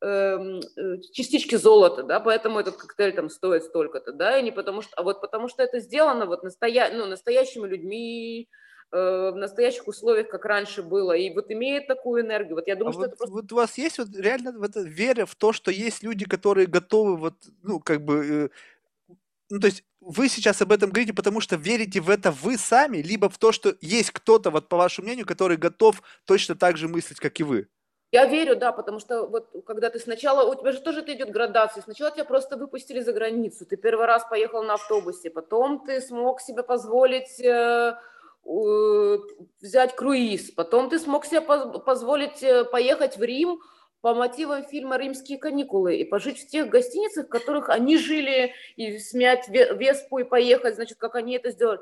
частички золота, да, поэтому этот коктейль там стоит столько-то, да, и не потому что, а вот потому что это сделано вот настоя, ну, настоящими людьми, Э, в настоящих условиях, как раньше было, и вот имеет такую энергию. Вот я думаю, а что вот, это просто... Вот у вас есть вот реально вот вера в то, что есть люди, которые готовы вот, ну, как бы, э, ну, то есть вы сейчас об этом говорите, потому что верите в это вы сами, либо в то, что есть кто-то, вот по вашему мнению, который готов точно так же мыслить, как и вы? Я верю, да, потому что вот когда ты сначала, у тебя же тоже идет градация, сначала тебя просто выпустили за границу, ты первый раз поехал на автобусе, потом ты смог себе позволить э, взять круиз, потом ты смог себе позволить э, поехать в Рим по мотивам фильма «Римские каникулы» и пожить в тех гостиницах, в которых они жили, и смять Веспу и поехать, значит, как они это сделали.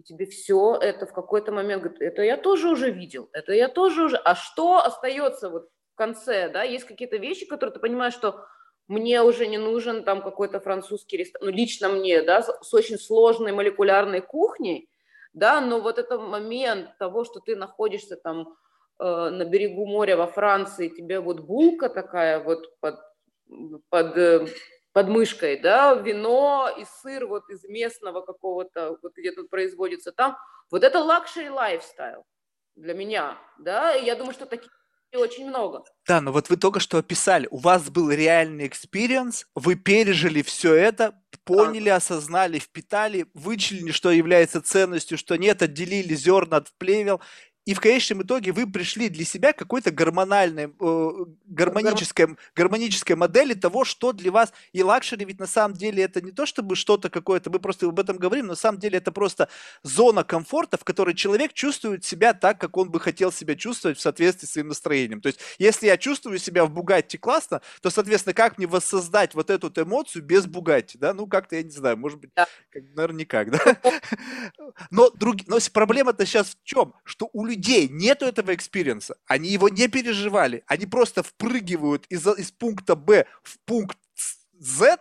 И тебе все это в какой-то момент говорит, это я тоже уже видел, это я тоже уже... А что остается вот в конце, да? Есть какие-то вещи, которые ты понимаешь, что мне уже не нужен там какой-то французский ресторан, ну, лично мне, да, с очень сложной молекулярной кухней, да, но вот этот момент того, что ты находишься там э, на берегу моря во Франции, тебе вот булка такая вот под, под, э, под мышкой, да, вино и сыр вот из местного какого-то, вот где тут производится там, вот это luxury lifestyle для меня, да, и я думаю, что таких очень много. Да, но вот вы только что описали, у вас был реальный experience, вы пережили все это, поняли, осознали, впитали, вычленили, что является ценностью, что нет, отделили зерна от плевел, и в конечном итоге вы пришли для себя какой-то гормональной, э, гармонической, гармонической модели того, что для вас и luxury, ведь на самом деле это не то чтобы что-то какое-то, мы просто об этом говорим, но на самом деле это просто зона комфорта, в которой человек чувствует себя так, как он бы хотел себя чувствовать в соответствии с своим настроением. То есть, если я чувствую себя в Бугатти классно, то, соответственно, как мне воссоздать вот эту эмоцию без Бугатти, да? Ну, как-то, я не знаю, может быть, да. как, наверное, никак, да? Но, друг... но проблема-то сейчас в чем? Что у людей нету этого experience'а, они его не переживали, они просто впрыгивают из, из пункта Б в пункт Z,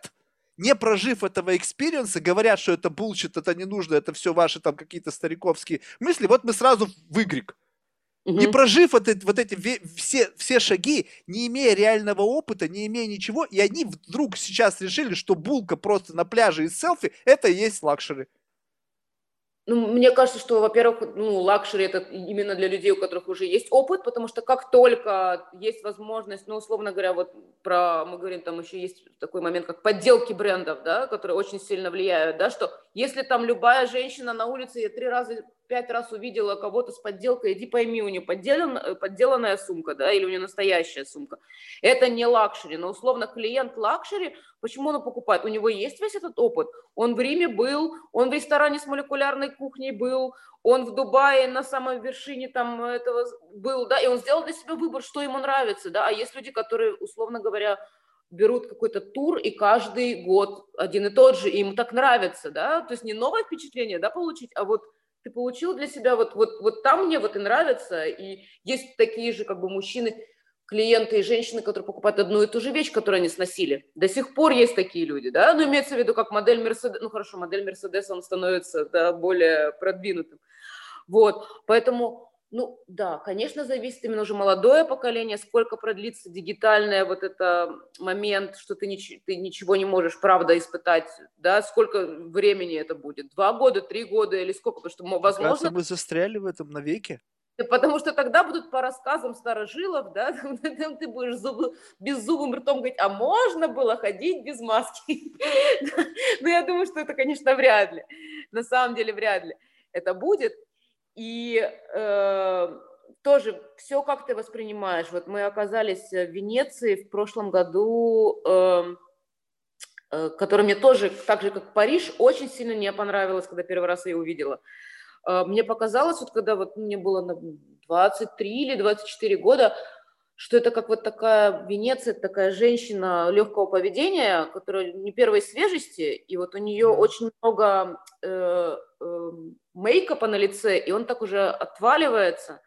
не прожив этого experience'а, говорят, что это bullshit, это не нужно, это все ваши там какие-то стариковские мысли, вот мы сразу в Y. Угу. Не прожив вот эти, вот эти все, все шаги, не имея реального опыта, не имея ничего, и они вдруг сейчас решили, что булка просто на пляже из селфи, это и есть luxury. Ну, мне кажется, что, во-первых, ну, luxury это именно для людей, у которых уже есть опыт, потому что как только есть возможность, ну, условно говоря, вот про, мы говорим, там еще есть такой момент, как подделки брендов, да, которые очень сильно влияют, да, что если там любая женщина на улице, три раза пять раз увидела кого-то с подделкой, иди пойми, у нее подделан, э, подделанная сумка, да, или у нее настоящая сумка. Это не luxury, но условно клиент luxury, почему он покупает? У него есть весь этот опыт. Он в Риме был, он в ресторане с молекулярной кухней был, он в Дубае на самой вершине там этого был, да, и он сделал для себя выбор, что ему нравится, да, а есть люди, которые, условно говоря, берут какой-то тур и каждый год один и тот же, и им так нравится, да, то есть не новое впечатление, да, получить, а вот ты получил для себя, вот, вот, вот там мне вот и нравится, и есть такие же как бы мужчины, клиенты и женщины, которые покупают одну и ту же вещь, которую они сносили. До сих пор есть такие люди, да, ну, имеется в виду, как модель Мерседес, ну, хорошо, модель Мерседес, он становится, да, более продвинутым. Вот, поэтому ну да, конечно, зависит именно уже молодое поколение, сколько продлится дигитальный вот это момент, что ты, нич- ты ничего не можешь, правда, испытать, да, сколько времени это будет, два года, три года или сколько, потому что, возможно... Кажется, мы застряли в этом навеки. Потому что тогда будут по рассказам старожилов, да, (laughs) ты будешь зуб, беззубым ртом говорить, а можно было ходить без маски? (laughs) Но ну, я думаю, что это, конечно, вряд ли. На самом деле, вряд ли это будет. И э, тоже все, как ты воспринимаешь. Вот мы оказались в Венеции в прошлом году, э, э, который мне тоже, так же как Париж, очень сильно не понравилось, когда первый раз я увидела. Э, мне показалось, вот когда вот мне было 23 или 24 года, что это как вот такая Венеция, такая женщина легкого поведения, которая не первой свежести, и вот у нее очень много э, э, мейкапа на лице, и он так уже отваливается.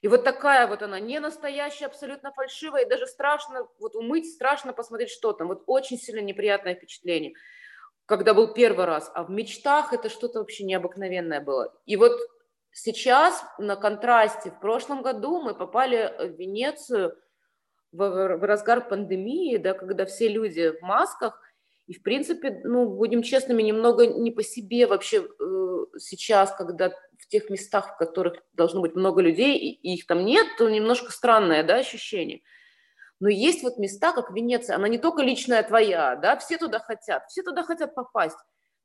И вот такая вот она, не настоящая, абсолютно фальшивая, и даже страшно вот умыть, страшно посмотреть, что там. Вот очень сильно неприятное впечатление, когда был первый раз. А в мечтах это что-то вообще необыкновенное было. И вот сейчас на контрасте, в прошлом году мы попали в Венецию в, в разгар пандемии, да, когда все люди в масках, и, в принципе, ну, будем честными, немного не по себе вообще э, сейчас, когда в тех местах, в которых должно быть много людей, и, и их там нет, то немножко странное, да, ощущение. Но есть вот места, как Венеция, она не только личная твоя, да, все туда хотят, все туда хотят попасть.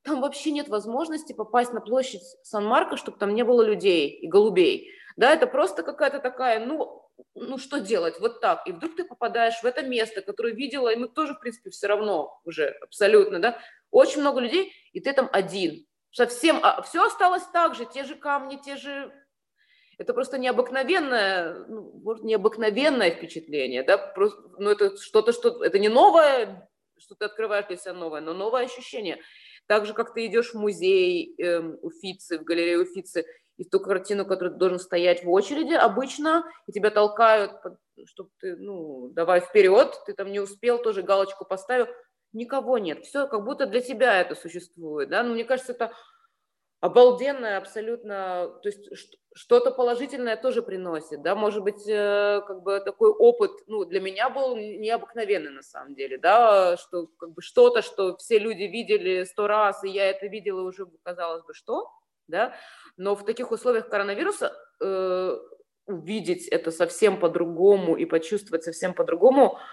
Там вообще нет возможности попасть на площадь Сан-Марко, чтобы там не было людей и голубей. Да, это просто какая-то такая, ну, ну что делать, вот так. И вдруг ты попадаешь в это место, которое видела, и мы тоже, в принципе, все равно уже абсолютно, да, очень много людей, и ты там один. Совсем, а все осталось так же, те же камни, те же... Это просто необыкновенное, ну, может, необыкновенное впечатление, да, просто, ну, это что-то, что, это не новое, что ты открываешь для себя новое, но новое ощущение – так же, как ты идешь в музей э, Уфицы, в галерею Уфицы, и ту картину, которую ты должен стоять в очереди обычно, и тебя толкают, чтобы ты, ну, давай вперед, ты там не успел, тоже галочку поставил, никого нет, все как будто для тебя это существует, да, но мне кажется, это обалденное абсолютно, то есть что-то положительное тоже приносит, да, может быть, э, как бы такой опыт, ну, для меня был необыкновенный на самом деле, да, что как бы что-то, что все люди видели сто раз, и я это видела уже, казалось бы, что, да, но в таких условиях коронавируса э, увидеть это совсем по-другому и почувствовать совсем по-другому –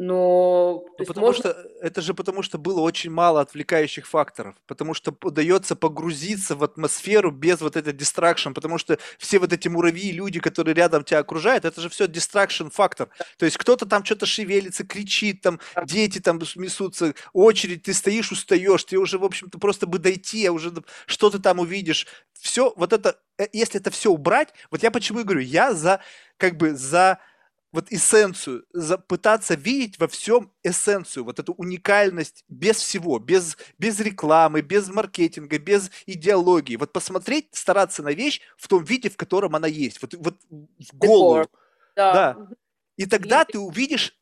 но ну, потому можно... что это же потому что было очень мало отвлекающих факторов, потому что удается погрузиться в атмосферу без вот этой дистракшн, потому что все вот эти муравьи, люди, которые рядом тебя окружают, это же все дистракшн фактор. То есть кто-то там что-то шевелится, кричит, там дети там несутся, очередь, ты стоишь, устаешь, ты уже, в общем-то, просто бы дойти, а уже что ты там увидишь. Все, вот это, э, если это все убрать, вот я почему и говорю, я за, как бы, за вот эссенцию, пытаться видеть во всем эссенцию, вот эту уникальность без всего, без, без рекламы, без маркетинга, без идеологии. Вот посмотреть, стараться на вещь в том виде, в котором она есть, вот, вот в голову. Да. да. И тогда ты увидишь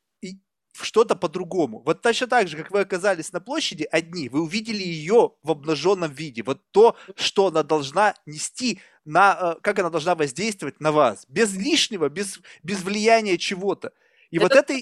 что-то по-другому. Вот точно так же, как вы оказались на площади одни, вы увидели ее в обнаженном виде. Вот то, что она должна нести, на, э, как она должна воздействовать на вас. Без лишнего, без, без влияния чего-то. И это, вот это...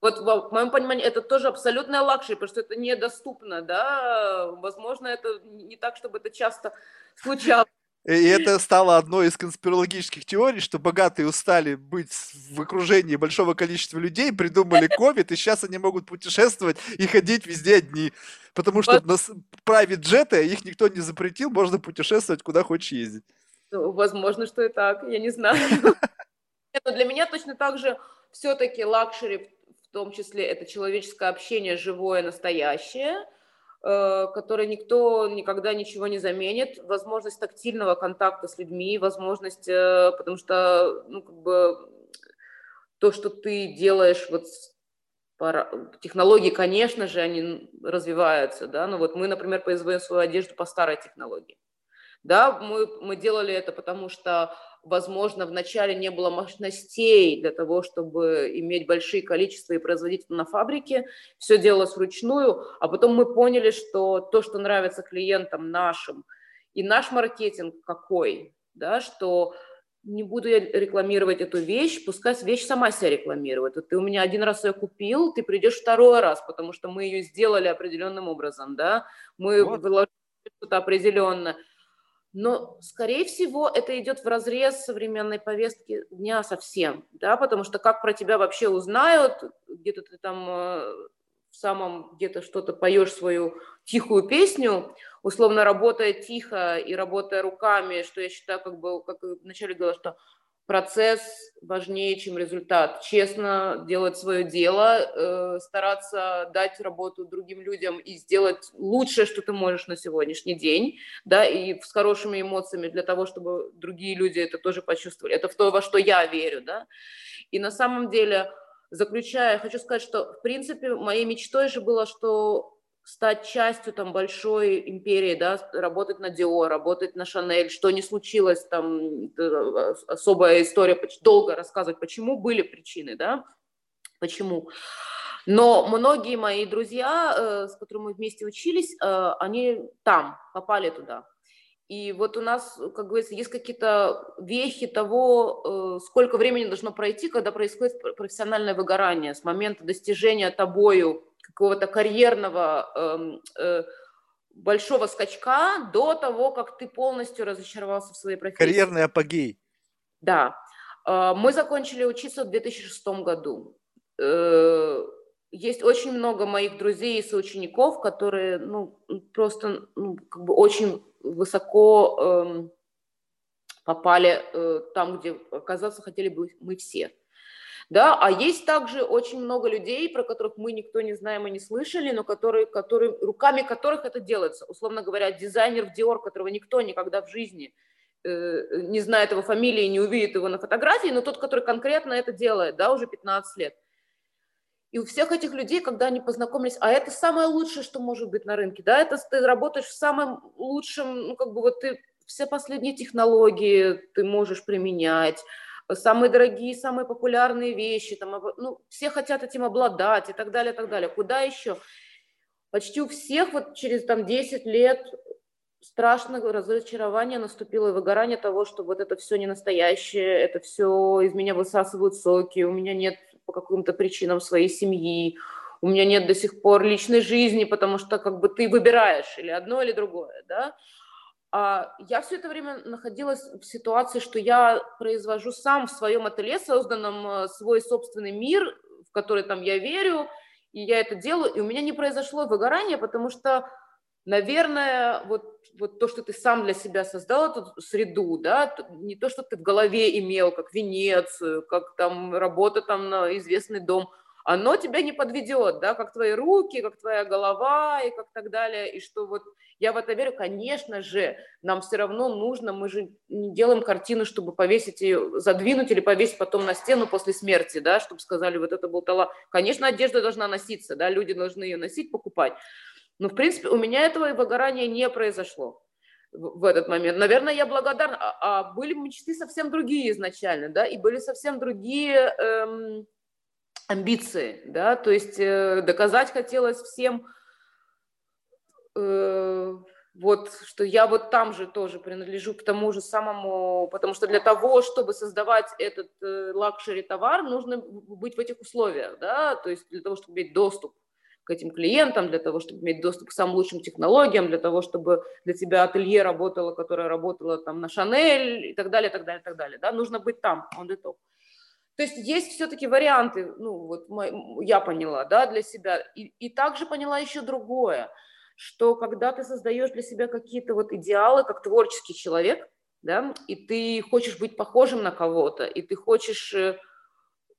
Вот в моем понимании это тоже абсолютная luxury, потому что это недоступно, да, возможно, это не так, чтобы это часто случалось. И это стало одной из конспирологических теорий, что богатые устали быть в окружении большого количества людей, придумали (laughs) ковид, и сейчас они могут путешествовать и ходить везде одни. Потому что на private jet'ы их никто не запретил, можно путешествовать куда хочешь ездить. Ну, возможно, что и так, я не знаю. (laughs) Но для меня точно так же все-таки luxury, в том числе это человеческое общение, живое, настоящее – которой никто никогда ничего не заменит, возможность тактильного контакта с людьми, возможность, э, потому что, ну, как бы, то, что ты делаешь, вот, технологии, конечно же, они развиваются, да, но вот мы, например, производим свою одежду по старой технологии, да, мы, мы делали это, потому что возможно, вначале не было мощностей для того, чтобы иметь большие количества и производить на фабрике, все делалось вручную, а потом мы поняли, что то, что нравится клиентам нашим, и наш маркетинг какой, да, что не буду я рекламировать эту вещь, пускай вещь сама себя рекламирует. Вот ты у меня один раз ее купил, ты придешь второй раз, потому что мы ее сделали определенным образом, да, мы вот. выложили что-то определенное. Но, скорее всего, это идет в разрез современной повестки дня совсем, да, потому что как про тебя вообще узнают, где-то ты там э, в самом где-то что-то поешь свою тихую песню, условно работая тихо и работая руками, что я считаю, как бы, как вначале говорила, что процесс важнее, чем результат. Честно делать свое дело, э, стараться дать работу другим людям и сделать лучшее, что ты можешь на сегодняшний день, да, и с хорошими эмоциями для того, чтобы другие люди это тоже почувствовали. Это в то, во что я верю, да. И на самом деле, заключая, хочу сказать, что, в принципе, моей мечтой же было, что стать частью там большой империи, да, работать на Dior, работать на Шанель, что не случилось, там э, особая история, долго рассказывать, почему были причины, да, почему. Но многие мои друзья, э, с которыми мы вместе учились, э, они там, попали туда. И вот у нас, как говорится, есть какие-то вехи того, сколько времени должно пройти, когда происходит профессиональное выгорание с момента достижения тобою какого-то карьерного эм, э, большого скачка до того, как ты полностью разочаровался в своей профессии. Карьерный апогей. Да. Э, мы закончили учиться в 2006 году. Э, есть очень много моих друзей и соучеников, которые ну, просто ну, как бы очень высоко э, попали э, там, где оказаться хотели бы мы все. Да? А есть также очень много людей, про которых мы никто не знаем и не слышали, но которые, которые, руками которых это делается. Условно говоря, дизайнер в Dior, которого никто никогда в жизни э, не знает его фамилии, не увидит его на фотографии, но тот, который конкретно это делает, да, уже 15 лет. И у всех этих людей, когда они познакомились, а это самое лучшее, что может быть на рынке, да, это ты работаешь в самом лучшем, ну, как бы вот ты все последние технологии ты можешь применять, самые дорогие, самые популярные вещи, там, ну, все хотят этим обладать и так далее, и так далее. Куда еще? Почти у всех вот через там 10 лет страшное разочарование наступило, выгорание того, что вот это все не настоящее, это все из меня высасывают соки, у меня нет по каким-то причинам своей семьи, у меня нет до сих пор личной жизни, потому что как бы ты выбираешь или одно, или другое, да, я все это время находилась в ситуации, что я произвожу сам в своем ателье, созданном э, свой собственный мир, в который там я верю, и я это делаю, и у меня не произошло выгорание, потому что, наверное, вот, вот то, что ты сам для себя создал эту среду, да, не то, что ты в голове имел, как Венецию, как там работа там на известный дом – оно тебя не подведет, да, как твои руки, как твоя голова и как так далее, и что вот я в это верю, конечно же, нам все равно нужно, мы же не делаем картину, чтобы повесить ее, задвинуть или повесить потом на стену после смерти, да, чтобы сказали, вот это был. Конечно, одежда должна носиться, да, люди должны ее носить, покупать, но, в принципе, у меня этого выгорания не произошло в этот момент. Наверное, я благодарна. А, а были мечты совсем другие изначально, да, и были совсем другие эм, амбиции, да, то есть э, доказать хотелось всем, э, вот, что я вот там же тоже принадлежу к тому же самому, потому что для того, чтобы создавать этот э, luxury товар, нужно быть в этих условиях, да, то есть для того, чтобы иметь доступ к этим клиентам, для того, чтобы иметь доступ к самым лучшим технологиям, для того, чтобы для тебя ателье работало, которое работало там на Шанель и так далее, так далее, так далее, да, нужно быть там, on the top. То есть есть все-таки варианты, ну вот я поняла, да, для себя. И, и также поняла еще другое, что когда ты создаешь для себя какие-то вот идеалы, как творческий человек, да, и ты хочешь быть похожим на кого-то, и ты хочешь, э,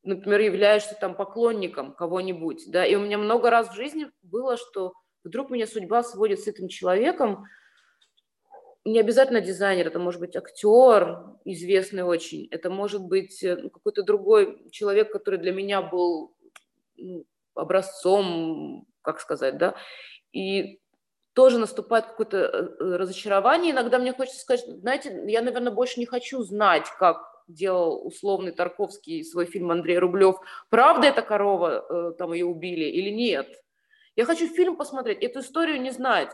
например, являешься там поклонником кого-нибудь, да, и у меня много раз в жизни было, что вдруг меня судьба сводит с этим человеком, не обязательно дизайнер, это может быть актер, известный очень, это может быть э, ну, какой-то другой человек, который для меня был ну, образцом, как сказать, да, и тоже наступает какое-то э, э, разочарование. Иногда мне хочется сказать, знаете, я, наверное, больше не хочу знать, как делал условный Тарковский свой фильм Андрей Рублев. Правда эта корова, там ее убили или нет? Я хочу фильм посмотреть, эту историю не знать.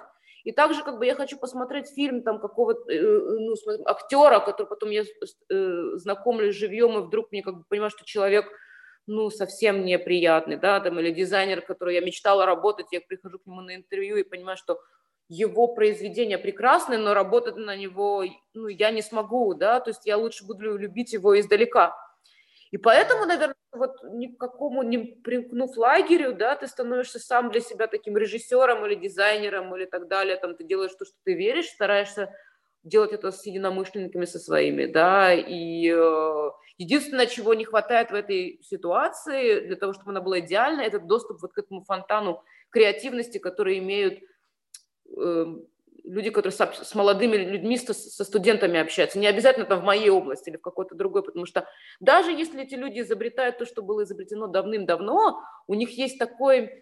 И также как бы я хочу посмотреть фильм там какого-то э, ну, актера, который потом я э, знакомлюсь живьем, и вдруг мне как бы понимаю, что человек ну, совсем неприятный, да, там, или дизайнер, который я мечтала работать, я прихожу к нему на интервью и понимаю, что его произведение прекрасное, но работать на него, ну, я не смогу, да, то есть я лучше буду любить его издалека. И поэтому, наверное, вот ни к какому не примкнув лагерю, да, ты становишься сам для себя таким режиссером или дизайнером или так далее, там ты делаешь то, что ты веришь, стараешься делать это с единомышленниками со своими, да, и э, единственное, чего не хватает в этой ситуации для того, чтобы она была идеальна, это доступ вот к этому фонтану креативности, который имеют э, люди, которые с, с молодыми людьми, со, со студентами общаются, не обязательно там в моей области или в какой-то другой, потому что даже если эти люди изобретают то, что было изобретено давным-давно, у них есть такой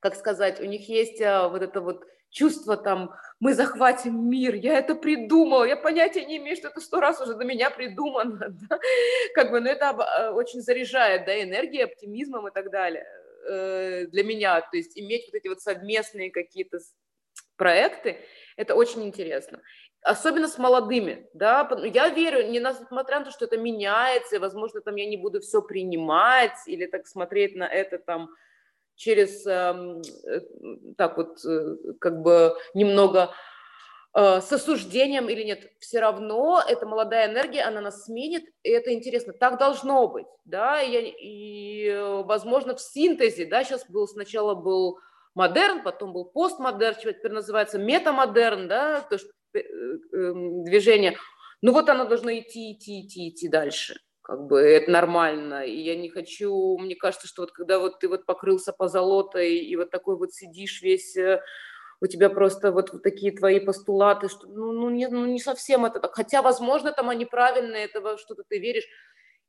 как сказать, у них есть а, вот это вот чувство там, мы захватим мир, я это придумал, я понятия не имею, что это сто раз уже до меня придумано, (laughs) да? как бы, но это а, очень заряжает, да, энергией, оптимизмом и так далее э, для меня, то есть иметь вот эти вот совместные какие-то проекты, это очень интересно. Особенно с молодыми, да, я верю, не несмотря на то, что это меняется, возможно, там я не буду все принимать или так смотреть на это там через, эм, э, так вот, э, как бы немного э, с осуждением или нет, все равно эта молодая энергия, она нас сменит, и это интересно. Так должно быть, да, и, и возможно, в синтезе, да, сейчас был, сначала был модерн, потом был постмодерн, теперь называется метамодерн, да, то, что эм, движение. Ну вот оно должно идти, идти, идти, идти дальше. Как бы это нормально, и я не хочу, мне кажется, что вот когда вот ты вот покрылся по золотой, и вот такой вот сидишь весь, э, у тебя просто вот, вот такие твои постулаты, что ну, ну, не, ну не совсем это так, хотя, возможно, там они правильные, этого что-то ты веришь,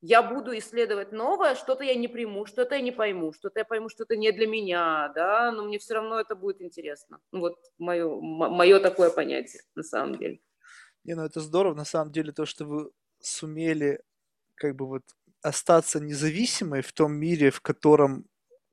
я буду исследовать новое, что-то я не приму, что-то я не пойму, что-то я пойму, что это не для меня, да, но мне все равно это будет интересно. Ну, вот мое, мое такое понятие на самом деле. Не, ну это здорово, на самом деле, то, что вы сумели как бы вот остаться независимой в том мире, в котором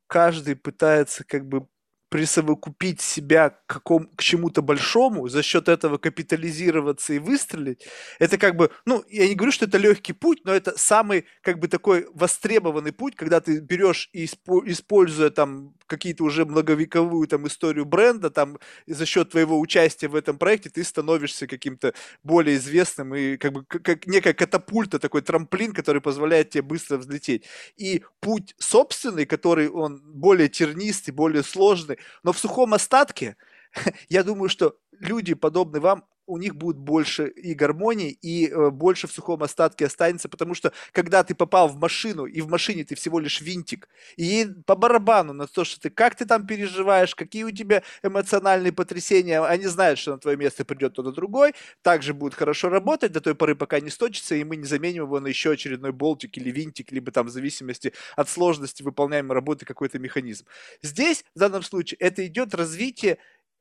каждый пытается как бы присовокупить себя к, какому, к чему-то большому, за счет этого капитализироваться и выстрелить, это как бы, ну, я не говорю, что это легкий путь, но это самый, как бы, такой востребованный путь, когда ты берешь и используя там какие-то уже многовековую там историю бренда, там за счет твоего участия в этом проекте ты становишься каким-то более известным и как бы как некая катапульта, такой трамплин, который позволяет тебе быстро взлететь. И путь собственный, который он более тернистый, более сложный, но в сухом остатке, (laughs) я думаю, что люди, подобные вам, у них будет больше и гармонии, и э, больше в сухом остатке останется, потому что когда ты попал в машину, и в машине ты всего лишь винтик, и по барабану на то, что ты, как ты там переживаешь, какие у тебя эмоциональные потрясения, они знают, что на твое место придет кто-то другой, также будет хорошо работать до той поры, пока не сточится, и мы не заменим его на еще очередной болтик или винтик, либо там в зависимости от сложности выполняемой работы какой-то механизм. Здесь, в данном случае, это идет развитие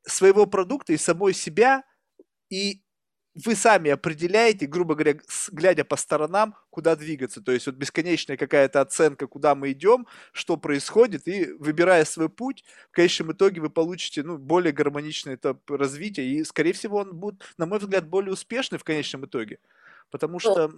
своего продукта и самой себя – и вы сами определяете, грубо говоря, глядя по сторонам, куда двигаться. То есть вот бесконечная какая-то оценка, куда мы идем, что происходит, и выбирая свой путь, в конечном итоге вы получите ну, более гармоничный этап развития, и, скорее всего, он будет, на мой взгляд, более успешный в конечном итоге. Потому что...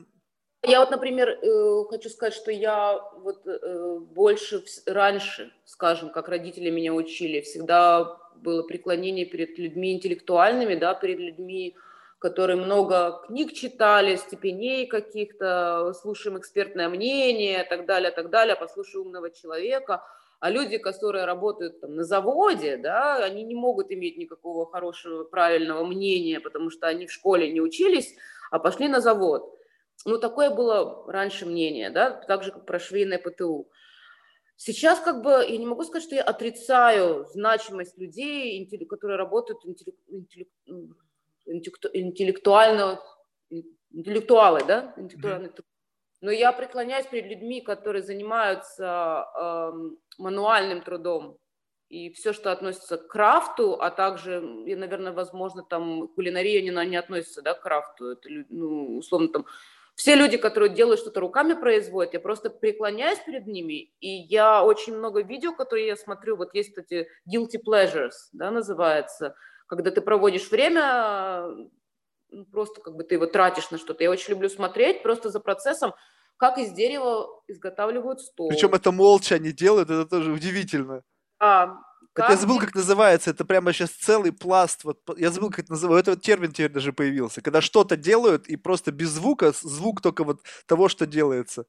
Я вот, например, э, хочу сказать, что я вот э, больше раньше, скажем, как родители меня учили, всегда было преклонение перед людьми интеллектуальными, да, перед людьми, которые много книг читали, степеней каких-то, слушаем экспертное мнение, так далее, так далее, послушай умного человека. А люди, которые работают там, на заводе, да, они не могут иметь никакого хорошего, правильного мнения, потому что они в школе не учились, а пошли на завод. Ну, такое было раньше мнение, да, так же, как про швейное ПТУ. Сейчас как бы я не могу сказать, что я отрицаю значимость людей, которые работают интеллектуально, интеллектуалы, да, интеллектуальные. Но я преклоняюсь перед людьми, которые занимаются э, мануальным трудом и все, что относится к крафту, а также, и, наверное, возможно, там кулинария не, не относится, да, к крафту, это, ну, условно, там все люди, которые делают что-то руками, производят, я просто преклоняюсь перед ними, и я очень много видео, которые я смотрю, вот есть эти guilty pleasures, да, называется, когда ты проводишь время, ну, просто как бы ты его тратишь на что-то. Я очень люблю смотреть просто за процессом, как из дерева изготавливают стол. Причем это молча они делают, это тоже удивительно. А, как... Я забыл, как называется. Это прямо сейчас целый пласт. Вот, я забыл, как это называется. Этот термин теперь даже появился. Когда что-то делают, и просто без звука, звук только вот того, что делается.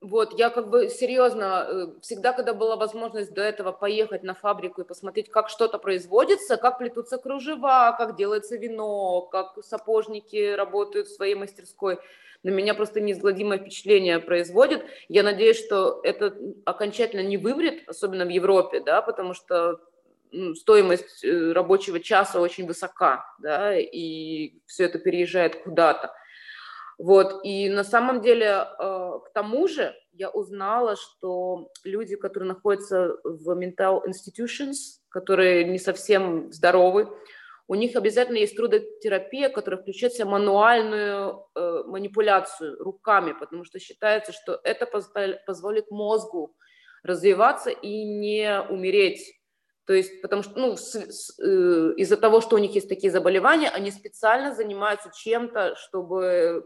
Вот, я как бы серьезно, э, всегда, когда была возможность до этого поехать на фабрику и посмотреть, как что-то производится, как плетутся кружева, как делается вино, как сапожники работают в своей мастерской, на меня просто неизгладимое впечатление производит. Я надеюсь, что это окончательно не вымрет, особенно в Европе, да, потому что стоимость э, рабочего часа очень высока, да, и все это переезжает куда-то. Вот, и на самом деле, э, к тому же, я узнала, что люди, которые находятся в mental institutions, которые не совсем здоровы, у них обязательно есть трудотерапия, которая включает в себя мануальную э, манипуляцию руками, потому что считается, что это позволит мозгу развиваться и не умереть. То есть, потому что, ну, э, из-за того, что у них есть такие заболевания, они специально занимаются чем-то, чтобы,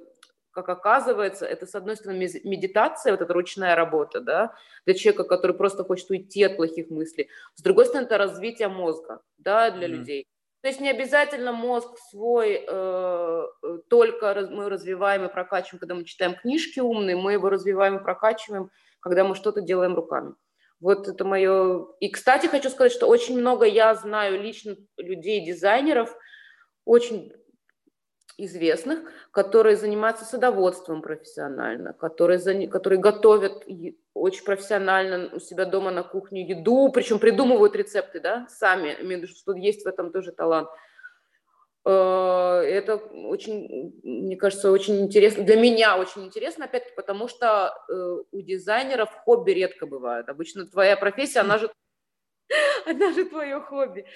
как оказывается, это, с одной стороны, медитация, вот эта ручная работа, да, для человека, который просто хочет уйти от плохих мыслей. С другой стороны, это развитие мозга, да, для mm. людей. То есть не обязательно мозг свой э, только мы развиваем и прокачиваем, когда мы читаем книжки умные, мы его развиваем и прокачиваем, когда мы что-то делаем руками. Вот это мое... И, кстати, хочу сказать, что очень много я знаю лично людей, дизайнеров, очень известных, которые занимаются садоводством профессионально, которые, которые готовят очень профессионально у себя дома на кухне еду, причем придумывают рецепты, да, сами, что есть в этом тоже талант. Э, это очень, мне кажется, очень интересно, для меня очень интересно, опять-таки, потому что э, у дизайнеров хобби редко бывает. Обычно твоя профессия, она же, (laughs) она же твое хобби.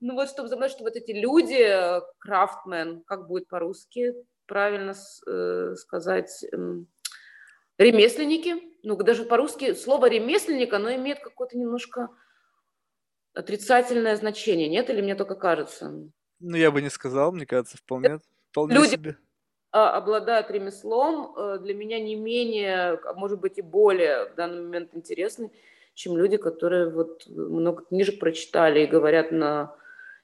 Ну вот, чтобы знать, что вот эти люди, э, крафтмен, как будет по-русски правильно э, сказать, э, ремесленники, ну даже по-русски слово ремесленник, оно имеет какое-то немножко отрицательное значение, нет? Или мне только кажется? Ну, я бы не сказал, мне кажется, вполне, вполне Люди себе. А, обладают ремеслом, э, для меня не менее, а может быть, и более в данный момент интересны, чем люди, которые вот много книжек прочитали и говорят на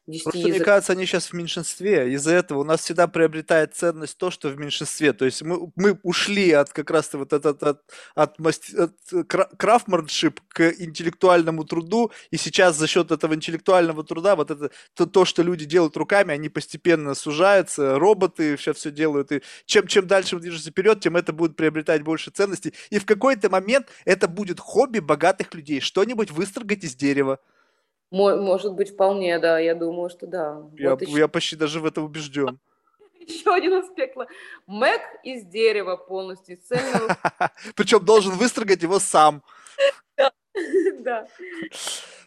10 Просто, язык... мне кажется, они сейчас в меньшинстве. Из-за этого у нас всегда приобретает ценность то, что в меньшинстве. То есть мы, мы ушли от как раз вот этот от, от, от, от крафтманшип к интеллектуальному труду, и сейчас за счет этого интеллектуального труда вот это то, то, что люди делают руками, они постепенно сужаются, роботы сейчас все делают, и чем, чем дальше мы движемся вперед, тем это будет приобретать больше ценностей. И в какой-то момент это будет хобби богатых людей, что-нибудь выстрогать из дерева. Может быть, вполне, да, я думаю, что да. Я, вот еще... я почти даже в это убежден. (laughs) Еще один аспект. Мэг из дерева полностью, цельного. (laughs) Причем должен выстрогать его сам. (laughs) Да.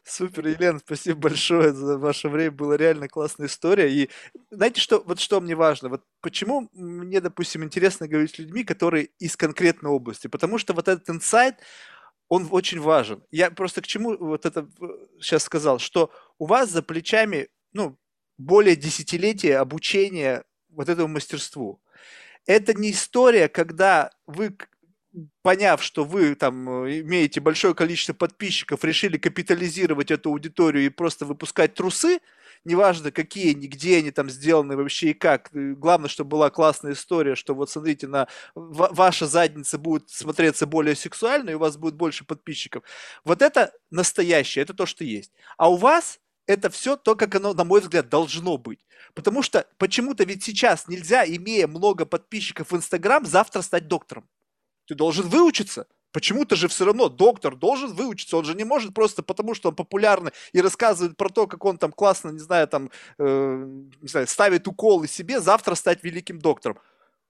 Супер, Елена, спасибо большое за ваше время. Была реально классная история. И знаете, что, вот что мне важно? Вот почему мне, допустим, интересно говорить с людьми, которые из конкретной области? Потому что вот этот инсайт, он очень важен. Я просто к чему вот это сейчас сказал, что у вас за плечами, ну, более десятилетия обучения вот этому мастерству. Это не история, когда вы, поняв, что вы там имеете большое количество подписчиков, решили капитализировать эту аудиторию и просто выпускать трусы, неважно какие где они там сделаны вообще и как. Главное, чтобы была классная история, что вот смотрите, на ваша задница будет смотреться более сексуально, и у вас будет больше подписчиков. Вот это настоящее, это то, что есть. А у вас это все то, как оно, на мой взгляд, должно быть. Потому что почему-то ведь сейчас нельзя, имея много подписчиков в Инстаграм, завтра стать доктором. Ты должен выучиться. Почему-то же все равно доктор должен выучиться, он же не может просто потому, что он популярный и рассказывает про то, как он там классно, не знаю, там, э, не знаю, ставит уколы себе, завтра стать великим доктором.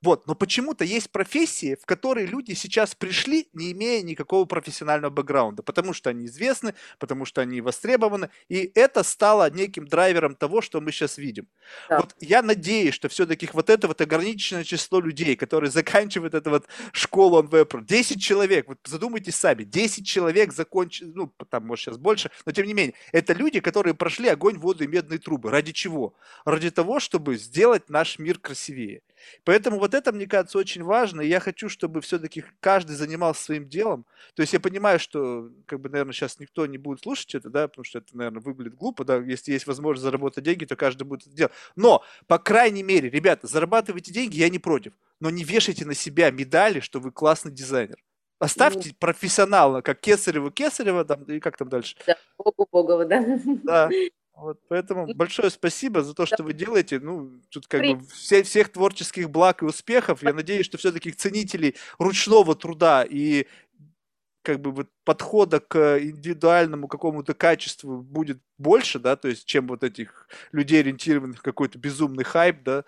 Вот, но почему-то есть профессии, в которые люди сейчас пришли, не имея никакого профессионального бэкграунда, потому что они известны, потому что они востребованы, и это стало неким драйвером того, что мы сейчас видим. Да. Вот я надеюсь, что все-таки вот это вот ограниченное число людей, которые заканчивают эту вот школу OnWeb, 10 человек, вот задумайтесь сами, 10 человек закончили, ну, там, может, сейчас больше, но тем не менее, это люди, которые прошли огонь, воду и медные трубы. Ради чего? Ради того, чтобы сделать наш мир красивее. Поэтому вот это, мне кажется, очень важно, и я хочу, чтобы все-таки каждый занимался своим делом. То есть я понимаю, что, как бы, наверное, сейчас никто не будет слушать это, да, потому что это, наверное, выглядит глупо, да, если есть возможность заработать деньги, то каждый будет это делать. Но, по крайней мере, ребята, зарабатывайте деньги, я не против, но не вешайте на себя медали, что вы классный дизайнер. Оставьте ну, профессионала, как Кесарева, Кесарева, там, и как там дальше? Да, Богу Богова, да. Да, вот, поэтому большое спасибо за то, что вы делаете. Ну, тут как бы все, всех творческих благ и успехов. Я надеюсь, что все-таки ценителей ручного труда и как бы вот подхода к индивидуальному какому-то качеству будет больше, да, то есть чем вот этих людей, ориентированных какой-то безумный хайп, да,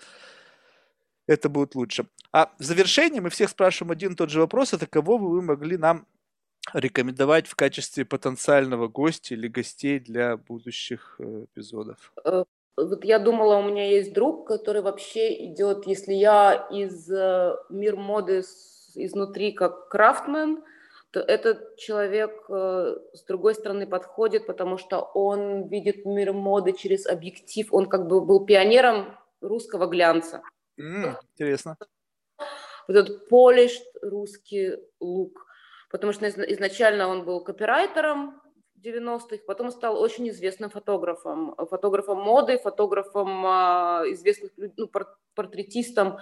это будет лучше. А в завершении мы всех спрашиваем один и тот же вопрос, это кого бы вы могли нам рекомендовать в качестве потенциального гостя или гостей для будущих э, эпизодов? Э, вот я думала, у меня есть друг, который вообще идет, если я из э, мир моды изнутри как крафтмен, то этот человек с другой стороны подходит, потому что он видит мир моды через объектив, он как бы был пионером русского глянца. Mm, интересно. Вот этот polished русский лук потому что изначально он был копирайтером 90-х, потом стал очень известным фотографом, фотографом моды, фотографом а, известных ну, портретистом.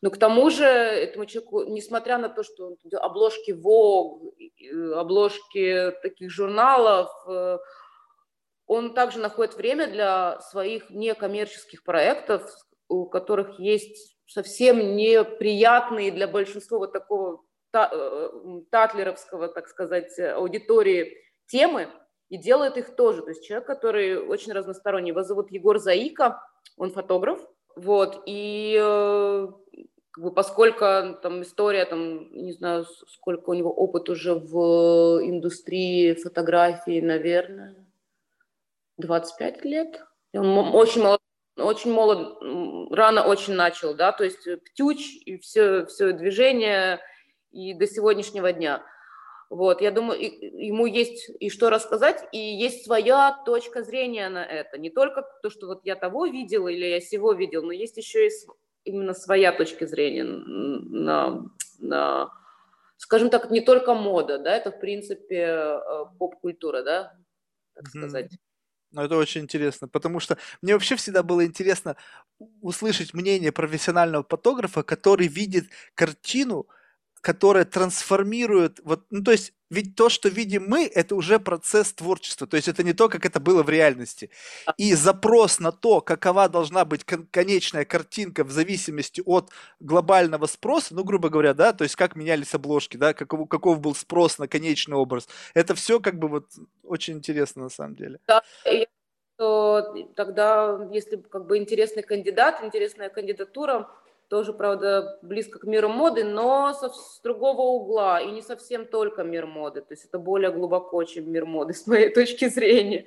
Но к тому же этому человеку, несмотря на то, что обложки Vogue, обложки таких журналов, э, он также находит время для своих некоммерческих проектов, у которых есть совсем неприятные для большинства вот такого татлеровского, так сказать, аудитории темы и делает их тоже. То есть человек, который очень разносторонний. Его зовут Егор Заика, он фотограф. Вот, и э, как бы, поскольку там история, там, не знаю, сколько у него опыт уже в индустрии фотографии, наверное, 25 лет. Он очень молод, очень молод, рано очень начал, да, то есть птюч и все, все движение – и до сегодняшнего дня. Вот, я думаю, ему есть и что рассказать, и есть своя точка зрения на это. Не только то, что вот я того видел или я сего видел, но есть еще и именно своя точка зрения на, на скажем так, не только мода, да, это, в принципе, э, поп-культура, да, так сказать. Ну, это очень интересно, потому что мне вообще всегда было интересно услышать мнение профессионального фотографа, который видит картину которая трансформирует, вот, ну, то есть, ведь то, что видим мы, это уже процесс творчества, то есть это не то, как это было в реальности. И запрос на то, какова должна быть кон- конечная картинка в зависимости от глобального спроса, ну, грубо говоря, да, то есть как менялись обложки, да, каков, каков был спрос на конечный образ, это все как бы вот очень интересно на самом деле. Да, то тогда, если как бы интересный кандидат, интересная кандидатура, тоже, правда, близко к миру моды, но со, с другого угла, и не совсем только мир моды, то есть это более глубоко, чем мир моды, (laughs) с моей точки зрения.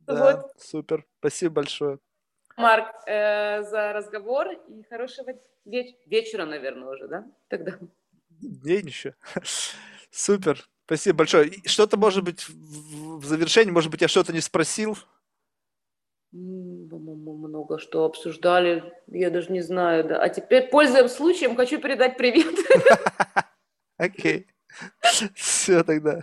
Да, вот. супер, спасибо большое. Марк, э, за разговор и хорошего веч- вечера, наверное, уже, да, тогда? День еще. (laughs) Супер, спасибо большое. Что-то, может быть, в завершении, может быть, я что-то не спросил? Много что обсуждали, я даже не знаю, да. А теперь, пользуясь случаем, хочу передать привет. (laughs) Окей. Все тогда.